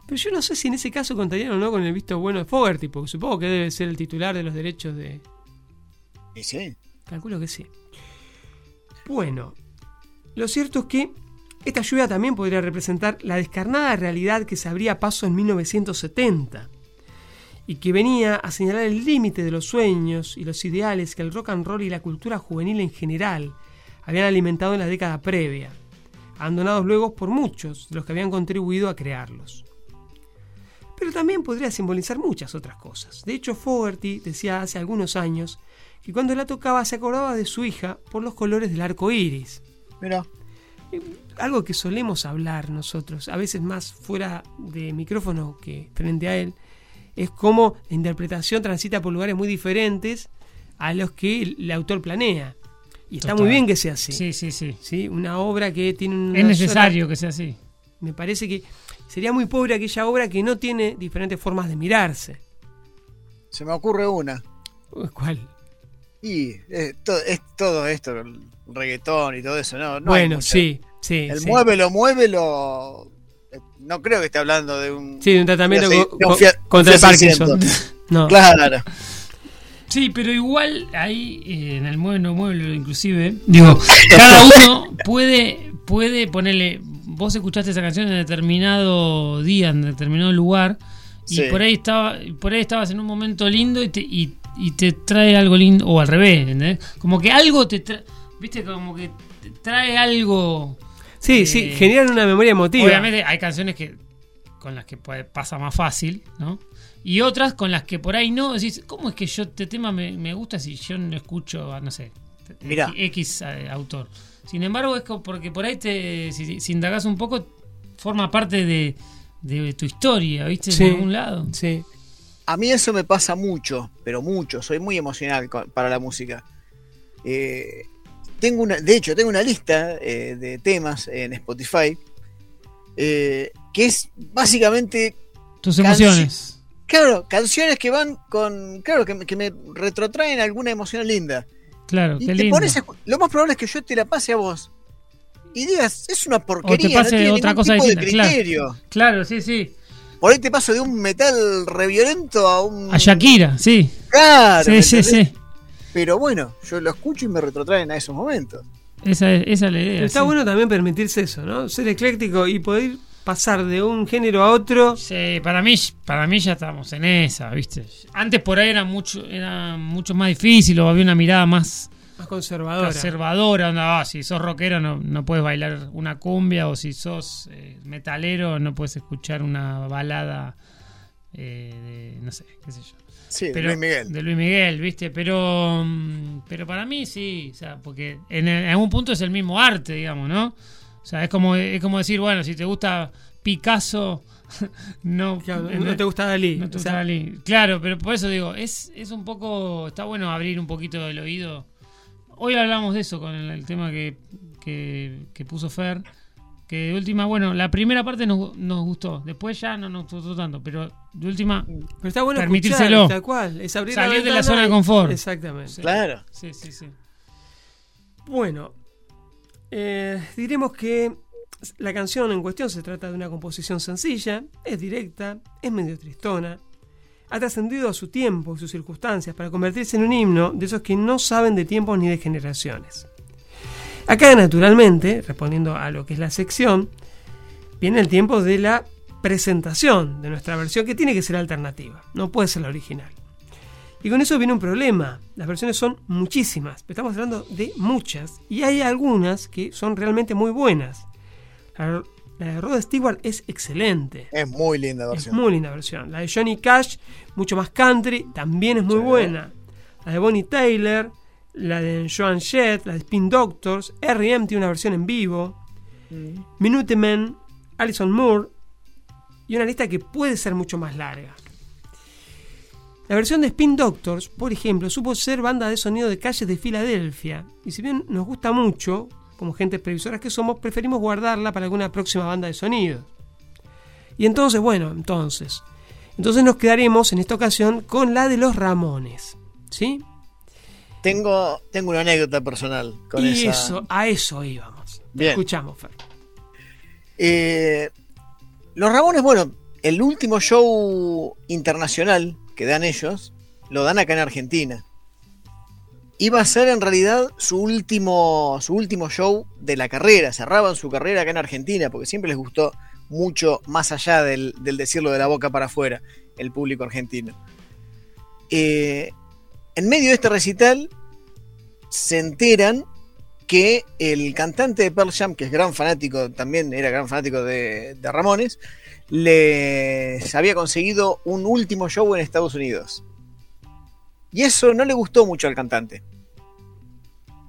Speaker 7: Pero yo no sé si en ese caso contarían o no con el visto bueno de Fogerty, porque supongo que debe ser el titular de los derechos de...
Speaker 11: Y sí.
Speaker 7: Calculo que sí. Bueno, lo cierto es que esta lluvia también podría representar la descarnada realidad que se abría paso en 1970 y que venía a señalar el límite de los sueños y los ideales que el rock and roll y la cultura juvenil en general habían alimentado en la década previa, abandonados luego por muchos de los que habían contribuido a crearlos. Pero también podría simbolizar muchas otras cosas. De hecho, Fogerty decía hace algunos años que cuando la tocaba se acordaba de su hija por los colores del arco iris.
Speaker 11: Mira.
Speaker 7: Algo que solemos hablar nosotros, a veces más fuera de micrófono que frente a él, es cómo la interpretación transita por lugares muy diferentes a los que el autor planea. Y está
Speaker 9: Total.
Speaker 7: muy bien que sea así.
Speaker 9: Sí, sí, sí.
Speaker 7: ¿Sí? Una obra que tiene una
Speaker 9: Es necesario
Speaker 7: sola-
Speaker 9: que sea así.
Speaker 7: Me parece que sería muy pobre aquella obra que no tiene diferentes formas de mirarse.
Speaker 11: Se me ocurre una.
Speaker 7: ¿Cuál?
Speaker 11: Y eh, to- es todo esto, el reggaetón y todo eso, ¿no?
Speaker 7: bueno,
Speaker 11: mucha-
Speaker 7: sí, sí.
Speaker 11: El
Speaker 7: sí.
Speaker 11: muévelo, muévelo. eh, No creo que esté hablando de un.
Speaker 7: Sí, de un tratamiento
Speaker 11: de
Speaker 7: contra el Parkinson.
Speaker 11: 600.
Speaker 7: No.
Speaker 11: Claro.
Speaker 9: Sí, pero igual ahí eh, en el mueble no mueble inclusive, digo, cada uno puede puede ponerle vos escuchaste esa canción en determinado día, en determinado lugar y
Speaker 11: Sí.
Speaker 9: por ahí estaba por ahí estabas en un momento lindo y te y, y te trae algo lindo o al revés, ¿entendés? Como que algo te trae, ¿viste? Como que te trae algo
Speaker 7: Sí,
Speaker 9: eh,
Speaker 7: sí, generan una memoria emotiva.
Speaker 9: Obviamente hay canciones que con las que puede- pasa más fácil, ¿no? Y otras con las que por ahí no, decís, ¿cómo es que yo este tema me, me gusta si yo no escucho, a, no sé,
Speaker 11: Mirá.
Speaker 9: X eh, autor? Sin embargo, es porque por ahí te, si, si indagás un poco, forma parte de, de tu historia, ¿viste?
Speaker 7: Sí.
Speaker 9: En algún lado.
Speaker 7: Sí.
Speaker 11: A mí eso me pasa mucho, pero mucho. Soy muy emocional con- para la música. Eh, tengo una, de hecho, tengo una lista eh, de temas en Spotify eh, que es básicamente
Speaker 9: Tus emociones.
Speaker 11: Claro, canciones que van con. Claro, que, me- que me retrotraen alguna emoción linda.
Speaker 9: Claro,
Speaker 11: Y
Speaker 9: qué
Speaker 11: te
Speaker 9: lindo.
Speaker 11: pones a escu- lo más probable es que yo te la pase a vos. Y digas, es una porquería.
Speaker 9: pase
Speaker 11: no tiene
Speaker 9: otra cosa
Speaker 11: tipo de criterio.
Speaker 9: Claro, sí, sí.
Speaker 11: Por ahí te paso de un metal reviolento a un.
Speaker 9: A Shakira, sí.
Speaker 11: Claro,
Speaker 9: Sí,
Speaker 11: ¿me
Speaker 9: sí, sí.
Speaker 11: Pero bueno, yo lo escucho y me retrotraen a esos momentos.
Speaker 9: Esa es, esa es la idea.
Speaker 7: Está
Speaker 9: sí.
Speaker 7: bueno también permitirse eso, ¿no? Ser ecléctico y poder pasar de un género a otro.
Speaker 9: Sí, para mí, para mí ya estamos en esa, ¿viste? Antes por ahí era mucho, era mucho más difícil o había una mirada más
Speaker 7: Más conservadora.
Speaker 9: conservadora. onda, ah, si sos rockero no, no puedes bailar una cumbia o si sos eh, metalero no puedes escuchar una balada eh, de, no sé, qué sé yo.
Speaker 11: Sí, de
Speaker 9: Pero-
Speaker 11: Luis Miguel.
Speaker 9: De Luis Miguel, ¿viste? Pero, mm, pero para mí sí, o sea, porque en, en algún punto es el mismo arte, digamos, ¿no? O sea, es como, es como decir, bueno, si te gusta Picasso, no,
Speaker 7: Claro, no te gusta Dalí.
Speaker 9: no te
Speaker 7: O
Speaker 9: gusta
Speaker 7: sea,
Speaker 9: Dalí. Claro, pero por eso digo, es, es un poco, está bueno abrir un poquito el oído. Hoy hablamos de eso con el, el tema que, que, que puso Fer. Que de última, bueno, la primera parte nos, nos gustó, después ya no nos gustó tanto, pero de última,
Speaker 7: Pero está bueno
Speaker 9: permitírselo.
Speaker 7: escuchar, tal cual. Es abrir
Speaker 9: Salir de la zona de confort.
Speaker 7: Exactamente.
Speaker 11: Claro.
Speaker 9: Sí, sí, sí.
Speaker 7: Bueno, eh, diremos que la canción en cuestión se trata de una composición sencilla, es directa, es medio tristona, ha trascendido a su tiempo y sus circunstancias para convertirse en un himno de esos que no saben de tiempos ni de generaciones. Acá, naturalmente, respondiendo a lo que es la sección, viene el tiempo de la presentación de nuestra versión, que tiene que ser alternativa, no puede ser la original. Y con eso viene un problema. Las versiones son muchísimas, pero estamos hablando de muchas. Y hay algunas que son realmente muy buenas. La, de Rod Stewart es excelente.
Speaker 11: Es muy linda
Speaker 7: Es
Speaker 11: versión.
Speaker 7: muy linda versión. La de Johnny Cash, mucho más country, también es muy buena. La de Bonnie Taylor, la de Joan Jett, la de Spin Doctors, R.E.M. tiene una versión en vivo, Minutemen, Alison Moore, y una lista que puede ser mucho más larga. La versión de Spin Doctors, por ejemplo, supo ser banda de sonido de calles de Filadelfia, y si bien nos gusta mucho, como gentes previsoras que somos, preferimos guardarla para alguna próxima banda de sonido. Y entonces, bueno, entonces. Entonces nos quedaremos en esta ocasión con la de los Ramones. ¿Sí?
Speaker 11: Tengo, tengo una anécdota personal con
Speaker 7: y
Speaker 11: esa.
Speaker 7: eso, a eso íbamos. Te
Speaker 11: Bien.
Speaker 7: Escuchamos, Fer.
Speaker 11: Eh, los Ramones, bueno, el último show internacional que dan ellos, lo dan acá en Argentina. Iba a ser en realidad su último, su último show de la carrera. Cerraban su carrera acá en Argentina porque siempre les gustó mucho más allá del, del decirlo de la boca para afuera, el público argentino. Eh, en medio de este recital se enteran que el cantante de Pearl Jam, que es gran fanático, también era gran fanático de, Ramones, les había conseguido un último show en Estados Unidos. Y eso no le gustó mucho al cantante.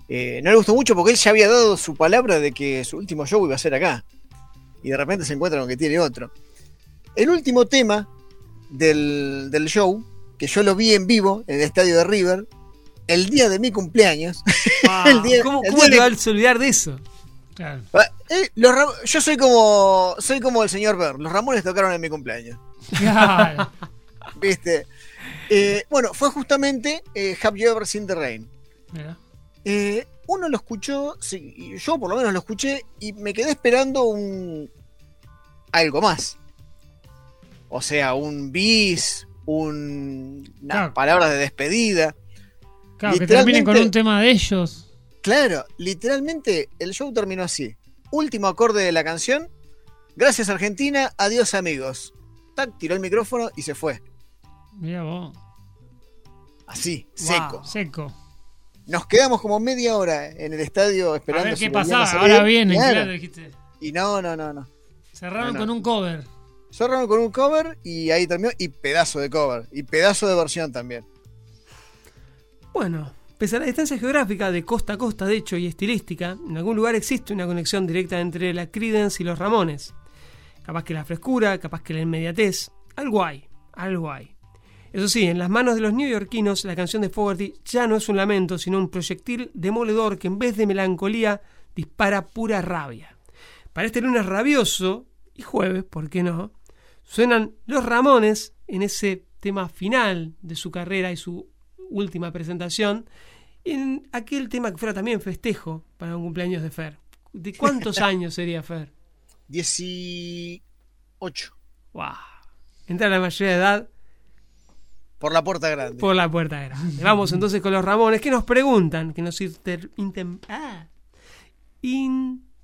Speaker 11: Eh, no le gustó mucho porque él ya había dado su palabra de que su último show iba a ser acá. Y de repente se encuentra con que tiene otro. El último tema del, del show, que yo lo vi en vivo en el estadio de River, el día de mi cumpleaños. el día-
Speaker 7: ¿Cómo,
Speaker 11: el
Speaker 7: cómo
Speaker 11: día
Speaker 7: te
Speaker 11: de-
Speaker 7: vas a olvidar de eso?
Speaker 9: Claro.
Speaker 11: Ah, eh, los Ram- yo soy como soy como el señor Ver. Los Ramones tocaron en mi cumpleaños.
Speaker 9: Claro.
Speaker 11: ¿Viste? Eh, bueno, fue justamente eh, Have You Ever Seen the Rain.
Speaker 9: Mira.
Speaker 11: Eh, uno lo escuchó, sí, yo por lo menos lo escuché y me quedé esperando un algo más. O sea, un bis, un, unas
Speaker 9: Claro.
Speaker 11: palabras de despedida.
Speaker 9: Claro, que terminen con un tema de ellos.
Speaker 11: Claro, literalmente el show terminó así. Último acorde de la canción. Gracias Argentina, adiós amigos. Tac, tiró el micrófono y se fue.
Speaker 9: Mira vos.
Speaker 11: Así,
Speaker 9: Wow,
Speaker 11: seco.
Speaker 9: Seco.
Speaker 11: Nos quedamos como media hora en el estadio esperando.
Speaker 9: A ver
Speaker 11: si
Speaker 9: qué
Speaker 11: a
Speaker 9: pasaba. Ahora vienen,
Speaker 11: Claro.
Speaker 9: claro, dijiste.
Speaker 11: Y no, no, no, no.
Speaker 9: Cerraron
Speaker 11: No, no.
Speaker 9: con un cover.
Speaker 11: Cerraron con un cover y ahí terminó. Y pedazo de cover. Y pedazo de versión también.
Speaker 7: Bueno, pese a la distancia geográfica de costa a costa, de hecho, y estilística, en algún lugar existe una conexión directa entre la Creedence y los Ramones. Capaz que la frescura, capaz que la inmediatez. Algo hay, algo hay. Eso sí, en las manos de los neoyorquinos, la canción de Fogerty ya no es un lamento, sino un proyectil demoledor que en vez de melancolía dispara pura rabia. Para este lunes rabioso, y jueves, ¿por qué no? Suenan los Ramones en ese tema final de su carrera y su última presentación, en aquel tema que fuera también festejo para un cumpleaños de Fer. ¿De cuántos años sería Fer?
Speaker 11: 18.
Speaker 7: ¡Wow! Entra a la mayoría de edad
Speaker 11: Por la puerta grande.
Speaker 7: por la puerta grande. Vamos entonces con los Ramones que nos preguntan, que nos inter- intem- ah,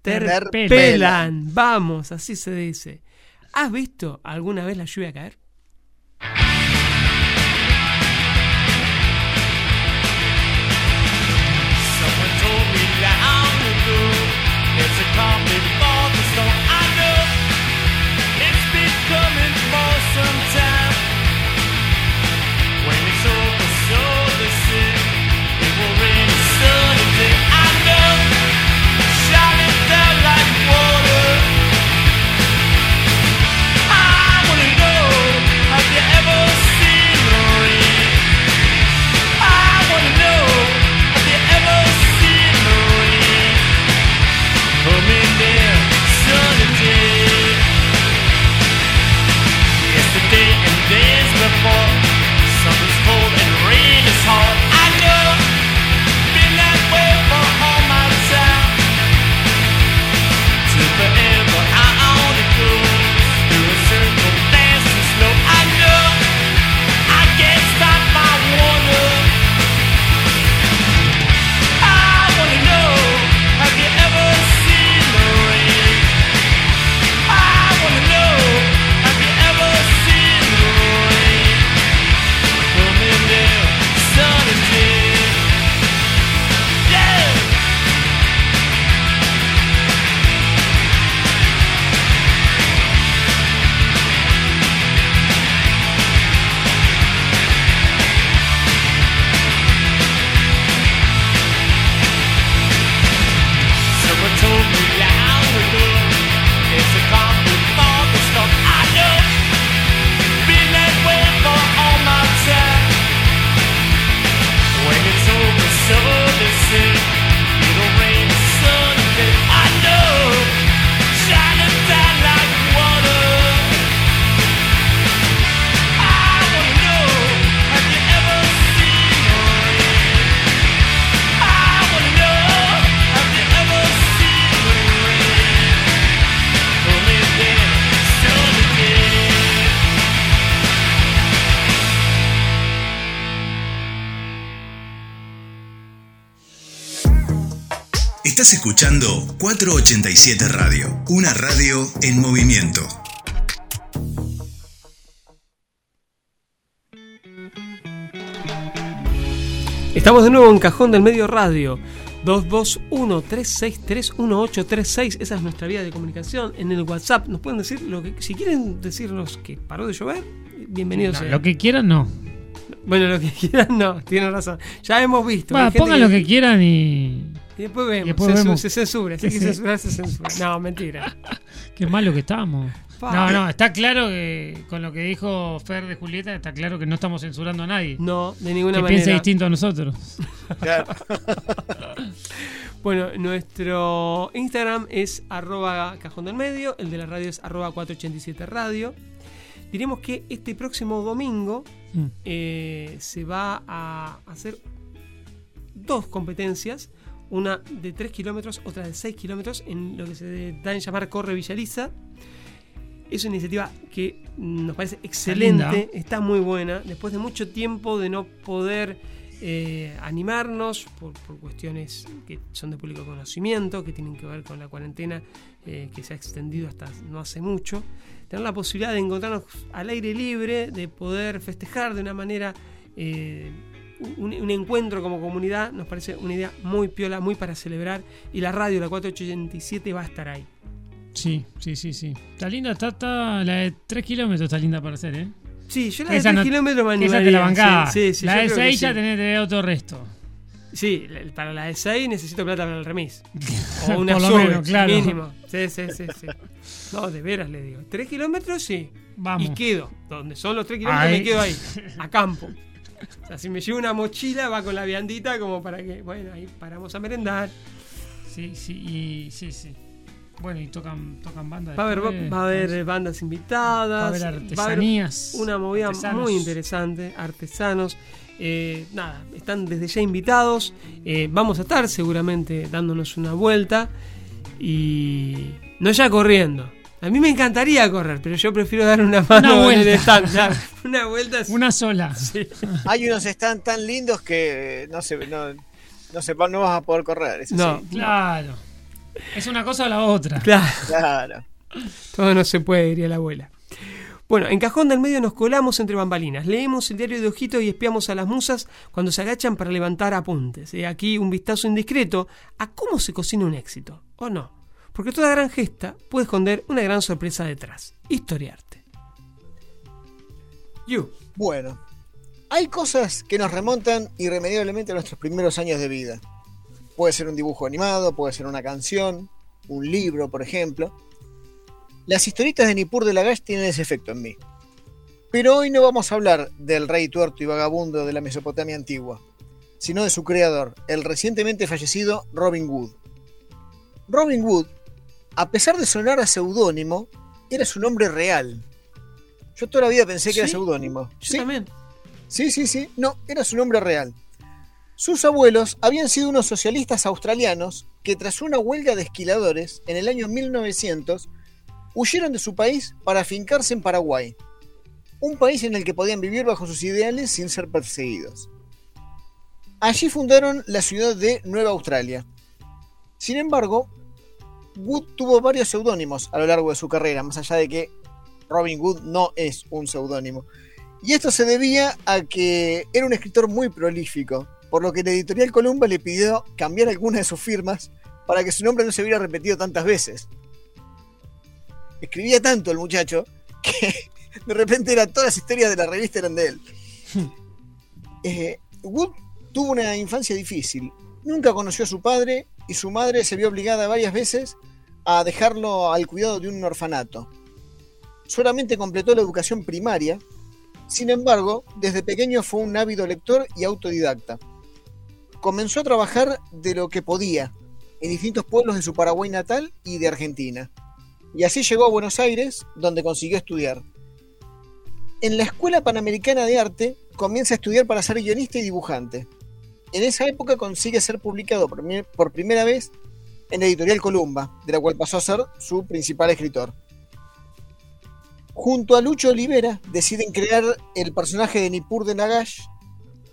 Speaker 7: interpelan. Vamos, así se dice. ¿Has visto alguna vez la lluvia caer?
Speaker 2: Estás escuchando 487 Radio, una radio en movimiento.
Speaker 7: Estamos de nuevo en Cajón del Medio Radio. 221-363-1836. Esa es nuestra vía de comunicación. En el WhatsApp nos pueden decir lo que. Si quieren decirnos que paró de llover, bienvenidos
Speaker 9: No,
Speaker 7: sean.
Speaker 9: lo que quieran, no.
Speaker 7: Bueno, lo que quieran, no, tienen razón. Ya hemos visto.
Speaker 9: Pongan lo que quieran y.
Speaker 7: Y después vemos.
Speaker 9: y después
Speaker 7: Censu-
Speaker 9: vemos.
Speaker 7: Se censura. Si hay que censurar, se censura. No, mentira.
Speaker 9: Qué malo que estamos. No, no, está claro que con lo que dijo Fer de Julieta, está claro que no estamos censurando a nadie.
Speaker 7: No, de ninguna
Speaker 9: que
Speaker 7: manera.
Speaker 9: piense distinto a nosotros.
Speaker 7: Bueno, nuestro Instagram es arroba cajón del medio, el de la radio es arroba 487 radio. Diremos que este próximo domingo
Speaker 9: Mm.
Speaker 7: eh, se va a hacer dos competencias, una de 3 kilómetros, otra de 6 kilómetros, en lo que se da en llamar Corre Villaliza. Es una iniciativa que nos parece excelente, está muy buena. Después de mucho tiempo de no poder eh, animarnos por, por cuestiones que son de público conocimiento, que tienen que ver con la cuarentena eh, que se ha extendido hasta no hace mucho. Tener la posibilidad de encontrarnos al aire libre, de poder festejar de una manera eh, un, un encuentro como comunidad, nos parece una idea muy piola, muy para celebrar. Y la radio, la 4887, va a estar ahí.
Speaker 9: Sí, sí, sí, sí. Está linda, está, está- la de 3 kilómetros está linda para hacer, ¿eh?
Speaker 7: Sí, yo la de
Speaker 9: Esa
Speaker 7: 3
Speaker 9: no-
Speaker 7: kilómetros me
Speaker 9: Esa te
Speaker 7: animaría,
Speaker 9: la bancás.
Speaker 7: sí, sí, sí,
Speaker 9: la de
Speaker 7: creo que
Speaker 9: 6 ya
Speaker 7: sí.
Speaker 9: tenés de otro resto.
Speaker 7: Sí, para la de 6 necesito plata para el remis. O una
Speaker 9: Por lo
Speaker 7: sube,
Speaker 9: menos, claro.
Speaker 7: mínimo. Sí, sí, sí, sí. No, de veras le digo. 3 kilómetros sí.
Speaker 9: Vamos.
Speaker 7: Y quedo. Donde son los 3 kilómetros
Speaker 9: Ahí.
Speaker 7: me quedo ahí. A campo. O sea, si me llevo una mochila va con la viandita como para que, bueno, ahí paramos a merendar.
Speaker 9: Sí, sí, y sí, sí. Bueno, y tocan, tocan bandas.
Speaker 7: Va a haber,
Speaker 9: después.
Speaker 7: va a haber bandas invitadas.
Speaker 9: Va a haber artesanías,
Speaker 7: una movida
Speaker 9: artesanos.
Speaker 7: muy interesante. Artesanos. Eh, nada, están desde ya invitados. Eh, vamos a estar seguramente dándonos una vuelta. Y no ya corriendo. A mí me encantaría correr, pero yo prefiero dar una mano
Speaker 9: Una
Speaker 7: en el
Speaker 9: vuelta.
Speaker 7: stand. claro. Una vuelta es-
Speaker 9: Una sola.
Speaker 7: Sí.
Speaker 11: Hay unos stands tan lindos que eh, no se, no, no, se, no vas a poder correr. es
Speaker 7: No,
Speaker 11: así.
Speaker 9: Claro. Es una cosa o la otra.
Speaker 7: Claro.
Speaker 11: Claro.
Speaker 7: Todo no se puede, diría la abuela. Bueno, en Cajón del Medio nos colamos entre bambalinas. Leemos el diario de Ojito y espiamos a las musas cuando se agachan para levantar apuntes. He aquí un vistazo indiscreto a cómo se cocina un éxito. ¿O no? Porque toda gran gesta puede esconder una gran sorpresa detrás. Historiarte. You.
Speaker 11: Bueno, hay cosas que nos remontan irremediablemente a nuestros primeros años de vida. Puede ser un dibujo animado, puede ser una canción, un libro, por ejemplo. Las historietas de Nippur de Lagash tienen ese efecto en mí. Pero hoy no vamos a hablar del rey tuerto y vagabundo de la Mesopotamia antigua, sino de su creador, el recientemente fallecido Robin Hood. Robin Hood, a pesar de sonar a seudónimo, era su nombre real. Yo toda la vida pensé que era
Speaker 7: ¿Sí?
Speaker 11: seudónimo.
Speaker 7: Yo también.
Speaker 11: Sí, sí, sí. No, era su nombre real. Sus abuelos habían sido unos socialistas australianos que tras una huelga de esquiladores en el año 1900 huyeron de su país para afincarse en Paraguay, un país en el que podían vivir bajo sus ideales sin ser perseguidos. Allí fundaron la ciudad de Nueva Australia. Sin embargo, Wood tuvo varios seudónimos a lo largo de su carrera, más allá de que Robin Hood no es un seudónimo. Y esto se debía a que era un escritor muy prolífico, por lo que la editorial Columba le pidió cambiar alguna de sus firmas para que su nombre no se hubiera repetido tantas veces. Escribía tanto el muchacho que de repente era, todas las historias de la revista eran de él. Eh, Wood tuvo una infancia difícil. Nunca conoció a su padre y su madre se vio obligada varias veces a dejarlo al cuidado de un orfanato. Solamente completó la educación primaria sin embargo, desde pequeño fue un ávido lector y autodidacta. Comenzó a trabajar de lo que podía en distintos pueblos de su Paraguay natal y de Argentina. Y así llegó a Buenos Aires, donde consiguió estudiar. En la Escuela Panamericana de Arte comienza a estudiar para ser guionista y dibujante. En esa época consigue ser publicado por, primera vez en la editorial Columba, de la cual pasó a ser su principal escritor. Junto a Lucho Olivera deciden crear el personaje de Nippur de Nagash,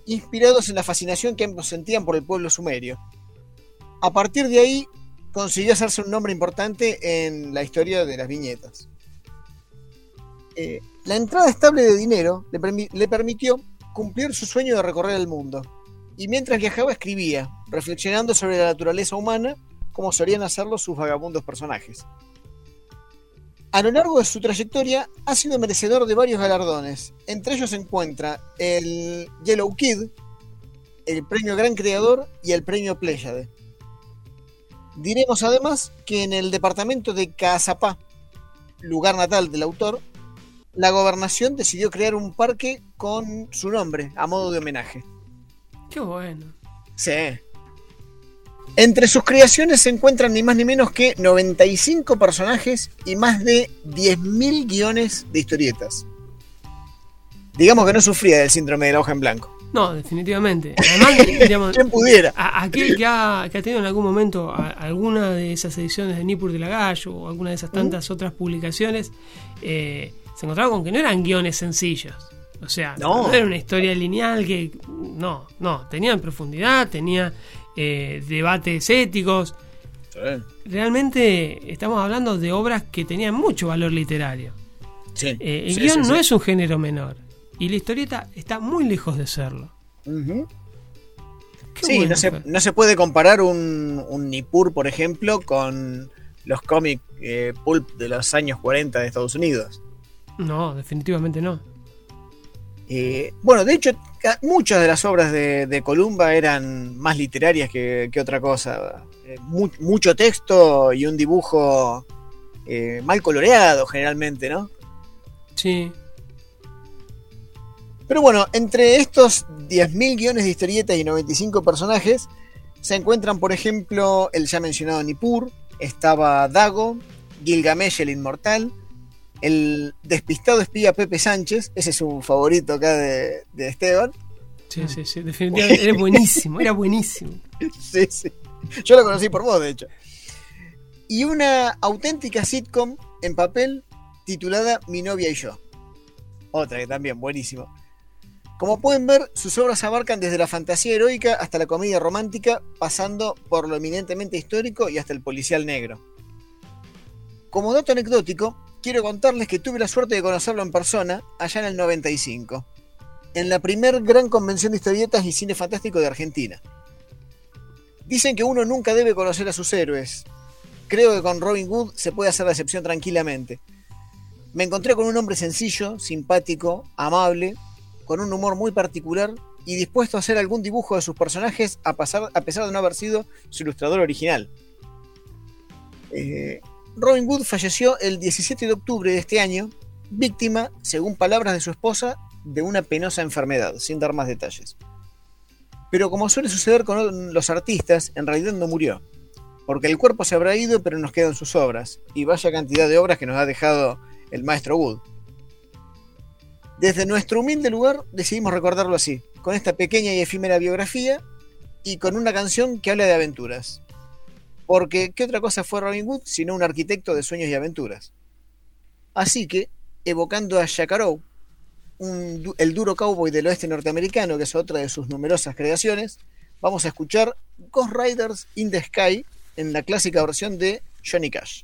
Speaker 11: inspirados en la fascinación que ambos sentían por el pueblo sumerio. A partir de ahí, consiguió hacerse un nombre importante en la historia de las viñetas. Eh, la entrada estable de dinero le, le permitió cumplir su sueño de recorrer el mundo, y mientras viajaba escribía, reflexionando sobre la naturaleza humana, como solían hacerlo sus vagabundos personajes. A lo largo de su trayectoria ha sido merecedor de varios galardones. Entre ellos se encuentra el Yellow Kid, el premio Gran Creador y el premio Pléyade. Diremos además que en el departamento de Caazapá, lugar natal del autor, la gobernación decidió crear un parque con su nombre, a modo de homenaje.
Speaker 7: Qué bueno.
Speaker 11: Sí. Entre sus creaciones se encuentran ni más ni menos que 95 personajes y más de 10.000 guiones de historietas. Digamos que no sufría del síndrome de la hoja en blanco.
Speaker 7: No, definitivamente. Además, digamos,
Speaker 11: ¿Quién pudiera?
Speaker 7: a- aquel que ha, que ha tenido en algún momento a- alguna de esas ediciones de Nippur de la Gallo o alguna de esas tantas otras publicaciones, eh, se encontraba con que no eran guiones sencillos. O sea,
Speaker 11: No.
Speaker 7: no. era una historia lineal que no, no, tenía profundidad, tenía eh, debates éticos. Realmente estamos hablando de obras que tenían mucho valor literario.
Speaker 11: Sí,
Speaker 7: Eh, el
Speaker 11: sí, guion
Speaker 7: no es un género menor. Y la historieta está muy lejos de serlo.
Speaker 11: Sí, no se, no se puede comparar un, un Nippur, por ejemplo, con los cómics eh, pulp de los años 40 de Estados Unidos.
Speaker 7: No, definitivamente no.
Speaker 11: Eh, bueno, de hecho, muchas de las obras de, de Columba eran más literarias que, que otra cosa. Eh, mu- mucho texto y un dibujo eh, mal coloreado, generalmente, ¿no?
Speaker 7: Sí.
Speaker 11: Pero bueno, entre estos 10.000 guiones de historietas y 95 personajes, se encuentran, por ejemplo, el ya mencionado Nippur, estaba Dago, Gilgamesh el Inmortal, el despistado espía Pepe Sánchez, ese es un favorito acá de, de Esteban.
Speaker 7: Sí, sí, sí, definitivamente. Era buenísimo, era buenísimo.
Speaker 11: Sí, sí. Yo lo conocí por vos, de hecho. Y una auténtica sitcom en papel titulada Mi novia y yo. Otra que también, buenísimo. Como pueden ver, sus obras abarcan desde la fantasía heroica hasta la comedia romántica, pasando por lo eminentemente histórico y hasta el policial negro. Como dato anecdótico, quiero contarles que tuve la suerte de conocerlo en persona allá en el 95, en la primer gran convención de historietas y cine fantástico de Argentina. Dicen que uno nunca debe conocer a sus héroes. Creo que con Robin Hood se puede hacer la excepción tranquilamente. Me encontré con un hombre sencillo, simpático, amable, con un humor muy particular y dispuesto a hacer algún dibujo de sus personajes a, pasar- a pesar de no haber sido su ilustrador original. Eh, Robin Hood falleció el 17 de octubre de este año, víctima, según palabras de su esposa, de una penosa enfermedad, sin dar más detalles. Pero como suele suceder con los artistas, en realidad no murió. Porque el cuerpo se habrá ido, pero nos quedan sus obras. Y vaya cantidad de obras que nos ha dejado el maestro Wood. Desde nuestro humilde lugar decidimos recordarlo así, con esta pequeña y efímera biografía y con una canción que habla de aventuras. Porque, ¿qué otra cosa fue Robin Hood sino un arquitecto de sueños y aventuras? Así que, evocando a du- el duro cowboy del oeste norteamericano, que es otra de sus numerosas creaciones, vamos a escuchar Ghost Riders in the Sky en la clásica versión de Johnny Cash.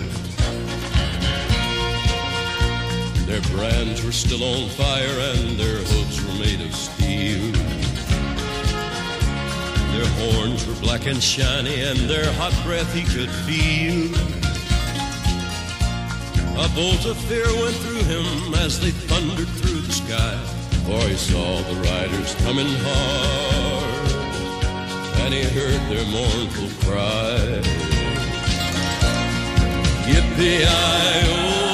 Speaker 16: Their brands were still on fire and their hooves were made of steel. Their horns were black and shiny and their hot breath he could feel. A bolt of fear went through him as they thundered through the sky, for he saw the riders coming hard, and he heard their mournful cry. Yippee-i-oh!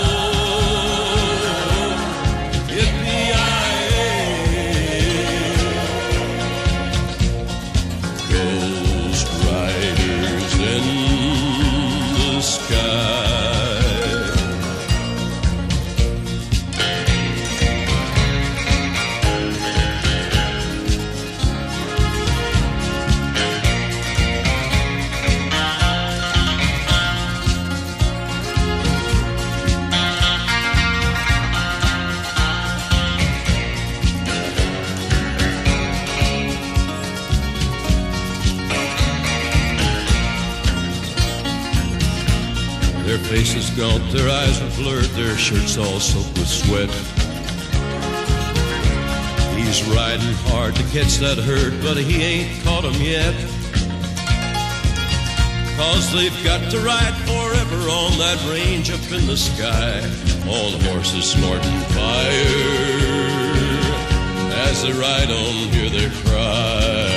Speaker 16: Faces gaunt, their eyes were blurred, their shirts all soaked with sweat. He's riding hard to catch that herd, but he ain't caught 'em yet. Cause they've got to ride forever on that range up in the sky. All the horses snorting fire. As they ride on, hear their cry.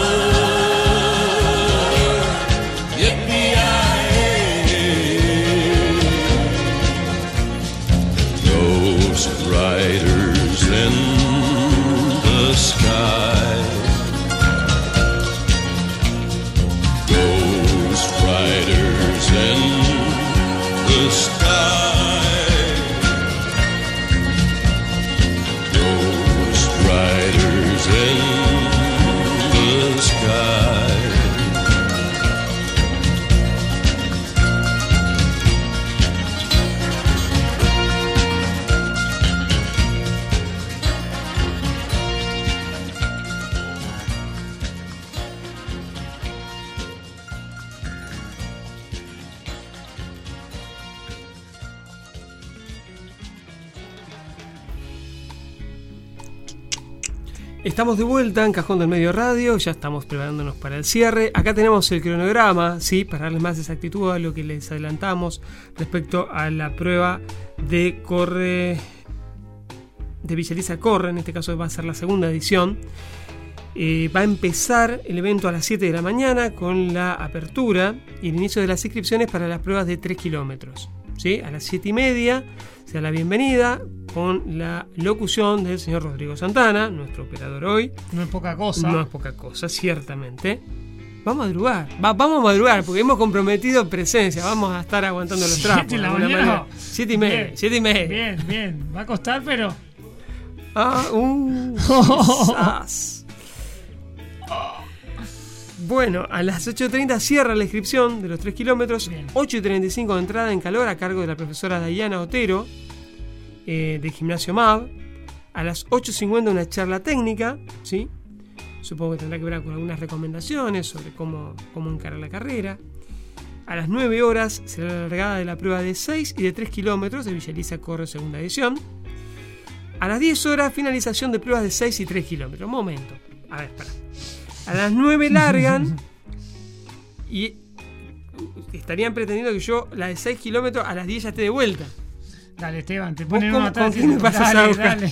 Speaker 7: Estamos de vuelta en Cajón del Medio Radio, ya estamos preparándonos para el cierre. Acá tenemos el cronograma, ¿sí? para darles más exactitud a lo que les adelantamos respecto a la prueba de corre de Villaliza Corre, en este caso va a ser la segunda edición. Eh, va a empezar el evento a las 7 de la mañana con la apertura y el inicio de las inscripciones para las pruebas de 3 kilómetros. ¿sí? A las 7 y media se da la bienvenida con la locución del señor Rodrigo Santana, nuestro operador hoy.
Speaker 9: No es poca cosa.
Speaker 7: No es poca cosa, ciertamente. Vamos a madrugar, Va- vamos a madrugar porque hemos comprometido presencia, vamos a estar aguantando los trapos.
Speaker 9: ¿Siete de la mañana?
Speaker 7: Siete y media,
Speaker 9: Bien,
Speaker 7: siete y media.
Speaker 9: Bien, bien. Va a costar, pero.
Speaker 7: Ah, uh. Bueno, a las 8.30 cierra la inscripción de los 3 kilómetros. 8.35 de entrada en calor a cargo de la profesora Dayana Otero eh, de Gimnasio MAV. A las 8.50 una charla técnica, ¿sí? Supongo que tendrá que ver con algunas recomendaciones sobre cómo, cómo encarar la carrera. A las 9 horas será la largada de la prueba de 6 y de 3 kilómetros de Villaliza Corre segunda edición. A las 10 horas, finalización de pruebas de 6 y 3 kilómetros. Momento. A ver, espera. A las 9 largan y estarían pretendiendo que yo, la de 6 kilómetros, a las 10 ya esté de vuelta.
Speaker 9: Dale, Esteban, te
Speaker 7: ¿Vos
Speaker 9: ponen atrás.
Speaker 7: con quién me pasas
Speaker 9: dale.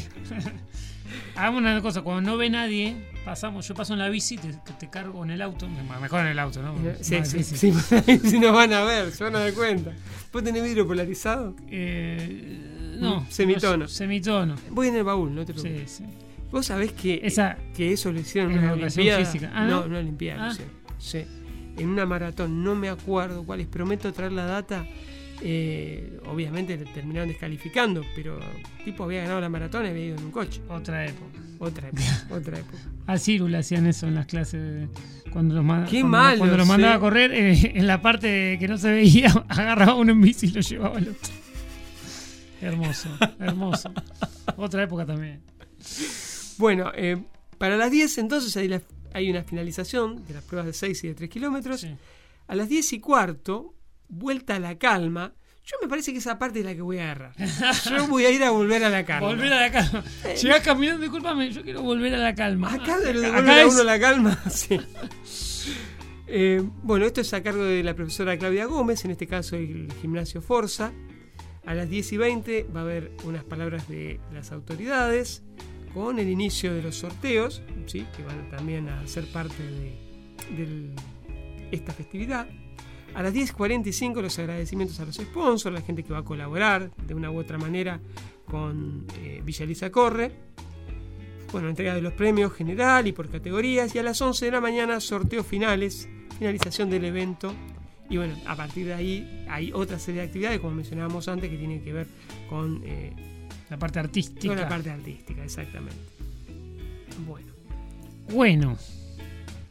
Speaker 9: Hagamos una cosa, cuando no ve nadie, pasamos, yo paso en la bici, te, te cargo en el auto, mejor en el auto, ¿no?
Speaker 7: Sí,
Speaker 9: Más
Speaker 7: sí,
Speaker 9: difícil.
Speaker 7: sí, si nos van a ver, se van a dar cuenta. ¿Vos tenés vidrio polarizado?
Speaker 9: Eh, no,
Speaker 7: Semitono.
Speaker 9: no, semitono.
Speaker 7: Voy en el baúl, no te preocupes.
Speaker 9: Sí, sí.
Speaker 7: Vos sabés que,
Speaker 9: Esa-
Speaker 7: que eso lo hicieron en una olimpiada.
Speaker 9: física. Ah,
Speaker 7: no,
Speaker 9: ¿no?
Speaker 7: una olimpiada.
Speaker 9: Ah.
Speaker 7: Sí. En una maratón, no me acuerdo cuál es, prometo traer la data. Eh, obviamente terminaron descalificando, pero el tipo había ganado la maratón y había ido en un coche.
Speaker 9: Otra época.
Speaker 7: Otra época, otra época.
Speaker 9: A Ciru le hacían eso en las clases de- cuando los, manda-
Speaker 7: Qué
Speaker 9: cuando,
Speaker 7: malo,
Speaker 9: cuando los mandaba a correr eh, en la parte que no se veía, agarraba uno en bici y lo llevaba al otro. Hermoso, hermoso. Otra época también.
Speaker 7: Bueno, eh, para las 10 entonces hay, la- hay una finalización de las pruebas de 6 y de 3 kilómetros. A las 10 y cuarto, vuelta a la calma. Yo me parece que esa parte es la que voy a agarrar. Yo voy a ir a volver a la calma.
Speaker 9: Volver a la calma. Llegás caminando, discúlpame, yo quiero volver a la calma.
Speaker 7: Acá de lo devuelve a uno la calma. sí. Eh, bueno, esto es a cargo de la profesora Claudia Gómez, en este caso el gimnasio Forza. A las 10 y 20 va a haber unas palabras de las autoridades con el inicio de los sorteos, ¿sí? que van también a ser parte de, esta festividad. A las 10.45 los agradecimientos a los sponsors, la gente que va a colaborar de una u otra manera con eh, Villa Elisa Corre. Bueno, entrega de los premios general y por categorías. Y a las 11 de la mañana, sorteos finales, finalización del evento. Y bueno, a partir de ahí hay otra serie de actividades, como mencionábamos antes, que tienen que ver con eh,
Speaker 9: la parte artística.
Speaker 7: Con la parte artística, exactamente. Bueno.
Speaker 9: Bueno.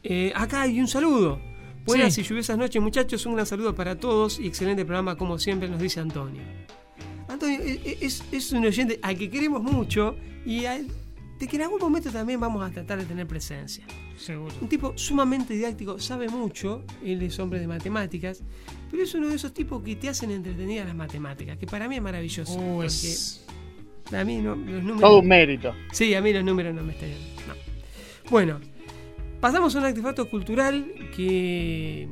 Speaker 7: Eh, acá hay un saludo. Buenas
Speaker 9: Sí.
Speaker 7: y lluviosas noches, muchachos. Un gran saludo para todos y excelente programa, como siempre, nos dice Antonio. Antonio e- e- es, es un oyente al que queremos mucho y al- de que en algún momento también vamos a tratar de tener presencia.
Speaker 9: Seguro.
Speaker 7: Un tipo sumamente didáctico, sabe mucho, él es hombre de matemáticas, pero es uno de esos tipos que te hacen entretenidas las matemáticas, que para mí es maravilloso.
Speaker 9: Uh,
Speaker 7: porque
Speaker 9: es-
Speaker 7: a mí no- los números...
Speaker 17: Todo un mérito.
Speaker 7: Sí, a mí los números no me están... No. Bueno, pasamos a un artefacto cultural que,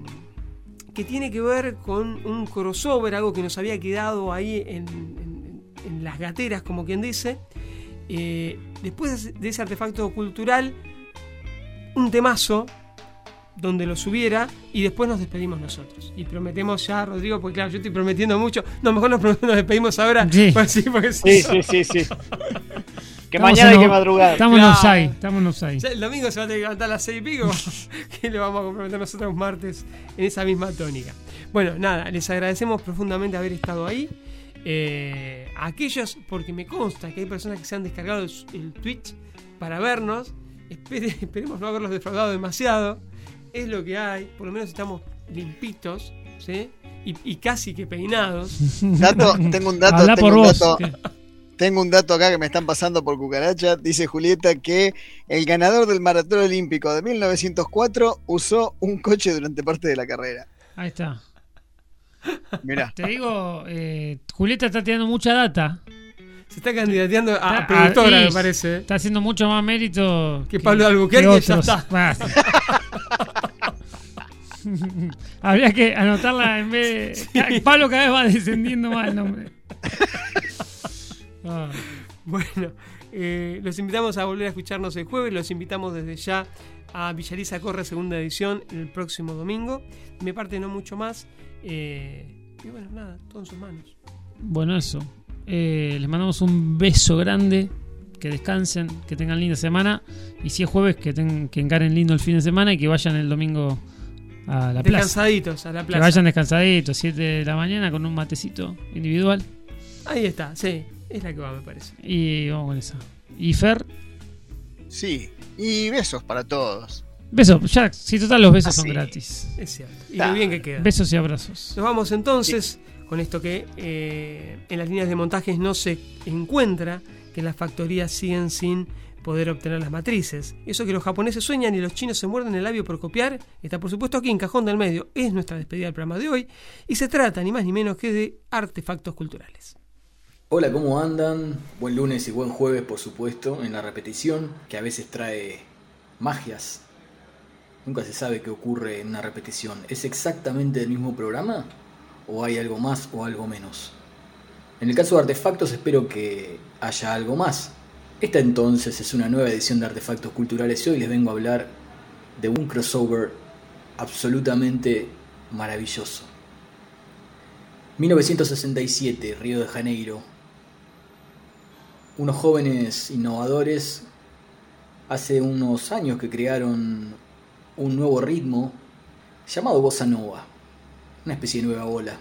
Speaker 7: que tiene que ver con un crossover, algo que nos había quedado ahí en, en- en las gateras, como quien dice. Eh, después de ese artefacto cultural, un temazo donde lo subiera y después nos despedimos nosotros. Y prometemos ya, Rodrigo, porque claro, yo estoy prometiendo mucho. No, mejor nos, nos despedimos ahora.
Speaker 9: Sí.
Speaker 7: Pues sí, porque
Speaker 17: Sí,
Speaker 7: si no-
Speaker 17: sí, sí, sí. Que
Speaker 9: Estamos
Speaker 17: mañana hay que madrugar.
Speaker 9: Estamos en
Speaker 7: Claro.
Speaker 9: offside, estamos en offside.
Speaker 7: Ya el domingo se va a tener que levantar a las seis y pico. que le vamos a comprometer nosotros un martes en esa misma tónica. Bueno, nada, les agradecemos profundamente haber estado ahí. Eh, aquellos, porque me consta que hay personas que se han descargado el, el Twitch para vernos. Espere- esperemos no haberlos defraudado demasiado. Es lo que hay. Por lo menos estamos limpitos, ¿sí? Y, y casi que peinados.
Speaker 11: Dato, tengo un dato,
Speaker 9: Habla
Speaker 11: tengo
Speaker 9: por
Speaker 11: un
Speaker 9: vos.
Speaker 11: dato.
Speaker 9: que-
Speaker 11: Tengo un dato acá que me están pasando por cucaracha. Dice Julieta que el ganador del maratón olímpico de 1904 usó un coche durante parte de la carrera.
Speaker 9: Ahí está.
Speaker 11: Mirá.
Speaker 9: Te digo, eh, Julieta está tirando mucha data.
Speaker 7: Se está candidateando a,
Speaker 9: Está-
Speaker 7: productora, me parece.
Speaker 9: Está haciendo mucho más mérito
Speaker 7: Que Pablo Albuquerque,
Speaker 9: que
Speaker 7: ya
Speaker 9: otros.
Speaker 7: está.
Speaker 9: Habría que anotarla en vez de...
Speaker 7: Sí.
Speaker 9: Pablo cada vez va descendiendo más el nombre. Ah.
Speaker 7: Bueno, eh, los invitamos a volver a escucharnos el jueves. Los invitamos desde ya a Villariza Corre segunda edición el próximo domingo. Mi parte, no mucho más. Eh, y bueno, nada, todo en sus manos.
Speaker 9: Bueno, eso. Eh, les mandamos un beso grande. Que descansen, que tengan linda semana. Y si es jueves, que, ten- que encaren lindo el fin de semana y que vayan el domingo a la plaza.
Speaker 7: Descansaditos a la
Speaker 9: Que
Speaker 7: plaza.
Speaker 9: vayan descansaditos, 7 de la mañana con un matecito individual.
Speaker 7: Ahí está, sí, es la que va, me parece.
Speaker 9: Y vamos con esa. Y Fer,
Speaker 11: Sí. Y besos para todos.
Speaker 9: besos. Ya, si total los besos son
Speaker 11: Así.
Speaker 9: gratis.
Speaker 7: Es cierto. Y
Speaker 11: Ah,
Speaker 7: lo bien que queda.
Speaker 9: Besos y abrazos.
Speaker 7: Nos vamos entonces con esto que eh, en las líneas de montajes no se encuentra, que las factorías siguen sin poder obtener las matrices. Eso que los japoneses sueñan y los chinos se muerden el labio por copiar, está por supuesto aquí en Cajón del Medio. Es nuestra despedida del programa de hoy y se trata ni más ni menos que de artefactos culturales.
Speaker 18: Hola, ¿cómo andan? Buen lunes y buen jueves, por supuesto, en la repetición, que a veces trae magias. Nunca se sabe qué ocurre en una repetición. ¿Es exactamente el mismo programa? ¿O hay algo más o algo menos? En el caso de artefactos espero que haya algo más. Esta entonces es una nueva edición de Artefactos Culturales y hoy les vengo a hablar de un crossover absolutamente maravilloso. 1967, Río de Janeiro. Unos jóvenes innovadores hace unos años que crearon un nuevo ritmo llamado bossa nova, una especie de nueva ola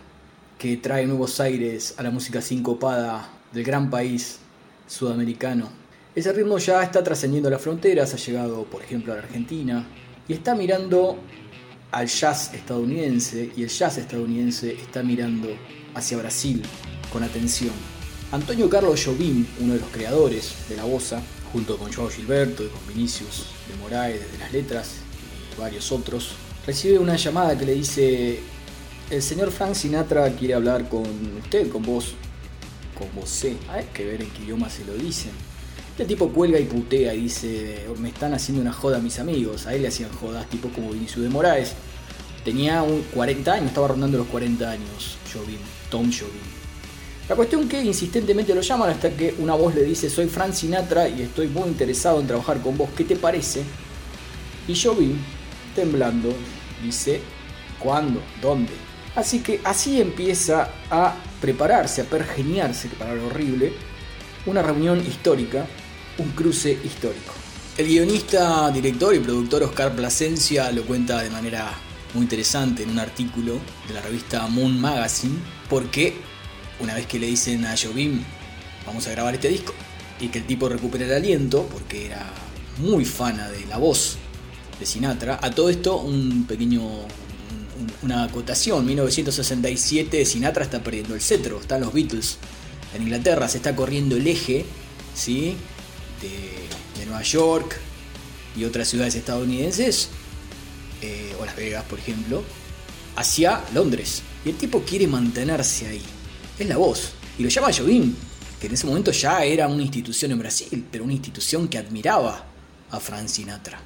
Speaker 18: que trae nuevos aires a la música sincopada del gran país sudamericano. Ese ritmo ya está trascendiendo las fronteras, ha llegado por ejemplo a la Argentina y está mirando al jazz estadounidense y el jazz estadounidense está mirando hacia Brasil con atención. Antonio Carlos Jobim, uno de los creadores de la bossa, junto con Joao Gilberto y con Vinicius de Moraes desde las letras y varios otros, recibe una llamada que le dice el señor Frank Sinatra quiere hablar con usted, con vos, con vos. Hay que ver en qué idioma se lo dicen. El tipo cuelga y putea y dice, me están haciendo una joda a mis amigos. A él le hacían jodas, tipo como Vinicius de Moraes. Tenía un 40 años, estaba rondando los 40 años, Jobim, Tom Jobim. La cuestión que insistentemente lo llaman hasta que una voz le dice, soy Frank Sinatra y estoy muy interesado en trabajar con vos, ¿qué te parece? Y Jobim, temblando, dice, ¿cuándo? ¿Dónde? Así que así empieza a prepararse, a pergeniarse, que palabra horrible, una reunión histórica, un cruce histórico. El guionista, director y productor Oscar Plasencia lo cuenta de manera muy interesante en un artículo de la revista Moon Magazine, porque una vez que le dicen a Jobim, vamos a grabar este disco, y que el tipo recupera el aliento, porque era muy fana de la voz de Sinatra, a todo esto un pequeño una acotación. 1967, Sinatra está perdiendo el cetro, están los Beatles en Inglaterra, se está corriendo el eje, ¿sí? De, de Nueva York y otras ciudades estadounidenses, eh, o Las Vegas por ejemplo, hacia Londres. Y el tipo quiere mantenerse ahí. Es la voz. Y lo llama Jobim, que en ese momento ya era una institución en Brasil, pero una institución que admiraba a Frank Sinatra.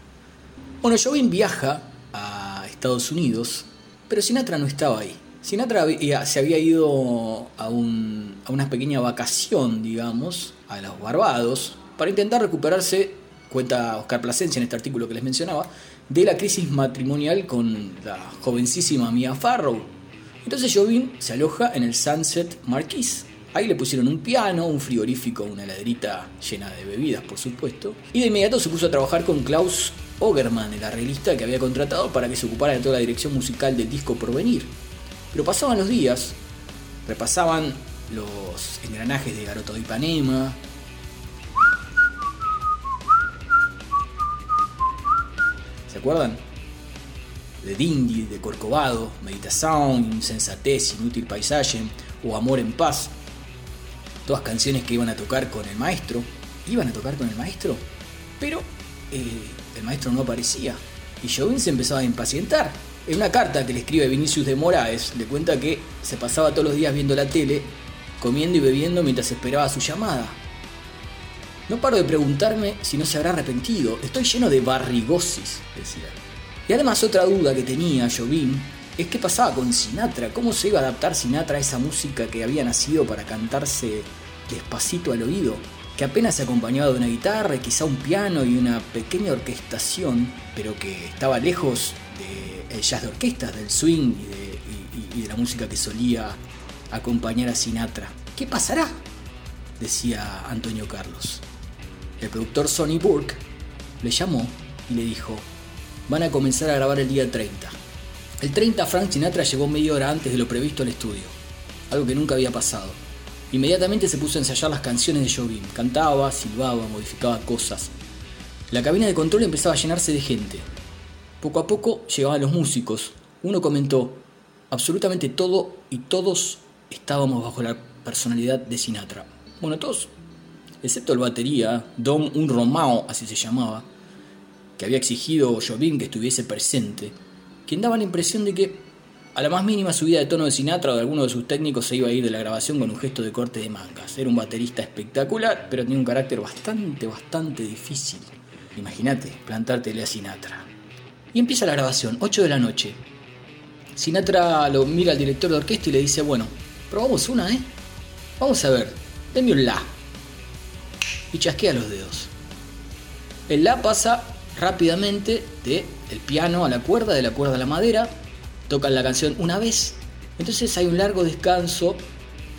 Speaker 18: Bueno, Jobim viaja a Estados Unidos, pero Sinatra no estaba ahí. Sinatra se había ido a, a una pequeña vacación, digamos, a los Barbados, para intentar recuperarse, cuenta Oscar Plasencia en este artículo que les mencionaba, de la crisis matrimonial con la jovencísima Mia Farrow. Entonces Jobim se aloja en el Sunset Marquis. Ahí le pusieron un piano, un frigorífico, una heladerita llena de bebidas, por supuesto. Y de inmediato se puso a trabajar con Klaus Ogerman, el arreglista que había contratado para que se ocupara de toda la dirección musical del disco por venir. Pero pasaban los días, repasaban los engranajes de Garoto de Ipanema. ¿Se acuerdan? De Dindy, de Corcovado, Meditación, Insensatez, Inútil Paisaje o Amor en Paz. Todas canciones que iban a tocar con el maestro. Iban a tocar con el maestro, pero eh, el maestro no aparecía. Y Jobim se empezaba a impacientar. En una carta que le escribe Vinicius de Moraes, le cuenta que se pasaba todos los días viendo la tele, comiendo y bebiendo mientras esperaba su llamada. No paro de preguntarme si no se habrá arrepentido. Estoy lleno de barrigosis, decía. Y además otra duda que tenía Jobim es qué pasaba con Sinatra, cómo se iba a adaptar Sinatra a esa música que había nacido para cantarse despacito al oído, que apenas se acompañaba de una guitarra y quizá un piano y una pequeña orquestación, pero que estaba lejos del jazz de orquestas, del swing y de, y de la música que solía acompañar a Sinatra. ¿Qué pasará? decía Antonio Carlos. El productor Sonny Burke le llamó y le dijo, van a comenzar a grabar el día 30. El 30 Frank Sinatra llegó media hora antes de lo previsto al estudio, algo que nunca había pasado. Inmediatamente se puso a ensayar las canciones de Jobim, cantaba, silbaba, modificaba cosas. La cabina de control empezaba a llenarse de gente. Poco a poco llegaban los músicos. Uno comentó, absolutamente todo y todos estábamos bajo la personalidad de Sinatra. Bueno, todos, excepto el batería, Don Un Romao, así se llamaba, que había exigido Jobim que estuviese presente, quien daba la impresión de que a la más mínima subida de tono de Sinatra o de alguno de sus técnicos se iba a ir de la grabación con un gesto de corte de mangas. Era un baterista espectacular, pero tenía un carácter bastante, bastante difícil. Imagínate, plantártele a Sinatra. Y empieza la grabación, 8 de la noche. Sinatra lo mira al director de orquesta y le dice, bueno, probamos una, ¿eh? Vamos a ver, deme un la. Y chasquea los dedos. El la pasa rápidamente de el piano a la cuerda, de la cuerda a la madera. Tocan la canción una vez. Entonces hay un largo descanso,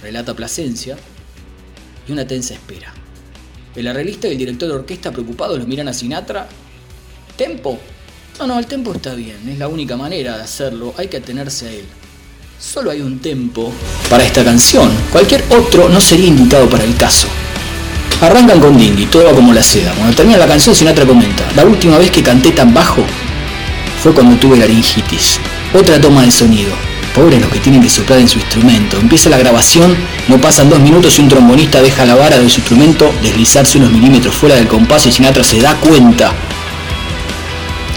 Speaker 18: relata Plasencia, y una tensa espera. El arreglista y el director de orquesta preocupados lo miran a Sinatra. ¿Tempo? No, no, el tempo está bien, es la única manera de hacerlo, hay que atenerse a él. Solo hay un tempo para esta canción, cualquier otro no sería indicado para el caso. Arrancan con Dingy, todo va como la seda. Cuando termina la canción, Sinatra comenta, la última vez que canté tan bajo fue cuando tuve laringitis. Otra toma de sonido. Pobres los que tienen que soplar en su instrumento. Empieza la grabación, no pasan dos minutos y un trombonista deja la vara de su instrumento deslizarse unos milímetros fuera del compás y Sinatra se da cuenta.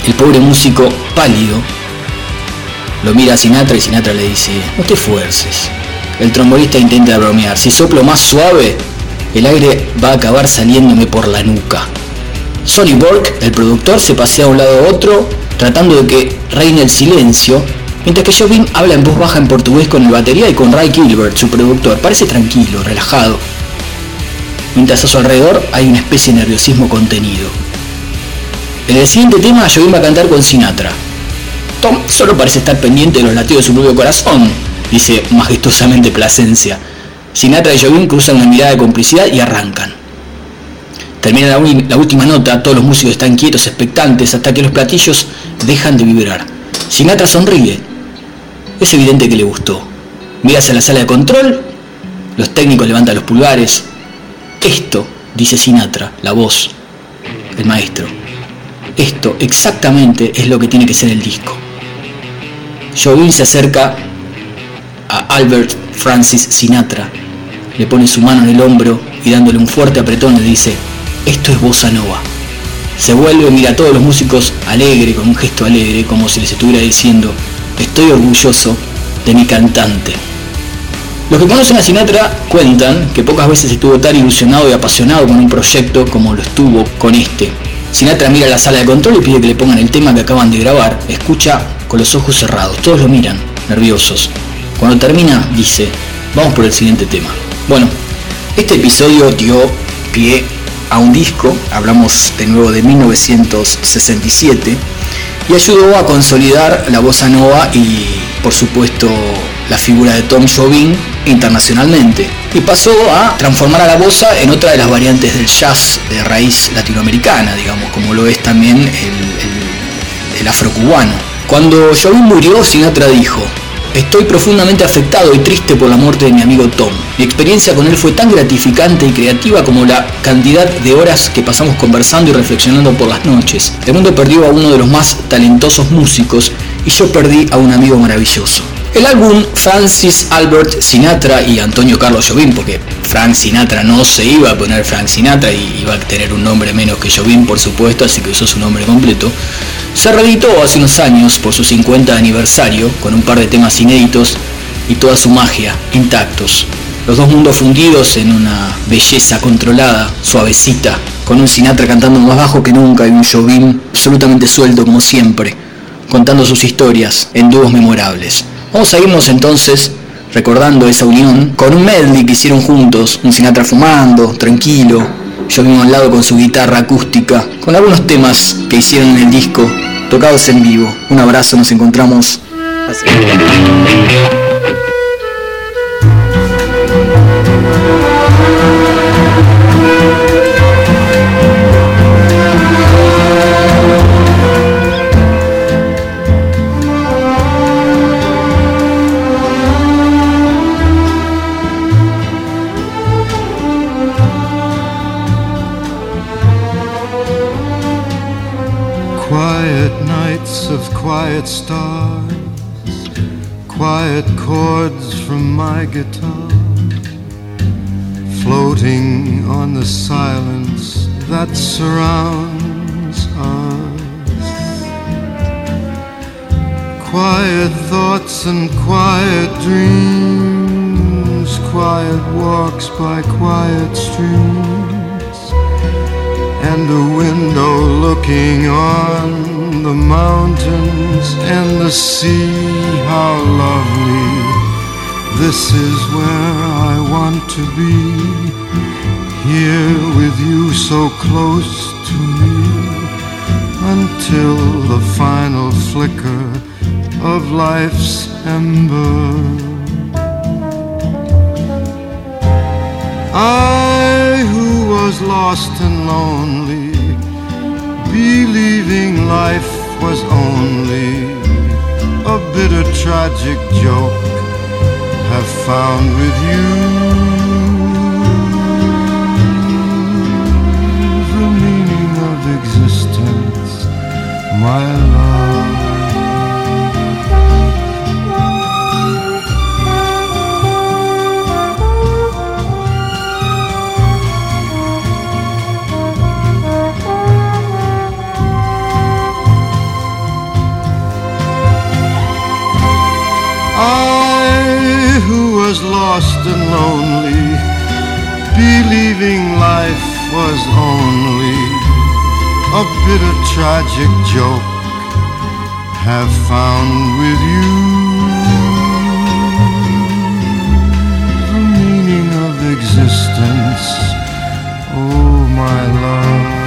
Speaker 18: El pobre músico, pálido, lo mira a Sinatra y Sinatra le dice, no te esfuerces. El trombonista intenta bromear, si soplo más suave, el aire va a acabar saliéndome por la nuca. Sonny Burke, el productor, se pasea de un lado a otro, tratando de que reine el silencio, mientras que Jobim habla en voz baja en portugués con el batería y con Ray Gilbert, su productor. Parece tranquilo, relajado. Mientras a su alrededor hay una especie de nerviosismo contenido. En el siguiente tema, Jobim va a cantar con Sinatra. Tom solo parece estar pendiente de los latidos de su propio corazón, dice majestuosamente Plasencia. Sinatra y Jobim cruzan una mirada de complicidad y arrancan. Termina la, última nota, todos los músicos están quietos, expectantes, hasta que los platillos dejan de vibrar. Sinatra sonríe. Es evidente que le gustó. Mira hacia la sala de control, los técnicos levantan los pulgares. Esto, dice Sinatra, la voz, el maestro. Esto exactamente es lo que tiene que ser el disco. Jobim se acerca a Albert Francis Sinatra, le pone su mano en el hombro y dándole un fuerte apretón le dice, esto es bossa nova. Se vuelve, mira a todos los músicos alegre, con un gesto alegre, como si les estuviera diciendo, estoy orgulloso de mi cantante. Los que conocen a Sinatra cuentan que pocas veces estuvo tan ilusionado y apasionado con un proyecto como lo estuvo con este. Sinatra mira la sala de control y pide que le pongan el tema que acaban de grabar. Escucha con los ojos cerrados. Todos lo miran, nerviosos. Cuando termina, dice, vamos por el siguiente tema. Bueno, este episodio dio pie a un disco, hablamos de nuevo de 1967, y ayudó a consolidar la bossa nova y, por supuesto, la figura de Tom Jobim internacionalmente. Y pasó a transformar a la bossa en otra de las variantes del jazz de raíz latinoamericana, digamos, como lo es también el, el, el afrocubano. Cuando Jobim murió, Sinatra dijo, Estoy profundamente afectado y triste por la muerte de mi amigo Tom. Mi experiencia con él fue tan gratificante y creativa como la cantidad de horas que pasamos conversando y reflexionando por las noches. El mundo perdió a uno de los más talentosos músicos y yo perdí a un amigo maravilloso. El álbum Francis Albert Sinatra y Antonio Carlos Jobim, porque Frank Sinatra no se iba a poner Frank Sinatra y iba a tener un nombre menos que Jobim, por supuesto, así que usó su nombre completo, se reeditó hace unos años por su 50 aniversario con un par de temas inéditos y toda su magia intactos. Los dos mundos fundidos en una belleza controlada, suavecita, con un Sinatra cantando más bajo que nunca y un Jobim absolutamente suelto como siempre, contando sus historias en dúos memorables. Vamos a irnos entonces recordando esa unión con un medley que hicieron juntos, un Sinatra fumando, tranquilo, yo mismo al lado con su guitarra acústica, con algunos temas que hicieron en el disco, tocados en vivo. Un abrazo, nos encontramos.
Speaker 19: Quiet stars, quiet chords from my guitar, floating on the silence that surrounds us. Quiet thoughts and quiet dreams, quiet walks by quiet streams and a window looking on the mountains and the sea. How lovely! This is where I want to be. Here with you so close to me until the final flicker of life's ember. I who was lost and lonely, believing life was only a bitter tragic joke, have found with you. The meaning of existence, my was lost and lonely, believing life was only a bitter tragic joke have found with you the meaning of existence. Oh, my love.